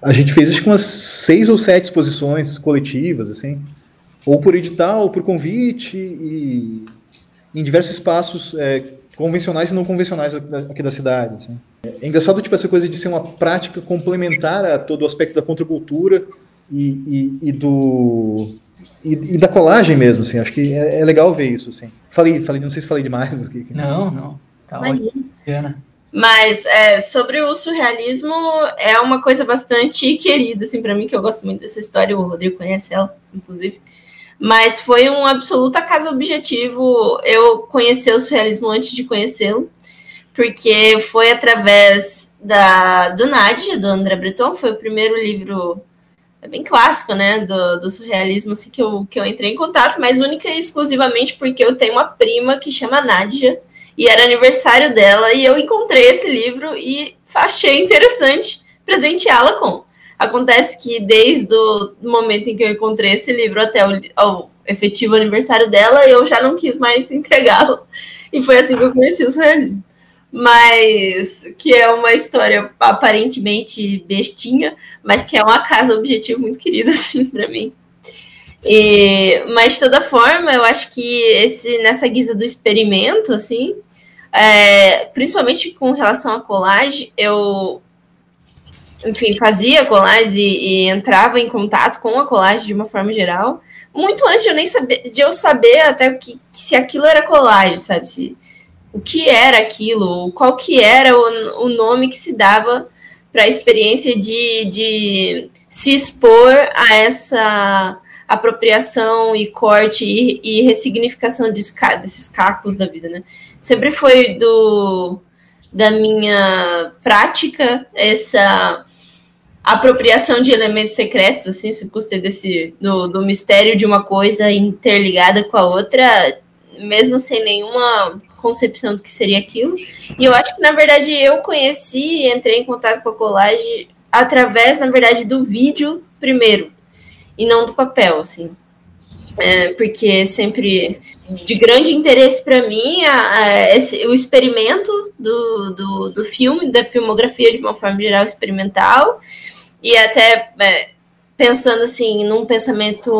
A gente fez acho que umas seis ou sete exposições coletivas, assim, ou por edital, ou por convite, e em diversos espaços é, convencionais e não convencionais aqui da cidade. Assim. É engraçado tipo essa coisa de ser uma prática complementar a todo o aspecto da contracultura e, e, e do e, e, da colagem mesmo, assim. Acho que é, é, legal ver isso, assim. Falei, falei, não sei se falei demais. Não, não. Tá ótimo. Mas é, sobre o surrealismo é uma coisa bastante querida, assim, para mim, que eu gosto muito dessa história. O Rodrigo conhece ela, inclusive. Mas foi um absoluto acaso objetivo eu conhecer o surrealismo antes de conhecê-lo, porque foi através da, do Nadia, do André Breton, foi o primeiro livro é bem clássico, né, do, do surrealismo, assim, que eu, que eu entrei em contato, mas única e exclusivamente porque eu tenho uma prima que chama Nádia, e era aniversário dela, e eu encontrei esse livro e achei interessante presenteá-la com. Acontece que desde o momento em que eu encontrei esse livro até o, o efetivo aniversário dela, eu já não quis mais entregá-lo. E foi assim que eu conheci o surrealismo. Mas que é uma história aparentemente bestinha, mas que é um acaso objetivo muito querido, assim, para mim. E, mas de toda forma, eu acho que esse nessa guisa do experimento, assim, é, principalmente com relação à colagem, eu enfim, fazia colagem e, e, entrava em contato com a colagem de uma forma geral, muito antes de eu nem saber, de eu saber até que, se aquilo era colagem, sabe? Se, o que era aquilo, qual que era o, o nome que se dava para a experiência de, de se expor a essa apropriação e corte e, e ressignificação de, desses cacos da vida, né? Sempre foi do da minha prática essa apropriação de elementos secretos, assim, se gostei desse do, do mistério de uma coisa interligada com a outra, mesmo sem nenhuma concepção do que seria aquilo. E eu acho que na verdade eu conheci, entrei em contato com a colagem através, na verdade, do vídeo primeiro e não do papel, assim. É, porque sempre de grande interesse para mim a, a, esse, o experimento do, do, do filme, da filmografia de uma forma geral experimental, e até é, pensando assim num pensamento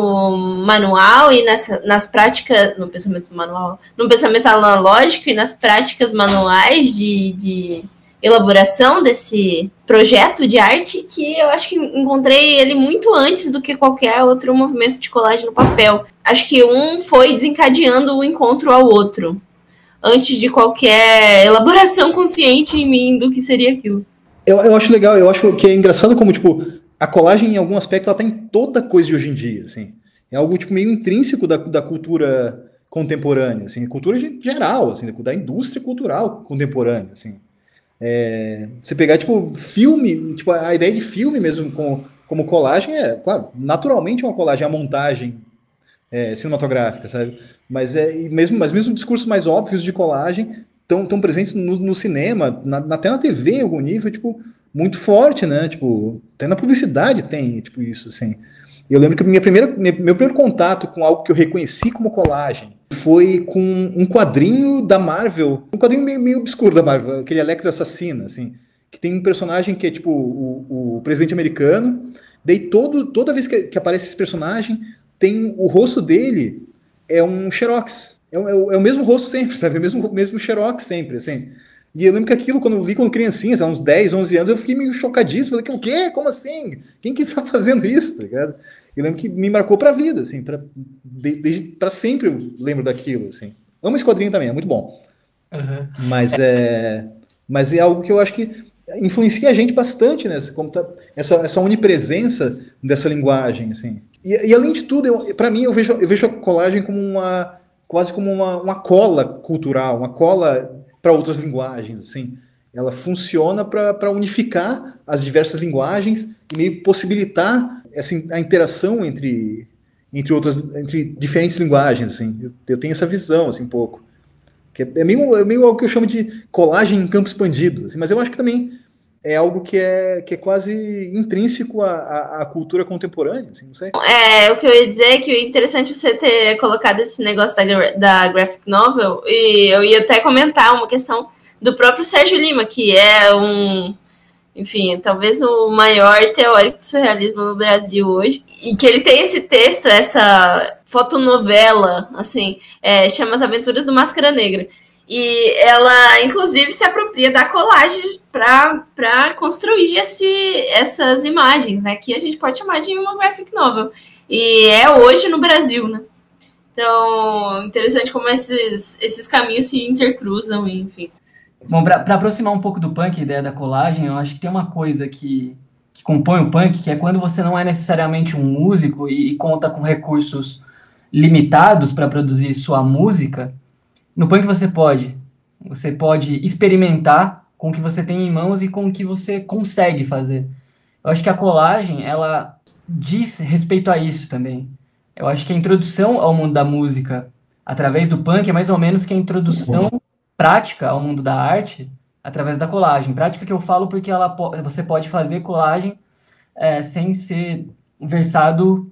manual e nessa, nas práticas no pensamento manual no pensamento analógico e nas práticas manuais de, de elaboração desse projeto de arte que eu acho que encontrei ele muito antes do que qualquer outro movimento de colagem no papel. Acho que um foi desencadeando o encontro ao outro, antes de qualquer elaboração consciente em mim do que seria aquilo. Eu, eu acho legal, eu acho que é engraçado como, tipo, a colagem, em algum aspecto, ela tá em toda coisa de hoje em dia, assim. É algo, tipo, meio intrínseco da, da cultura contemporânea, assim, cultura geral, assim, da indústria cultural contemporânea, assim. É, você pegar, tipo, filme, tipo, a ideia de filme mesmo com, como colagem é, claro, naturalmente uma colagem, a montagem é, cinematográfica, sabe? Mas é mesmo, mas mesmo discursos mais óbvios de colagem estão tão presentes no, no cinema, na, até na TV em algum nível, tipo, muito forte, né? Tipo, até na publicidade tem, tipo, isso, assim. Eu lembro que minha primeira, meu primeiro contato com algo que eu reconheci como colagem foi com um quadrinho da Marvel, um quadrinho meio, meio obscuro da Marvel, aquele Electro Assassino, assim, que tem um personagem que é tipo o, o presidente americano, daí todo, toda vez que, que, aparece esse personagem, tem o rosto dele é um xerox, é, é, é o mesmo rosto sempre, sabe, é o mesmo, mesmo xerox sempre, assim. E eu lembro que aquilo, quando eu li quando criancinha, há uns 10, 11 anos, eu fiquei meio chocadíssimo. Falei, o quê? Como assim? Quem que está fazendo isso? Tá ligado? Eu lembro que me marcou pra vida, assim, pra, desde, pra sempre eu lembro daquilo, assim. Amo esse quadrinho também, é muito bom. Uhum. Mas, é, mas é algo que eu acho que influencia a gente bastante, né? Como tá, essa, essa onipresença dessa linguagem, assim. E, e além de tudo, para mim, eu vejo, eu vejo a colagem como uma quase como uma, uma cola cultural, uma cola para outras linguagens, assim. Ela funciona para unificar as diversas linguagens e meio possibilitar assim, a interação entre, entre outras, entre diferentes linguagens, assim. Eu, eu tenho essa visão, assim, um pouco. Que é, é, meio, é meio algo que eu chamo de colagem em campo expandido, assim, mas eu acho que também é algo que é, que é quase intrínseco à, à, à, cultura contemporânea, assim, não sei. É, o que eu ia dizer é que o interessante você ter colocado esse negócio da, da graphic novel, e eu ia até comentar uma questão do próprio Sérgio Lima, que é um, enfim, talvez o maior teórico do surrealismo no Brasil hoje, e que ele tem esse texto, essa fotonovela, assim, é, chama As Aventuras do Máscara Negra, e ela, inclusive, se apropria da colagem para construir esse, essas imagens, né? Que a gente pode chamar de uma graphic novel. E é hoje no Brasil, né? Então, interessante como esses, esses caminhos se intercruzam, enfim. Bom, para aproximar um pouco do punk, a ideia da colagem, eu acho que tem uma coisa que, que compõe o punk, que é quando você não é necessariamente um músico e, e conta com recursos limitados para produzir sua música, no punk você pode. Você pode experimentar com o que você tem em mãos e com o que você consegue fazer. Eu acho que a colagem, ela diz respeito a isso também. Eu acho que a introdução ao mundo da música através do punk é mais ou menos que a introdução prática ao mundo da arte através da colagem. Prática que eu falo porque ela, você pode fazer colagem é, sem ser versado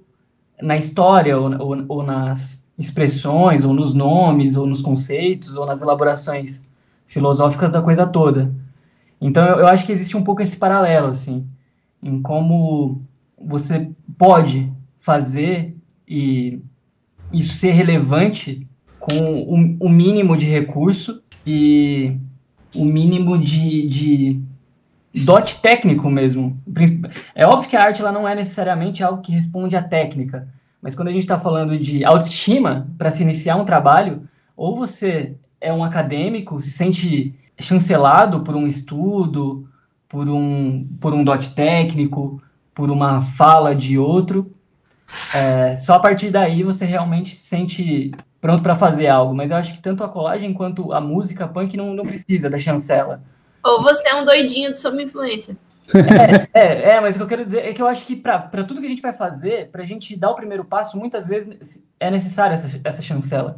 na história ou, ou, ou nas expressões, ou nos nomes, ou nos conceitos, ou nas elaborações filosóficas da coisa toda. Então, eu, eu acho que existe um pouco esse paralelo, assim, em como você pode fazer e isso ser relevante com o, o mínimo de recurso e o mínimo de, de dote técnico mesmo. É óbvio que a arte ela não é necessariamente algo que responde à técnica, mas quando a gente está falando de autoestima para se iniciar um trabalho, ou você é um acadêmico, se sente chancelado por um estudo, por um, por um dote técnico, por uma fala de outro. É, só a partir daí você realmente se sente pronto para fazer algo. Mas eu acho que tanto a colagem quanto a música punk não, não precisa da chancela. Ou você é um doidinho de sua influência. É, é, é, mas o que eu quero dizer é que eu acho que para tudo que a gente vai fazer, para a gente dar o primeiro passo, muitas vezes é necessária essa, essa chancela.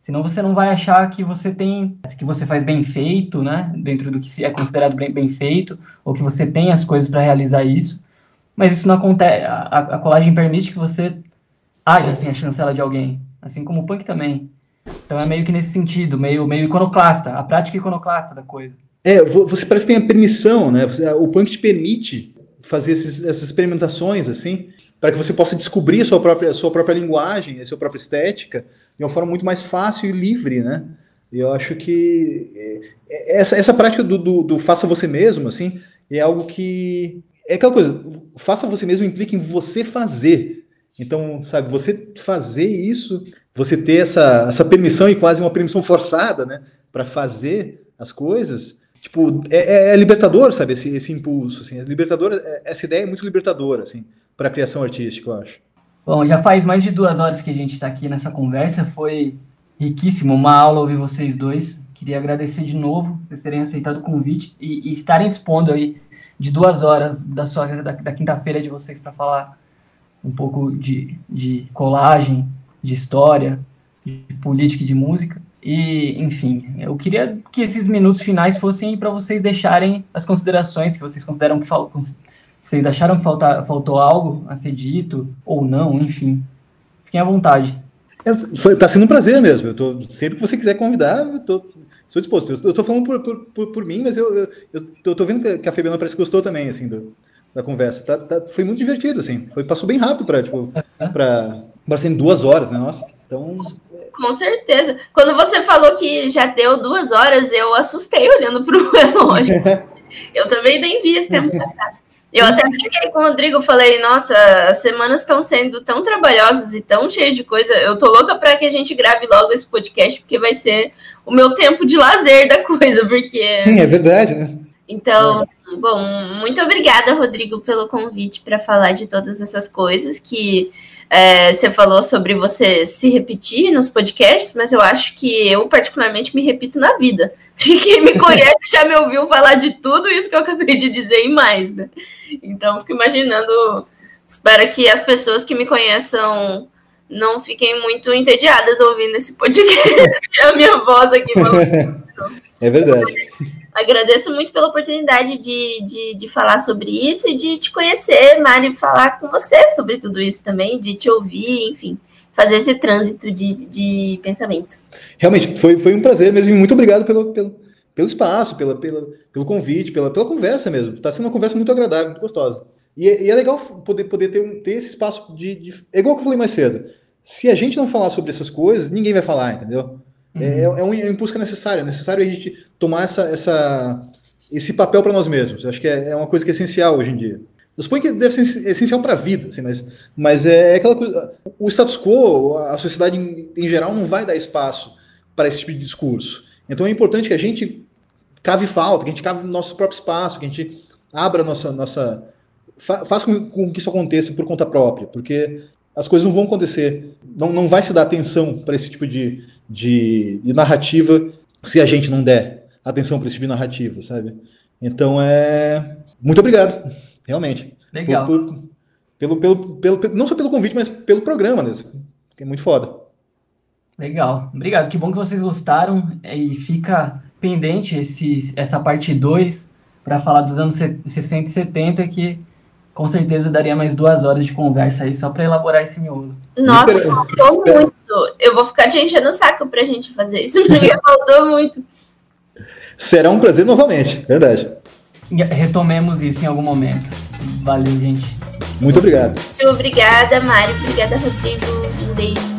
Senão você não vai achar que você tem, que você faz bem feito, né? Dentro do que é considerado bem, bem feito, ou que você tem as coisas para realizar isso. Mas isso não acontece. A, a, colagem permite que você haja sem a chancela de alguém. Assim como o punk também. Então é meio que nesse sentido, meio, meio iconoclasta, a prática iconoclasta da coisa. É, você parece que tem a permissão, né? O punk te permite fazer esses, essas experimentações, assim, para que você possa descobrir a sua própria, a sua própria linguagem, a sua própria estética, de uma forma muito mais fácil e livre, né? E eu acho que é, é, essa, essa prática do, do, do, faça você mesmo, assim, é algo que. É aquela coisa, faça você mesmo implica em você fazer. Então, sabe, você fazer isso, você ter essa, essa permissão e quase uma permissão forçada, né, para fazer as coisas, Tipo, é, é, é, libertador, sabe, esse, esse impulso, assim, é libertador, essa ideia é muito libertadora, assim, para a criação artística, eu acho. Bom, já faz mais de duas horas que a gente está aqui nessa conversa, foi riquíssimo, uma aula ouvir vocês dois, queria agradecer de novo vocês terem aceitado o convite e, e estarem dispondo aí de duas horas da sua da, da quinta-feira de vocês para falar um pouco de, de colagem, de história, de política e de música. E, enfim, eu queria que esses minutos finais fossem para vocês deixarem as considerações que vocês consideram que faltam. Vocês acharam que falta, faltou algo a ser dito ou não, enfim. Fiquem à vontade. É, foi, tá sendo um prazer mesmo. Eu tô, sempre que você quiser convidar, eu tô, estou disposto. Eu, tô falando por, por, por, por mim, mas eu, tô, vendo que a Fabiana parece que gostou também, assim, do, da conversa. Tá, tá, foi muito divertido, assim. Foi, passou bem rápido para tipo, para ser duas horas, né? Nossa. Então. Com certeza. Quando você falou que já deu duas horas, eu assustei olhando para o relógio. eu também nem vi esse tempo passado. Eu até fiquei com o Rodrigo, falei, nossa, as semanas estão sendo tão trabalhosas e tão cheias de coisa. Eu tô louca para que a gente grave logo esse podcast, porque vai ser o meu tempo de lazer da coisa, porque. Sim, é verdade, né? Então, é. bom, muito obrigada, Rodrigo, pelo convite para falar de todas essas coisas que é, você falou sobre você se repetir nos podcasts, mas eu acho que eu, particularmente, me repito na vida. Quem me conhece já me ouviu falar de tudo isso que eu acabei de dizer e mais, né? Então, fico imaginando. Espero que as pessoas que me conheçam não fiquem muito entediadas ouvindo esse podcast. a minha voz aqui falando. É verdade. Agradeço muito pela oportunidade de, de, de, falar sobre isso e de te conhecer, Mari, falar com você sobre tudo isso também, de te ouvir, enfim, fazer esse trânsito de, de pensamento. Realmente, foi, foi um prazer mesmo, muito obrigado pelo, pelo, pelo espaço, pela, pela, pelo convite, pela, pela conversa mesmo. Está sendo uma conversa muito agradável, muito gostosa. E, é, e é legal poder, poder ter, ter esse espaço de, de. É igual que eu falei mais cedo. Se a gente não falar sobre essas coisas, ninguém vai falar, entendeu? É, uhum. É, é, um, é um impulso que é necessário. É necessário a gente tomar essa, essa, esse papel para nós mesmos. Eu acho que é, é, uma coisa que é essencial hoje em dia. Eu suponho que deve ser essencial para a vida, assim, mas, mas é, é aquela coisa. O status quo, a sociedade em, em geral, não vai dar espaço para esse tipo de discurso. Então é importante que a gente cave falta, que a gente cave nosso próprio espaço, que a gente abra nossa. nossa fa faça com, com que isso aconteça por conta própria, porque as coisas não vão acontecer. Não, não vai se dar atenção para esse tipo de, de, de, narrativa se a gente não der atenção para esse tipo de narrativa, sabe? Então é. Muito obrigado, realmente. Legal. Por, por, pelo, pelo, pelo, não só pelo convite, mas pelo programa, né? Que é muito foda. Legal. Obrigado. Que bom que vocês gostaram. E fica pendente esse, essa parte 2 para falar dos anos 60 e 70, que com certeza daria mais duas horas de conversa aí só para elaborar esse miolo. Nossa, faltou muito. Eu vou ficar te enchendo o saco pra gente fazer isso, porque faltou muito. Será um prazer novamente, verdade. Retomemos isso em algum momento. Valeu, gente. Muito obrigado. Muito obrigada, Mário. Obrigada, Rodrigo. Um beijo.